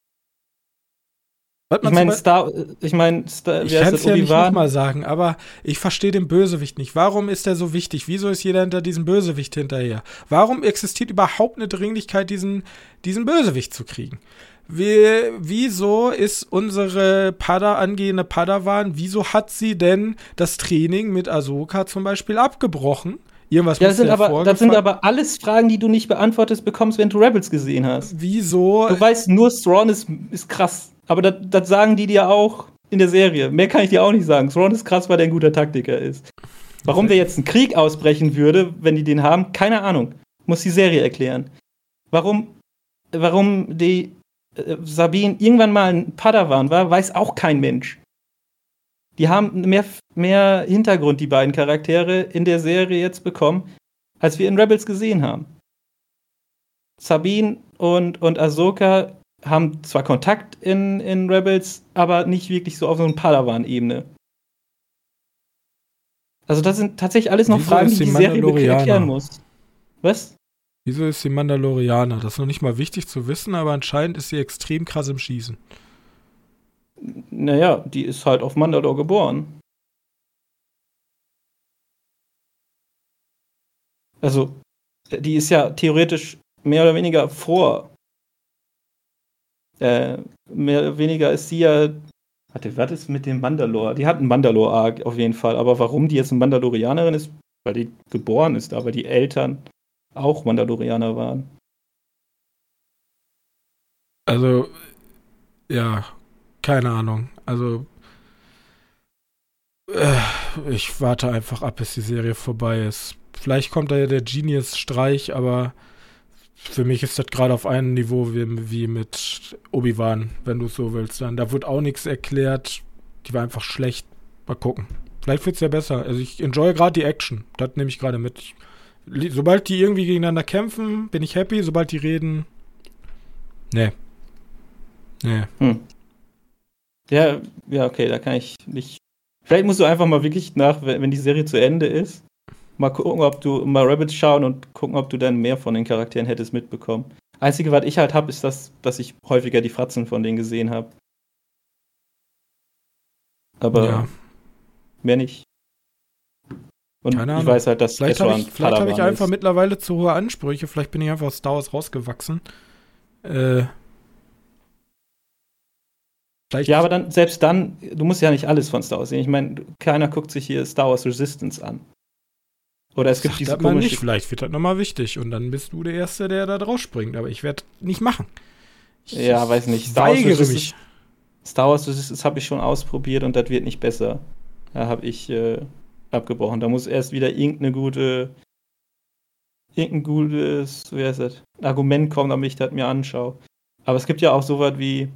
ich meine, Star, ich meine, Star, ich kann es ja nicht nochmal sagen, aber ich verstehe den Bösewicht nicht. Warum ist der so wichtig? Wieso ist jeder hinter diesem Bösewicht hinterher? Warum existiert überhaupt eine Dringlichkeit, diesen, diesen Bösewicht zu kriegen? Wie, wieso ist unsere Pada angehende Padawan, wieso hat sie denn das Training mit Ahsoka zum Beispiel abgebrochen? Irgendwas ja, das sind, aber, das sind aber alles Fragen, die du nicht beantwortet bekommst, wenn du Rebels gesehen hast. Wieso? Du weißt nur, Thrawn ist, ist krass. Aber das, das sagen die dir auch in der Serie. Mehr kann ich dir auch nicht sagen. Thrawn ist krass, weil der ein guter Taktiker ist. Warum wir jetzt einen Krieg ausbrechen würde, wenn die den haben, keine Ahnung. Muss die Serie erklären. Warum, warum die äh, Sabine irgendwann mal ein Padawan war, weiß auch kein Mensch. Die haben mehr, mehr Hintergrund, die beiden Charaktere, in der Serie jetzt bekommen, als wir in Rebels gesehen haben. Sabine und, und Ahsoka haben zwar Kontakt in, in Rebels, aber nicht wirklich so auf so einer Padawan-Ebene. Also das sind tatsächlich alles noch Wieso Fragen, die die Serie erklären muss. Was? Wieso ist sie Mandalorianer? Das ist noch nicht mal wichtig zu wissen, aber anscheinend ist sie extrem krass im Schießen. Naja, die ist halt auf Mandalore geboren. Also, die ist ja theoretisch mehr oder weniger vor. Äh, mehr oder weniger ist sie ja. Warte, was ist mit dem Mandalore? Die hat einen Mandalore-Arc auf jeden Fall, aber warum die jetzt eine Mandalorianerin ist, weil die geboren ist, aber die Eltern auch Mandalorianer waren. Also, ja, keine Ahnung. Also, äh, ich warte einfach ab, bis die Serie vorbei ist. Vielleicht kommt da ja der Genius-Streich, aber für mich ist das gerade auf einem Niveau wie, wie mit Obi-Wan, wenn du es so willst. Dann, da wird auch nichts erklärt. Die war einfach schlecht. Mal gucken. Vielleicht wird es ja besser. Also ich enjoy gerade die Action. Das nehme ich gerade mit. Ich, sobald die irgendwie gegeneinander kämpfen, bin ich happy. Sobald die reden, nee. Nee. Hm. Ja, ja, okay, da kann ich nicht. Vielleicht musst du einfach mal wirklich nach, wenn die Serie zu Ende ist, mal gucken, ob du mal Rabbits schauen und gucken, ob du dann mehr von den Charakteren hättest mitbekommen. Einzige, was ich halt habe, ist das, dass ich häufiger die Fratzen von denen gesehen habe. Aber ja. mehr nicht. Und Keine ich weiß halt, dass vielleicht habe ich, vielleicht hab ich einfach ist. mittlerweile zu hohe Ansprüche. Vielleicht bin ich einfach aus Star Wars rausgewachsen. Äh, Vielleicht ja, aber dann, selbst dann, du musst ja nicht alles von Star Wars sehen. Ich meine, keiner guckt sich hier Star Wars Resistance an. Oder es gibt Sag diese das nicht, vielleicht wird das nochmal wichtig und dann bist du der Erste, der da drauf springt. Aber ich werde nicht machen. Ich ja, weiß nicht. Star weigere Wars mich. Star Wars Resistance habe ich schon ausprobiert und das wird nicht besser. Da habe ich äh, abgebrochen. Da muss erst wieder irgendeine gute, irgendein gutes, wie heißt das, Argument kommen, damit ich das mir anschaue. Aber es gibt ja auch sowas wie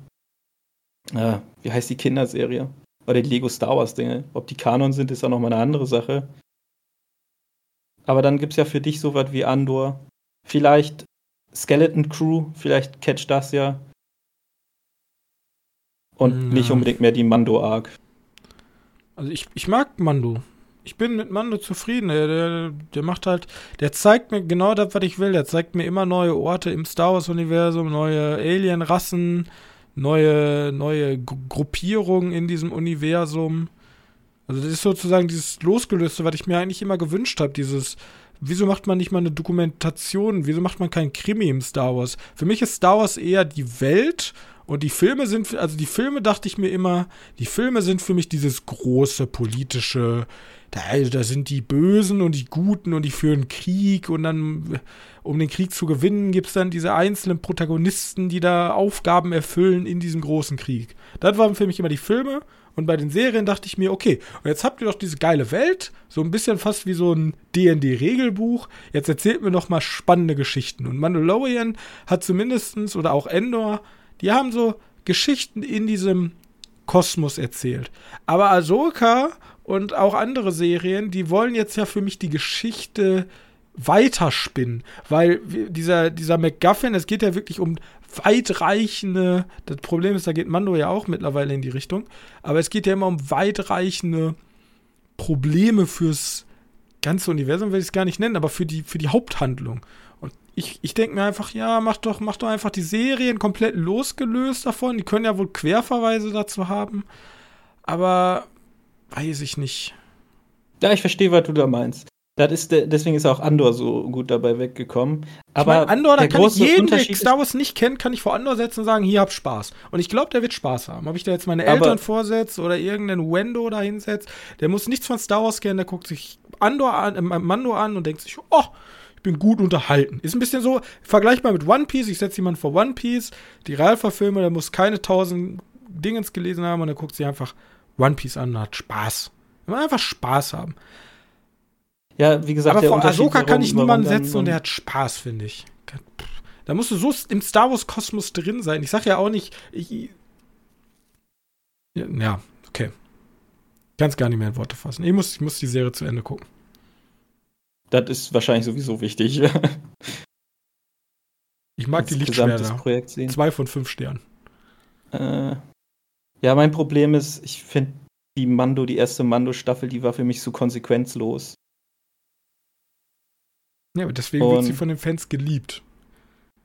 äh, wie heißt die Kinderserie? Oder die Lego Star Wars Dinge. Ob die Kanon sind, ist auch nochmal eine andere Sache. Aber dann gibt es ja für dich sowas wie Andor. Vielleicht Skeleton Crew, vielleicht catch das ja. Und ja. nicht unbedingt mehr die Mando-Arc. Also ich, ich mag Mando. Ich bin mit Mando zufrieden. Der, der, der macht halt, der zeigt mir genau das, was ich will. Der zeigt mir immer neue Orte im Star Wars-Universum, neue Alien-Rassen, neue, neue Gruppierungen in diesem Universum. Also das ist sozusagen dieses Losgelöste, was ich mir eigentlich immer gewünscht habe, dieses Wieso macht man nicht mal eine Dokumentation? Wieso macht man keinen Krimi im Star Wars? Für mich ist Star Wars eher die Welt und die Filme sind, also die Filme dachte ich mir immer, die Filme sind für mich dieses große politische, da, da sind die Bösen und die Guten und die führen Krieg und dann, um den Krieg zu gewinnen, gibt es dann diese einzelnen Protagonisten, die da Aufgaben erfüllen in diesem großen Krieg. Das waren für mich immer die Filme und bei den Serien dachte ich mir, okay, und jetzt habt ihr doch diese geile Welt, so ein bisschen fast wie so ein D&D-Regelbuch. Jetzt erzählt mir noch mal spannende Geschichten. Und Mandalorian hat zumindestens oder auch Endor, die haben so Geschichten in diesem Kosmos erzählt. Aber Ahsoka und auch andere Serien, die wollen jetzt ja für mich die Geschichte weiterspinnen, weil dieser, dieser MacGuffin, es geht ja wirklich um weitreichende, das Problem ist, da geht Mando ja auch mittlerweile in die Richtung, aber es geht ja immer um weitreichende Probleme fürs ganze Universum, will ich es gar nicht nennen, aber für die, für die Haupthandlung. Ich, ich denke mir einfach, ja, mach doch, mach doch einfach die Serien komplett losgelöst davon. Die können ja wohl Querverweise dazu haben. Aber weiß ich nicht. Ja, ich verstehe, was du da meinst. Das ist deswegen ist auch Andor so gut dabei weggekommen. Aber ich mein, Andor, da kann ich jeden, der Star Wars nicht kennt, kann ich vor Andor setzen und sagen, hier hab Spaß. Und ich glaube, der wird Spaß haben. Ob ich da jetzt meine Eltern vorsetze oder irgendeinen Wendo da hinsetze, der muss nichts von Star Wars kennen, der guckt sich Andor an, äh, Mando an und denkt sich, oh, bin gut unterhalten. Ist ein bisschen so vergleichbar mit One Piece. Ich setze jemanden vor One Piece, die Realverfilme, der muss keine tausend Dingens gelesen haben und der guckt sich einfach One Piece an und hat Spaß. Man einfach Spaß haben. Ja, wie gesagt, aber vor Ahsoka kann ich niemanden setzen und der hat Spaß, finde ich. Da musst du so im Star Wars Kosmos drin sein. Ich sag ja auch nicht, ich, ja, okay. Kann es gar nicht mehr in Worte fassen. Ich muss, ich muss die Serie zu Ende gucken. Das ist wahrscheinlich sowieso wichtig. ich mag die Lichtschwerter. Zwei von fünf Sternen. Äh, ja, mein Problem ist, ich finde die Mando, die erste Mando-Staffel, die war für mich so konsequenzlos. Ja, aber deswegen und wird sie von den Fans geliebt.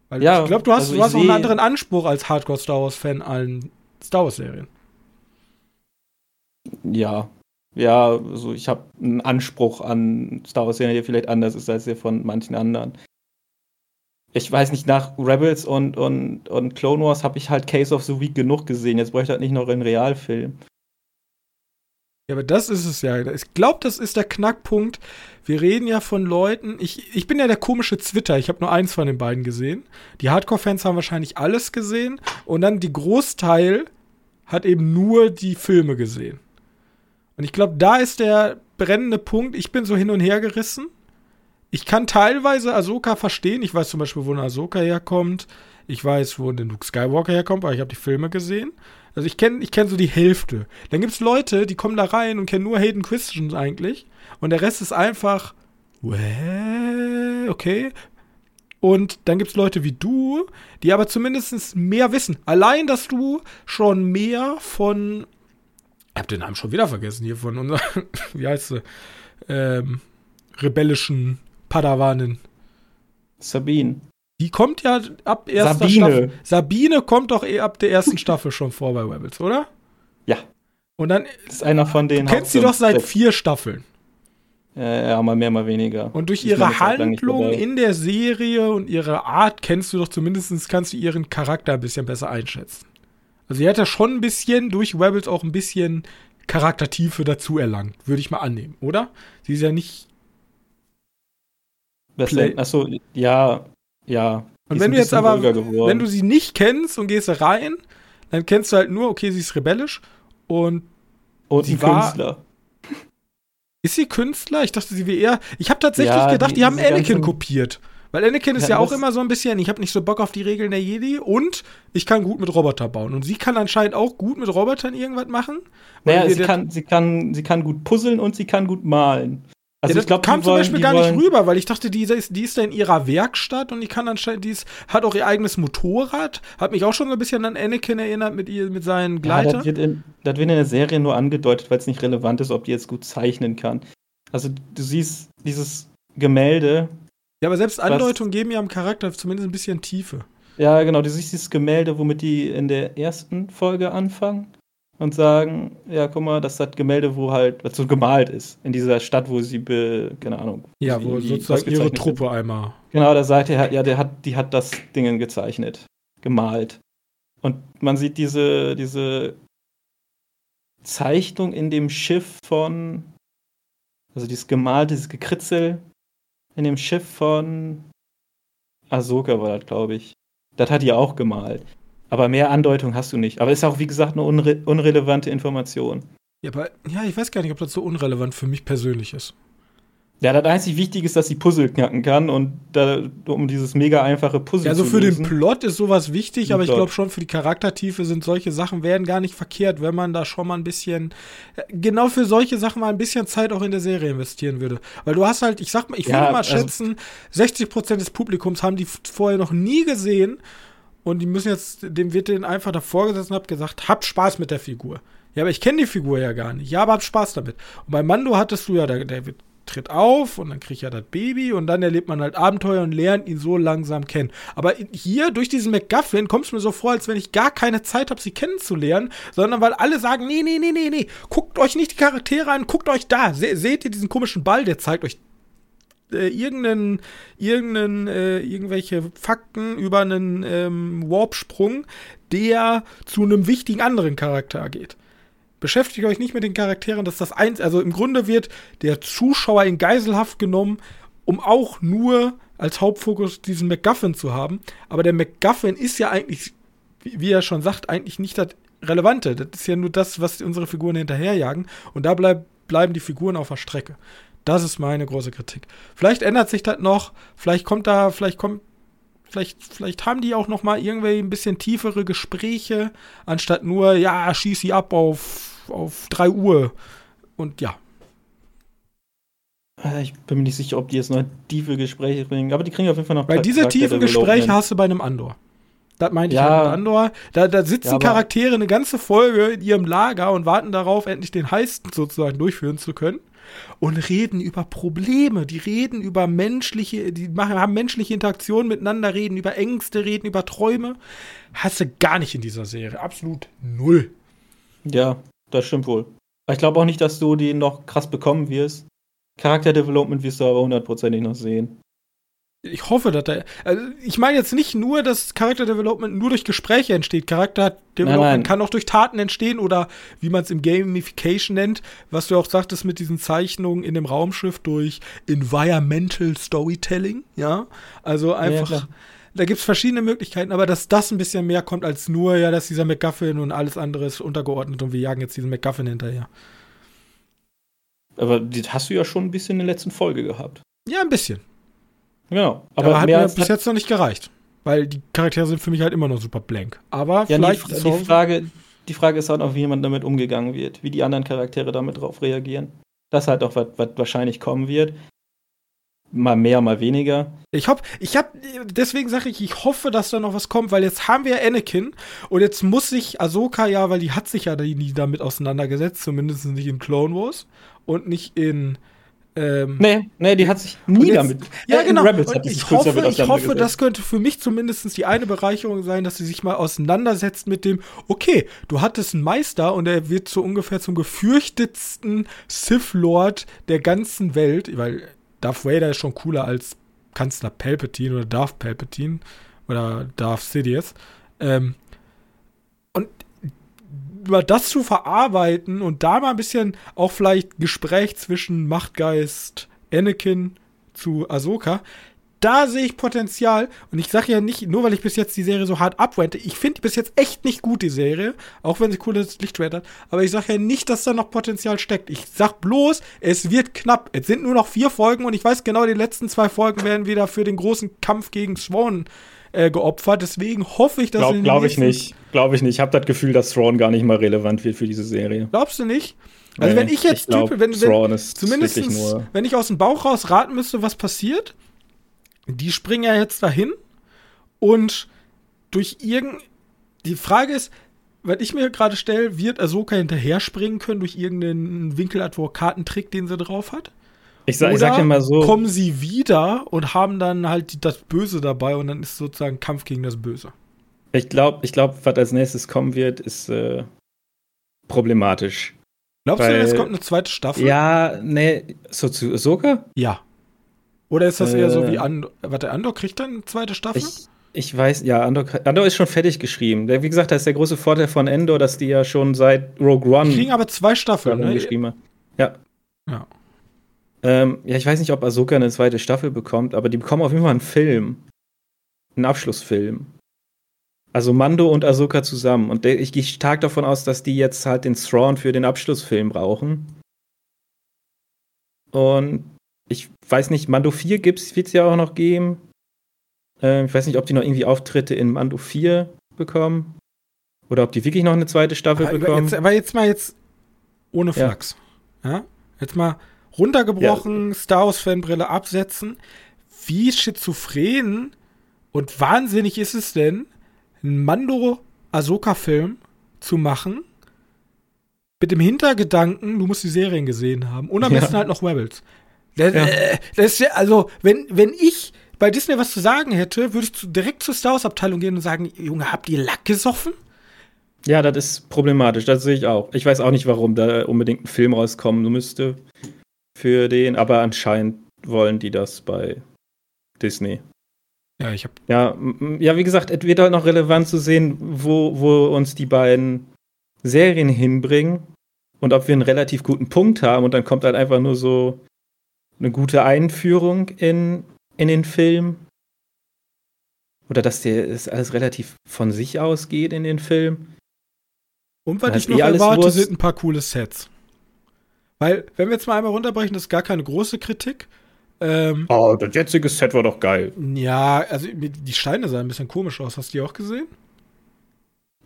Weil ja, ich glaube, du hast, also du hast auch einen anderen Anspruch als Hardcore Star Wars-Fan allen Star Wars-Serien. Ja. Ja, also ich habe einen Anspruch an Star Wars-Serien, der vielleicht anders ist als der von manchen anderen. Ich weiß nicht, nach Rebels und, und, und Clone Wars habe ich halt Case of the Week genug gesehen. Jetzt bräuchte ich halt nicht noch einen Realfilm. Ja, aber das ist es ja. Ich glaube, das ist der Knackpunkt. Wir reden ja von Leuten. Ich, ich bin ja der komische Twitter. Ich habe nur eins von den beiden gesehen. Die Hardcore-Fans haben wahrscheinlich alles gesehen. Und dann die Großteil hat eben nur die Filme gesehen. Und ich glaube, da ist der brennende Punkt. Ich bin so hin und her gerissen. Ich kann teilweise Ahsoka verstehen. Ich weiß zum Beispiel, wo eine Ahsoka herkommt. Ich weiß, wo der Luke Skywalker herkommt, weil ich habe die Filme gesehen. Also ich kenne ich kenn so die Hälfte. Dann gibt es Leute, die kommen da rein und kennen nur Hayden Christian eigentlich. Und der Rest ist einfach, okay. Und dann gibt es Leute wie du, die aber zumindest mehr wissen. Allein, dass du schon mehr von, ich hab den Namen schon wieder vergessen hier, von unserer, wie heißt sie, ähm, rebellischen Padawanin. Sabine. Die kommt ja ab erster Sabine. Staffel. Sabine kommt doch eh ab der ersten Staffel schon vor bei Rebels, oder? Ja. Und dann Das ist einer von den du kennst sie doch seit vier Staffeln. Ja, ja, mal mehr, mal weniger. Und durch Ich ihre Handlung in der Serie und ihre Art kennst du doch zumindest, kannst du ihren Charakter ein bisschen besser einschätzen. Also sie hat ja schon ein bisschen durch Rebels auch ein bisschen Charaktertiefe dazu erlangt, würde ich mal annehmen, oder? Sie ist ja nicht. Play- Achso, ja, ja. Und wenn du jetzt aber, wenn du sie nicht kennst und gehst da rein, dann kennst du halt nur, okay, sie ist rebellisch und Und sie war- Künstler. Ist sie Künstler? Ich dachte, sie wäre eher. Ich habe tatsächlich Ja, gedacht, die, die- haben Anakin kopiert. Weil Anakin ist Ja, ja auch immer so ein bisschen, ich habe nicht so Bock auf die Regeln der Jedi und ich kann gut mit Roboter bauen. Und sie kann anscheinend auch gut mit Robotern irgendwas machen. Naja, sie kann, sie, kann, sie kann gut puzzeln und sie kann gut malen. Also ja, das ich glaube, kam zum wollen, Beispiel gar nicht rüber, weil ich dachte, die ist, die ist da in ihrer Werkstatt und die kann anscheinend, die ist, hat auch ihr eigenes Motorrad. Hat mich auch schon so ein bisschen an Anakin erinnert mit ihr, mit seinen Ja, Gleiter. das, wird in, das wird in der Serie nur angedeutet, weil es nicht relevant ist, ob die jetzt gut zeichnen kann. Also du siehst dieses Gemälde, ja, aber selbst Andeutungen geben ihrem Charakter zumindest ein bisschen Tiefe. ja genau, du siehst dieses Gemälde, womit die in der ersten Folge anfangen und sagen, ja guck mal, das ist das Gemälde, wo halt, was so gemalt ist, in dieser Stadt, wo sie, be, keine Ahnung. Ja, wo sozusagen ihre ausgezeichnet sind. Truppe einmal. Genau, da sagt er, ja, der hat, die hat das Ding gezeichnet, gemalt. Und man sieht diese, diese Zeichnung in dem Schiff von, also dieses gemalte, dieses Gekritzel in dem Schiff von Ahsoka war das, glaube ich. Das hat die auch gemalt. Aber mehr Andeutung hast du nicht. Aber ist auch, wie gesagt, eine unre unrelevante Information. Ja, aber ja, ich weiß gar nicht, ob das so unrelevant für mich persönlich ist. Ja, das einzig Wichtige ist, dass sie Puzzle knacken kann und da, um dieses mega einfache Puzzle Ja, also zu für lösen. den Plot ist sowas wichtig, Den aber ich glaube schon für die Charaktertiefe sind solche Sachen werden gar nicht verkehrt, wenn man da schon mal ein bisschen äh, genau für solche Sachen mal ein bisschen Zeit auch in der Serie investieren würde. Weil du hast halt, ich sag mal, ich Ja, würde mal also- schätzen, 60% des Publikums haben die vorher noch nie gesehen und die müssen jetzt, dem wird denen einfach davor gesessen und hab gesagt, habt Spaß mit der Figur. Ja, aber ich kenne die Figur ja gar nicht. Ja, aber habt Spaß damit. Und bei Mando hattest du ja, wird tritt auf und dann kriegt er das Baby und dann erlebt man halt Abenteuer und lernt ihn so langsam kennen. Aber hier durch diesen McGuffin kommt es mir so vor, als wenn ich gar keine Zeit habe, sie kennenzulernen, sondern weil alle sagen, nee, nee, nee, nee, nee, guckt euch nicht die Charaktere an, guckt euch da. Se seht ihr diesen komischen Ball, der zeigt euch äh, irgendeinen, irgendeinen, äh, irgendwelche Fakten über einen ähm, Warp-Sprung, der zu einem wichtigen anderen Charakter geht. Beschäftigt euch nicht mit den Charakteren, dass das eins, also im Grunde wird der Zuschauer in Geiselhaft genommen, um auch nur als Hauptfokus diesen MacGuffin zu haben. Aber der MacGuffin ist ja eigentlich, wie, er schon sagt, eigentlich nicht das Relevante. Das ist ja nur das, was unsere Figuren hinterherjagen. Und da bleib, bleiben die Figuren auf der Strecke. Das ist meine große Kritik. Vielleicht ändert sich das noch, vielleicht kommt da, vielleicht kommt, vielleicht, vielleicht haben die auch noch mal irgendwie ein bisschen tiefere Gespräche, anstatt nur, ja, schieß sie ab auf, auf 3 Uhr. Und ja. Äh, Ich bin mir nicht sicher, ob die jetzt noch tiefe Gespräche bringen, aber die kriegen auf jeden Fall noch Weil diese tiefen Gespräche Charakter-Development. hast du bei einem Andor. Das meinte ich Ja. mit Andor. Da, da sitzen Ja, Charaktere eine ganze Folge in ihrem Lager und warten darauf, endlich den Heist sozusagen durchführen zu können. Und reden über Probleme, die reden über menschliche, die machen, haben menschliche Interaktionen miteinander, reden über Ängste, reden über Träume. Hast du gar nicht in dieser Serie. Absolut null. Ja, das stimmt wohl. Ich glaube auch nicht, dass du die noch krass bekommen wirst. Charakterdevelopment wirst du aber hundertprozentig noch sehen. Ich hoffe, dass er. Also ich meine jetzt nicht nur, dass Character Development nur durch Gespräche entsteht. Charakter Development Nein, nein. kann auch durch Taten entstehen oder wie man es im Gamification nennt, was du auch sagtest mit diesen Zeichnungen in dem Raumschiff durch Environmental Storytelling, ja. Also einfach. klar. da gibt es verschiedene Möglichkeiten, aber dass das ein bisschen mehr kommt als nur, ja, dass dieser MacGuffin und alles andere ist untergeordnet und wir jagen jetzt diesen MacGuffin hinterher. Aber das hast du ja schon ein bisschen in der letzten Folge gehabt. Ja, ein bisschen. Genau. Aber, Aber, hat mir bis jetzt noch nicht gereicht. Weil die Charaktere sind für mich halt immer noch super blank. Aber Ja, vielleicht. die, die, Frage, die Frage ist halt auch, wie jemand damit umgegangen wird, wie die anderen Charaktere damit drauf reagieren. Das ist halt auch was, was wahrscheinlich kommen wird. Mal mehr, mal weniger. Ich hoffe, ich hab, deswegen sage ich, ich hoffe, dass da noch was kommt, weil jetzt haben wir Anakin und jetzt muss sich Ahsoka ja, weil die hat sich ja nie nie damit auseinandergesetzt, zumindest nicht in Clone Wars und nicht in. Ähm, Nee, nee, die hat sich nie jetzt- damit. Ja, in genau. Ich hoffe, ich hoffe, das könnte für mich zumindest die eine Bereicherung sein, dass sie sich mal auseinandersetzt mit dem, okay, du hattest einen Meister und er wird so ungefähr zum gefürchtetsten Sith Lord der ganzen Welt, weil Darth Vader ist schon cooler als Kanzler Palpatine oder Darth Palpatine oder Darth Sidious. Ähm, über das zu verarbeiten und da mal ein bisschen auch vielleicht Gespräch zwischen Machtgeist Anakin zu Ahsoka, da sehe ich Potenzial. Und ich sage ja nicht, nur weil ich bis jetzt die Serie so hart abwente, ich finde die bis jetzt echt nicht gut, die Serie, auch wenn sie cooles Lichtschwert hat. Aber ich sage ja nicht, dass da noch Potenzial steckt. Ich sag bloß, es wird knapp. Es sind nur noch vier Folgen und ich weiß genau, die letzten zwei Folgen werden wieder für den großen Kampf gegen Swan äh, geopfert. Deswegen hoffe ich, dass in Glaube den glaub ich nächsten- nicht. Glaube ich nicht. Ich habe das Gefühl, dass Thrawn gar nicht mal relevant wird für diese Serie. Glaubst du nicht? Also Nee, wenn ich jetzt glaub, type, wenn, wenn zumindest wenn ich aus dem Bauch raus raten müsste, was passiert, die springen ja jetzt dahin und durch irgend die Frage ist, was ich mir gerade stelle, wird Ahsoka hinterher springen können durch irgendeinen Winkeladvokatentrick, den sie drauf hat? Ich sag, Oder ich sag dir mal so. kommen sie wieder und haben dann halt das Böse dabei und dann ist sozusagen Kampf gegen das Böse. Ich glaube, ich glaub, was als nächstes kommen wird, ist äh, problematisch. Glaubst du, Weil- es kommt eine zweite Staffel? Ja, nee, so zu Ahsoka? Ja. Oder ist das eher so Äh, wie Andor? Warte, Andor kriegt dann eine zweite Staffel? Ich, ich weiß, ja, Andor, Andor ist schon fertig geschrieben. Der, wie gesagt, das ist der große Vorteil von Endor, dass die ja schon seit Rogue One Die kriegen aber zwei Staffeln, ne? geschrieben haben. Ja. Ja. Ähm, ja, ich weiß nicht, ob Ahsoka eine zweite Staffel bekommt, aber die bekommen auf jeden Fall einen Film. Einen Abschlussfilm. Also Mando und Ahsoka zusammen. Und ich gehe stark davon aus, dass die jetzt halt den Thrawn für den Abschlussfilm brauchen. Und ich weiß nicht, Mando 4 gibt's, wird's ja auch noch geben. Ähm, ich weiß nicht, ob die noch irgendwie Auftritte in Mando 4 bekommen. Oder ob die wirklich noch eine zweite Staffel Aber bekommen. jetzt, aber jetzt mal jetzt ohne Ja. Flachs. Ja. Jetzt mal runtergebrochen, Star Wars Fanbrille absetzen. Wie schizophren und wahnsinnig ist es denn, einen Mando Ahsoka Film zu machen mit dem Hintergedanken, du musst die Serien gesehen haben und am Ja. besten halt noch Rebels. Das, Ja. äh, das ist ja, also, wenn, wenn ich bei Disney was zu sagen hätte, würde ich zu, direkt zur Star Wars Abteilung gehen und sagen, Junge, habt ihr Lack gesoffen? Ja, das ist problematisch, das sehe ich auch. Ich weiß auch nicht, warum da unbedingt ein Film rauskommen müsste für den, aber anscheinend wollen die das bei Disney. Ja, ich habe Ja, ja, wie gesagt, es wird halt noch relevant zu sehen, wo, wo uns die beiden Serien hinbringen und ob wir einen relativ guten Punkt haben und dann kommt halt einfach nur so eine gute Einführung in, in den Film. Oder dass der es alles relativ von sich ausgeht in den Film. Und was ich noch eh alles erwarte, Wurst. sind ein paar coole Sets. Weil, wenn wir jetzt mal einmal runterbrechen, das ist gar keine große Kritik. Ähm, Oh, das jetzige Set war doch geil. ja, also die Steine sahen ein bisschen komisch aus. Hast du die auch gesehen?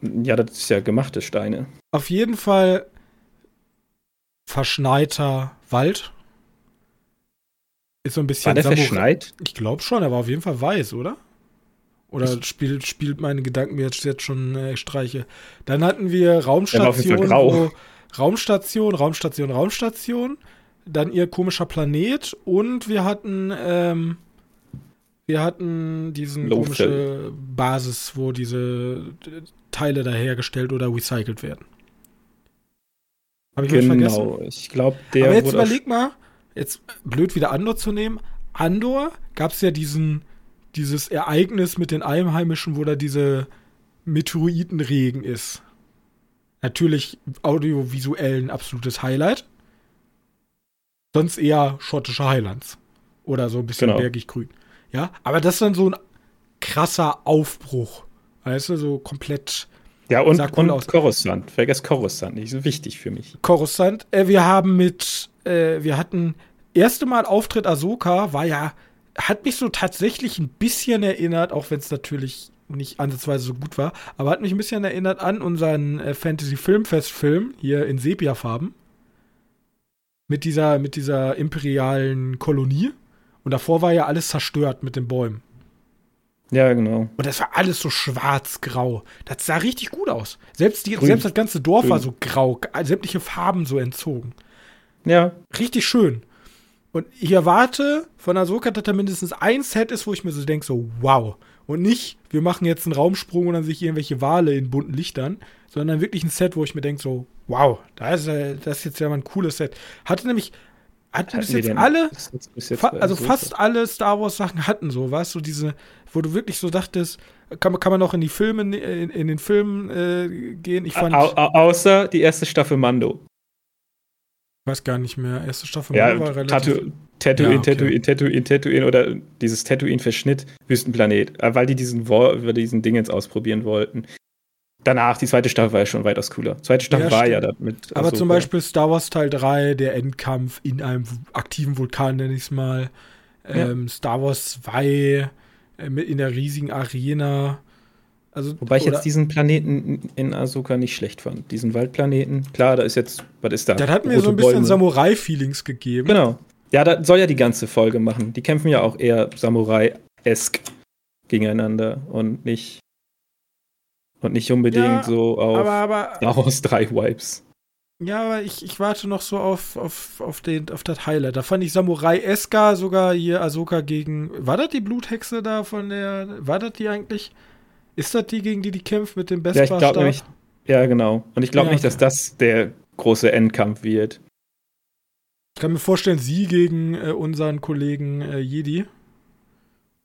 Ja, das ist ja gemachte Steine. Auf jeden Fall verschneiter Wald. Ist so ein bisschen War der Samurai- verschneit? Ich glaube schon, er war auf jeden Fall weiß, oder? Oder spielt, spielt meine Gedanken mir jetzt, jetzt schon äh, Streiche. Dann hatten wir Raumstation, Raumstation, Raumstation, Raumstation. Dann ihr komischer Planet und wir hatten, ähm, wir hatten diesen Lothal. komische Basis, wo diese äh, Teile da hergestellt oder recycelt werden. Habe ich was vergessen? Genau. Ich glaube, der Aber jetzt überleg mal, jetzt blöd wieder Andor zu nehmen, Andor gab es ja diesen, dieses Ereignis mit den Einheimischen, wo da diese Meteoritenregen ist. Natürlich audiovisuell ein absolutes Highlight. Sonst eher schottische Highlands. Oder so ein bisschen Genau. bergig grün. Ja, aber das ist dann so ein krasser Aufbruch. Weißt du, so komplett Ja, und, und aus. Coruscant. Vergesst Coruscant nicht, so wichtig für mich. Coruscant. Äh, wir haben mit, äh, wir hatten erste Mal Auftritt Ahsoka, war ja, hat mich so tatsächlich ein bisschen erinnert, auch wenn es natürlich nicht ansatzweise so gut war, aber hat mich ein bisschen erinnert an unseren äh, Fantasy-Filmfest-Film hier in Sepia-Farben. Mit dieser, mit dieser imperialen Kolonie. Und davor war ja alles zerstört mit den Bäumen. Ja, genau. Und das war alles so schwarz-grau. Das sah richtig gut aus. Selbst, die, Grün. selbst das ganze Dorf Grün. war so grau. Sämtliche Farben so entzogen. Ja, Richtig schön. Und ich erwarte von Ahsoka, dass da mindestens ein Set ist, wo ich mir so denke, so wow. Und nicht, wir machen jetzt einen Raumsprung und dann sehe ich irgendwelche Wale in bunten Lichtern, sondern wirklich ein Set, wo ich mir denke, so wow, da ist, äh, das ist jetzt ja mal ein cooles Set. Hatte nämlich, hatten bis jetzt alle, bis jetzt- fa also fast alle Star Wars Sachen hatten sowas, so diese, wo du wirklich so dachtest, kann, man- kann man auch in die Filme, in, in den Filmen äh, gehen. Ich fand, Au, au, außer die erste Staffel Mando. ich weiß gar nicht mehr, erste Staffel Ja, war relativ. Tatoo, Tatooine, Ja, okay. Tatooine, Tatooine, Tatooine oder dieses Tatooine-Verschnitt, Wüstenplanet, äh, weil die diesen, Wo- über diesen Ding jetzt ausprobieren wollten. Danach, die zweite Staffel war ja schon weitaus cooler. Zweite Staffel Ja, war ja da mit. Aber Ahsoka. zum Beispiel Star Wars Teil 3, der Endkampf in einem aktiven Vulkan, nenne ich es mal. Ähm, Star Wars 2 äh, mit in der riesigen Arena. Also, Wobei ich jetzt diesen Planeten in Ahsoka nicht schlecht fand. Diesen Waldplaneten. Klar, da ist jetzt, was ist da? das hat mir Rote so ein bisschen. Samurai-Feelings gegeben. Genau. Ja, da soll ja die ganze Folge machen. Die kämpfen ja auch eher Samurai-esk gegeneinander und nicht und nicht unbedingt Ja, so auf Aber, aber, Star Wars 3 Vibes. ja, aber ich, ich warte noch so auf, auf, auf, den, auf das Highlight. Da fand ich Samurai Eska sogar hier Ahsoka gegen. War das die Bluthexe da von der. War das die eigentlich? Ist das die, gegen die die kämpft mit dem Ja, ich glaube nämlich, ja, genau. Und ich glaube Ja, nicht, dass das der große Endkampf wird. Ich kann mir vorstellen, sie gegen äh, unseren Kollegen äh, Jedi.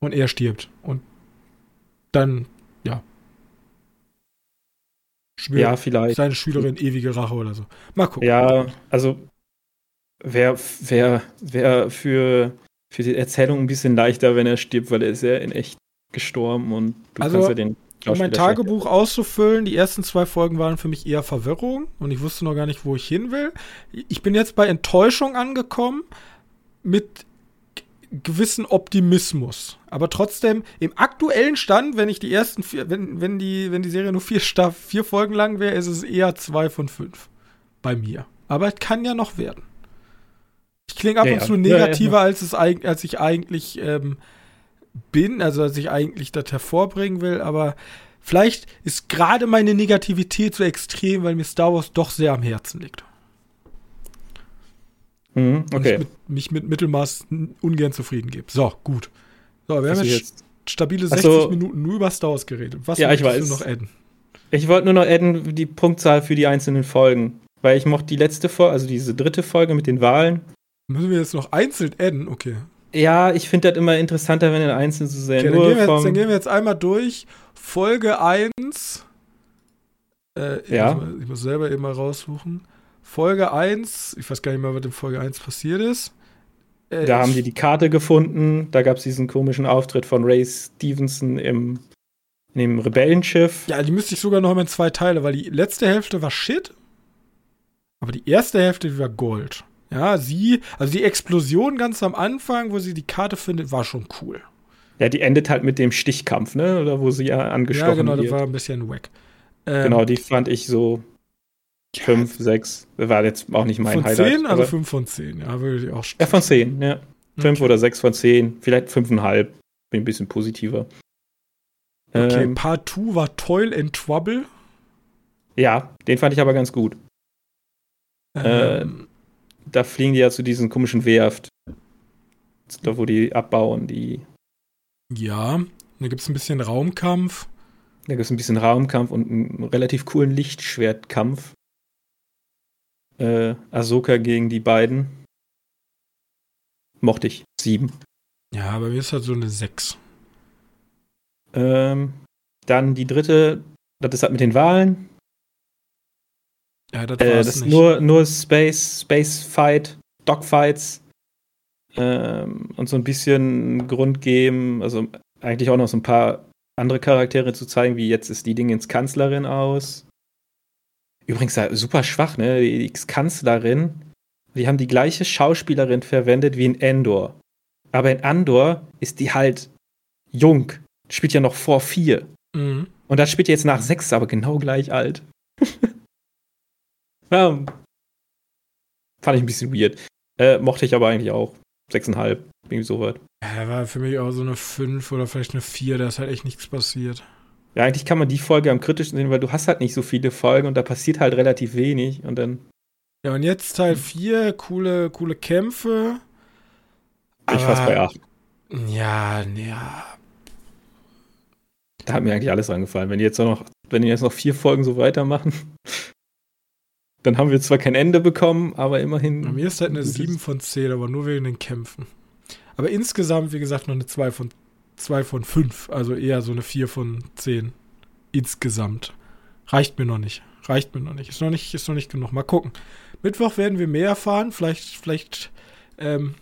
Und er stirbt. Und dann, ja. Schwör, Ja, vielleicht. seine Schülerin ewige Rache oder so. Mal gucken. Ja, also wäre wär, wär für, für die Erzählung ein bisschen leichter, wenn er stirbt, weil er ist ja in echt gestorben und du Also, kannst ja den Um mein Tagebuch auszufüllen, die ersten zwei Folgen waren für mich eher Verwirrung und ich wusste noch gar nicht, wo ich hin will. Ich bin jetzt bei Enttäuschung angekommen mit gewissen Optimismus. Aber trotzdem, im aktuellen Stand, wenn ich die ersten vier, wenn, wenn die, wenn die Serie nur vier Staff, vier Folgen lang wäre, ist es eher zwei von fünf. Bei mir. Aber es kann ja noch werden. Ich klinge ab Ja, und ja. zu Ja, ja, negativer, als, es, als ich eigentlich ähm, bin, also als ich eigentlich das hervorbringen will, aber vielleicht ist gerade meine Negativität so extrem, weil mir Star Wars doch sehr am Herzen liegt. Mhm, Und okay. ich mit, mich mit Mittelmaß ungern zufrieden gebe. So, gut. So, wir Also haben jetzt, jetzt, stabile Ach 60 so. Minuten nur über Star Wars geredet. Was Ja, ich weiß. du noch adden? ich wollte nur noch adden, die Punktzahl für die einzelnen Folgen. Weil ich mochte die letzte Folge, also diese dritte Folge mit den Wahlen. Müssen wir jetzt noch einzeln adden? Okay. Ja, ich finde das immer interessanter, wenn in einzeln zu sehen. okay dann, gehen wir jetzt, dann gehen wir jetzt einmal durch. Folge 1. Äh, ich, Ja. muss, ich muss selber eben mal raussuchen. Folge 1, ich weiß gar nicht mehr, was in Folge 1 passiert ist. Äh, Da haben die die Karte gefunden. Da gab es diesen komischen Auftritt von Ray Stevenson im, in dem Rebellenschiff. Ja, die müsste ich sogar noch mal in zwei Teile, weil die letzte Hälfte war Shit, aber die erste Hälfte war Gold. Ja, sie, also die Explosion ganz am Anfang, wo sie die Karte findet, war schon cool. Ja, die endet halt mit dem Stichkampf, ne? Oder wo sie ja angestochen ja, genau, das wird. war ein bisschen wack. Ähm, genau, die fand ich so ja, fünf, sechs. Das war jetzt auch nicht mein von Highlight. 10, also aber- 5 von 10, ja, würde ich auch ja, von zehn, ja. Fünf Okay. oder sechs von zehn, vielleicht fünfeinhalb. Bin ein bisschen positiver. Okay, Ähm, Part 2 war Toil and Trouble. ja, den fand ich aber ganz gut. Äh, Ähm, Da fliegen die ja zu diesen komischen Werft. Da, wo die abbauen, die. ja, da gibt es ein bisschen Raumkampf. Da gibt es ein bisschen Raumkampf und einen relativ coolen Lichtschwertkampf. Äh, Ahsoka gegen die beiden. Mochte ich. Sieben. Ja, bei mir ist halt so eine 6. Ähm, dann die dritte, das ist halt mit den Wahlen. Ja, das Äh, das ist nur, nur Space, Space Fight, Dogfights ähm, und so ein bisschen Grund geben, also eigentlich auch noch so ein paar andere Charaktere zu zeigen, wie jetzt ist die Dingens Kanzlerin aus. Übrigens super schwach, ne? Die Ex-Kanzlerin, die haben die gleiche Schauspielerin verwendet wie in Endor. Aber in Andor ist die halt jung, spielt ja noch vor vier. Mhm. Und das spielt jetzt nach sechs, aber genau gleich alt. ja, fand ich ein bisschen weird. Äh, mochte ich aber eigentlich auch. Sechseinhalb, irgendwie so weit. Ja, war für mich auch so eine 5 oder vielleicht eine 4, da ist halt echt nichts passiert. Ja, eigentlich kann man die Folge am kritischsten sehen, weil du hast halt nicht so viele Folgen und da passiert halt relativ wenig und dann. Ja, und jetzt Teil 4, coole, coole Kämpfe. ich fast bei acht. Ja, ja. Da hat mir eigentlich alles angefallen. Wenn die jetzt noch, wenn die jetzt noch vier Folgen so weitermachen, dann haben wir zwar kein Ende bekommen, aber immerhin. Bei mir ist halt eine Gutes. 7 von 10, aber nur wegen den Kämpfen. Aber insgesamt, wie gesagt, noch eine 2 von, 2 von 5. Also eher so eine 4 von 10. Insgesamt. Reicht mir noch nicht. Reicht mir noch nicht. Ist noch nicht, ist noch nicht genug. Mal gucken. Mittwoch werden wir mehr erfahren. Vielleicht, vielleicht ähm,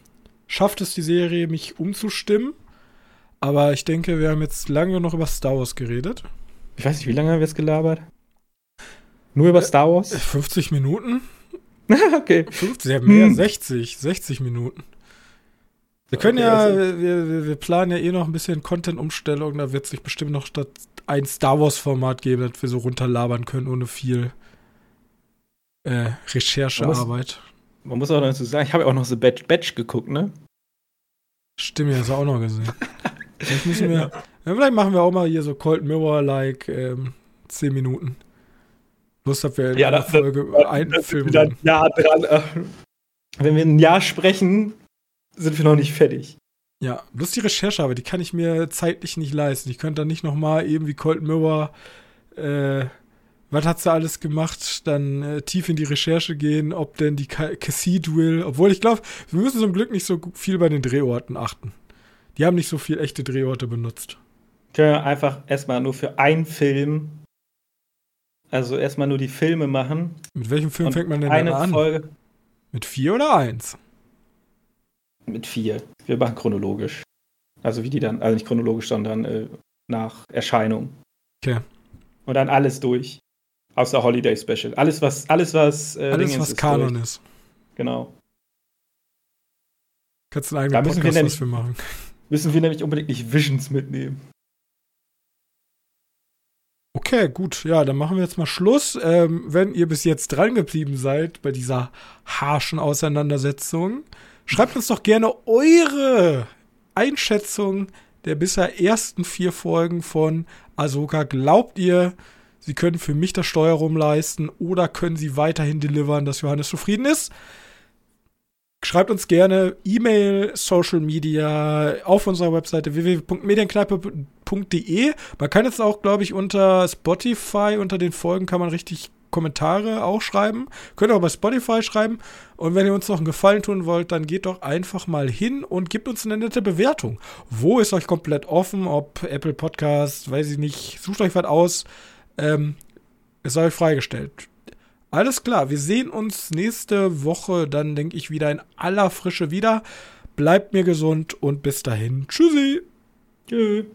schafft es die Serie, mich umzustimmen. Aber ich denke, wir haben jetzt lange noch über Star Wars geredet. Ich weiß nicht, wie lange haben wir jetzt gelabert? Nur über Star Wars? 50 Minuten? okay. 50, ja, mehr, Hm. 60, 60 Minuten. Wir können ja, Okay, wir, wir, planen ja eh noch ein bisschen Content-Umstellung. Da wird sich bestimmt noch statt ein Star Wars-Format geben, das wir so runterlabern können, ohne viel äh, Recherchearbeit. Man muss auch dazu sagen, ich habe ja auch noch The Batch, Batch geguckt, ne? Stimmt, ja, hast du auch noch gesehen. Vielleicht müssen wir, ja, vielleicht machen wir auch mal hier so Cold Mirror-like ähm, 10 Minuten. Lust habt wir in Ja, einer das- Folge einen Das Film ein Jahr dran. äh. Wenn wir ein Jahr sprechen, sind wir noch nicht fertig. Ja, bloß die Recherche, aber die kann ich mir zeitlich nicht leisten. Ich könnte dann nicht nochmal eben wie Cold Mirror, äh, was hat sie alles gemacht, dann äh, tief in die Recherche gehen, ob denn die Ca- Cathedral, obwohl ich glaube, wir müssen zum Glück nicht so viel bei den Drehorten achten. Die haben nicht so viel echte Drehorte benutzt. Können wir einfach erstmal nur für einen Film, also erstmal nur die Filme machen. Mit welchem Film und fängt man denn eine dann an? Folge Mit vier oder eins? Mit vier. Wir machen chronologisch. Also wie die dann, also nicht chronologisch, sondern äh, nach Erscheinung. Okay. Und dann alles durch. Außer Holiday Special. Alles, was, alles, was, äh, Alles, Dingens was ist Kanon durch. ist. Genau. Kannst du einen Da eigenen müssen wir Podcast, nämlich- was wir machen. Müssen wir nämlich unbedingt nicht Visions mitnehmen. Okay, gut. Ja, dann machen wir jetzt mal Schluss. Ähm, wenn ihr bis jetzt dran geblieben seid bei dieser harschen Auseinandersetzung, schreibt uns doch gerne eure Einschätzung der bisher ersten vier Folgen von Ahsoka. Glaubt ihr, sie können für mich das Steuerung leisten oder können sie weiterhin delivern, dass Johannes zufrieden ist? Schreibt uns gerne E-Mail, Social Media auf unserer Webseite www.medienkneipe.de. Man kann jetzt auch, glaube ich, unter Spotify, unter den Folgen kann man richtig Kommentare auch schreiben. Könnt ihr auch bei Spotify schreiben. Und wenn ihr uns noch einen Gefallen tun wollt, dann geht doch einfach mal hin und gebt uns eine nette Bewertung. Wo ist euch komplett offen? Ob Apple Podcast, weiß ich nicht. Sucht euch was aus. Ähm, es sei euch freigestellt. Alles klar, wir sehen uns nächste Woche, dann denke ich wieder in aller Frische wieder. Bleibt mir gesund und bis dahin. Tschüssi. Tschüss.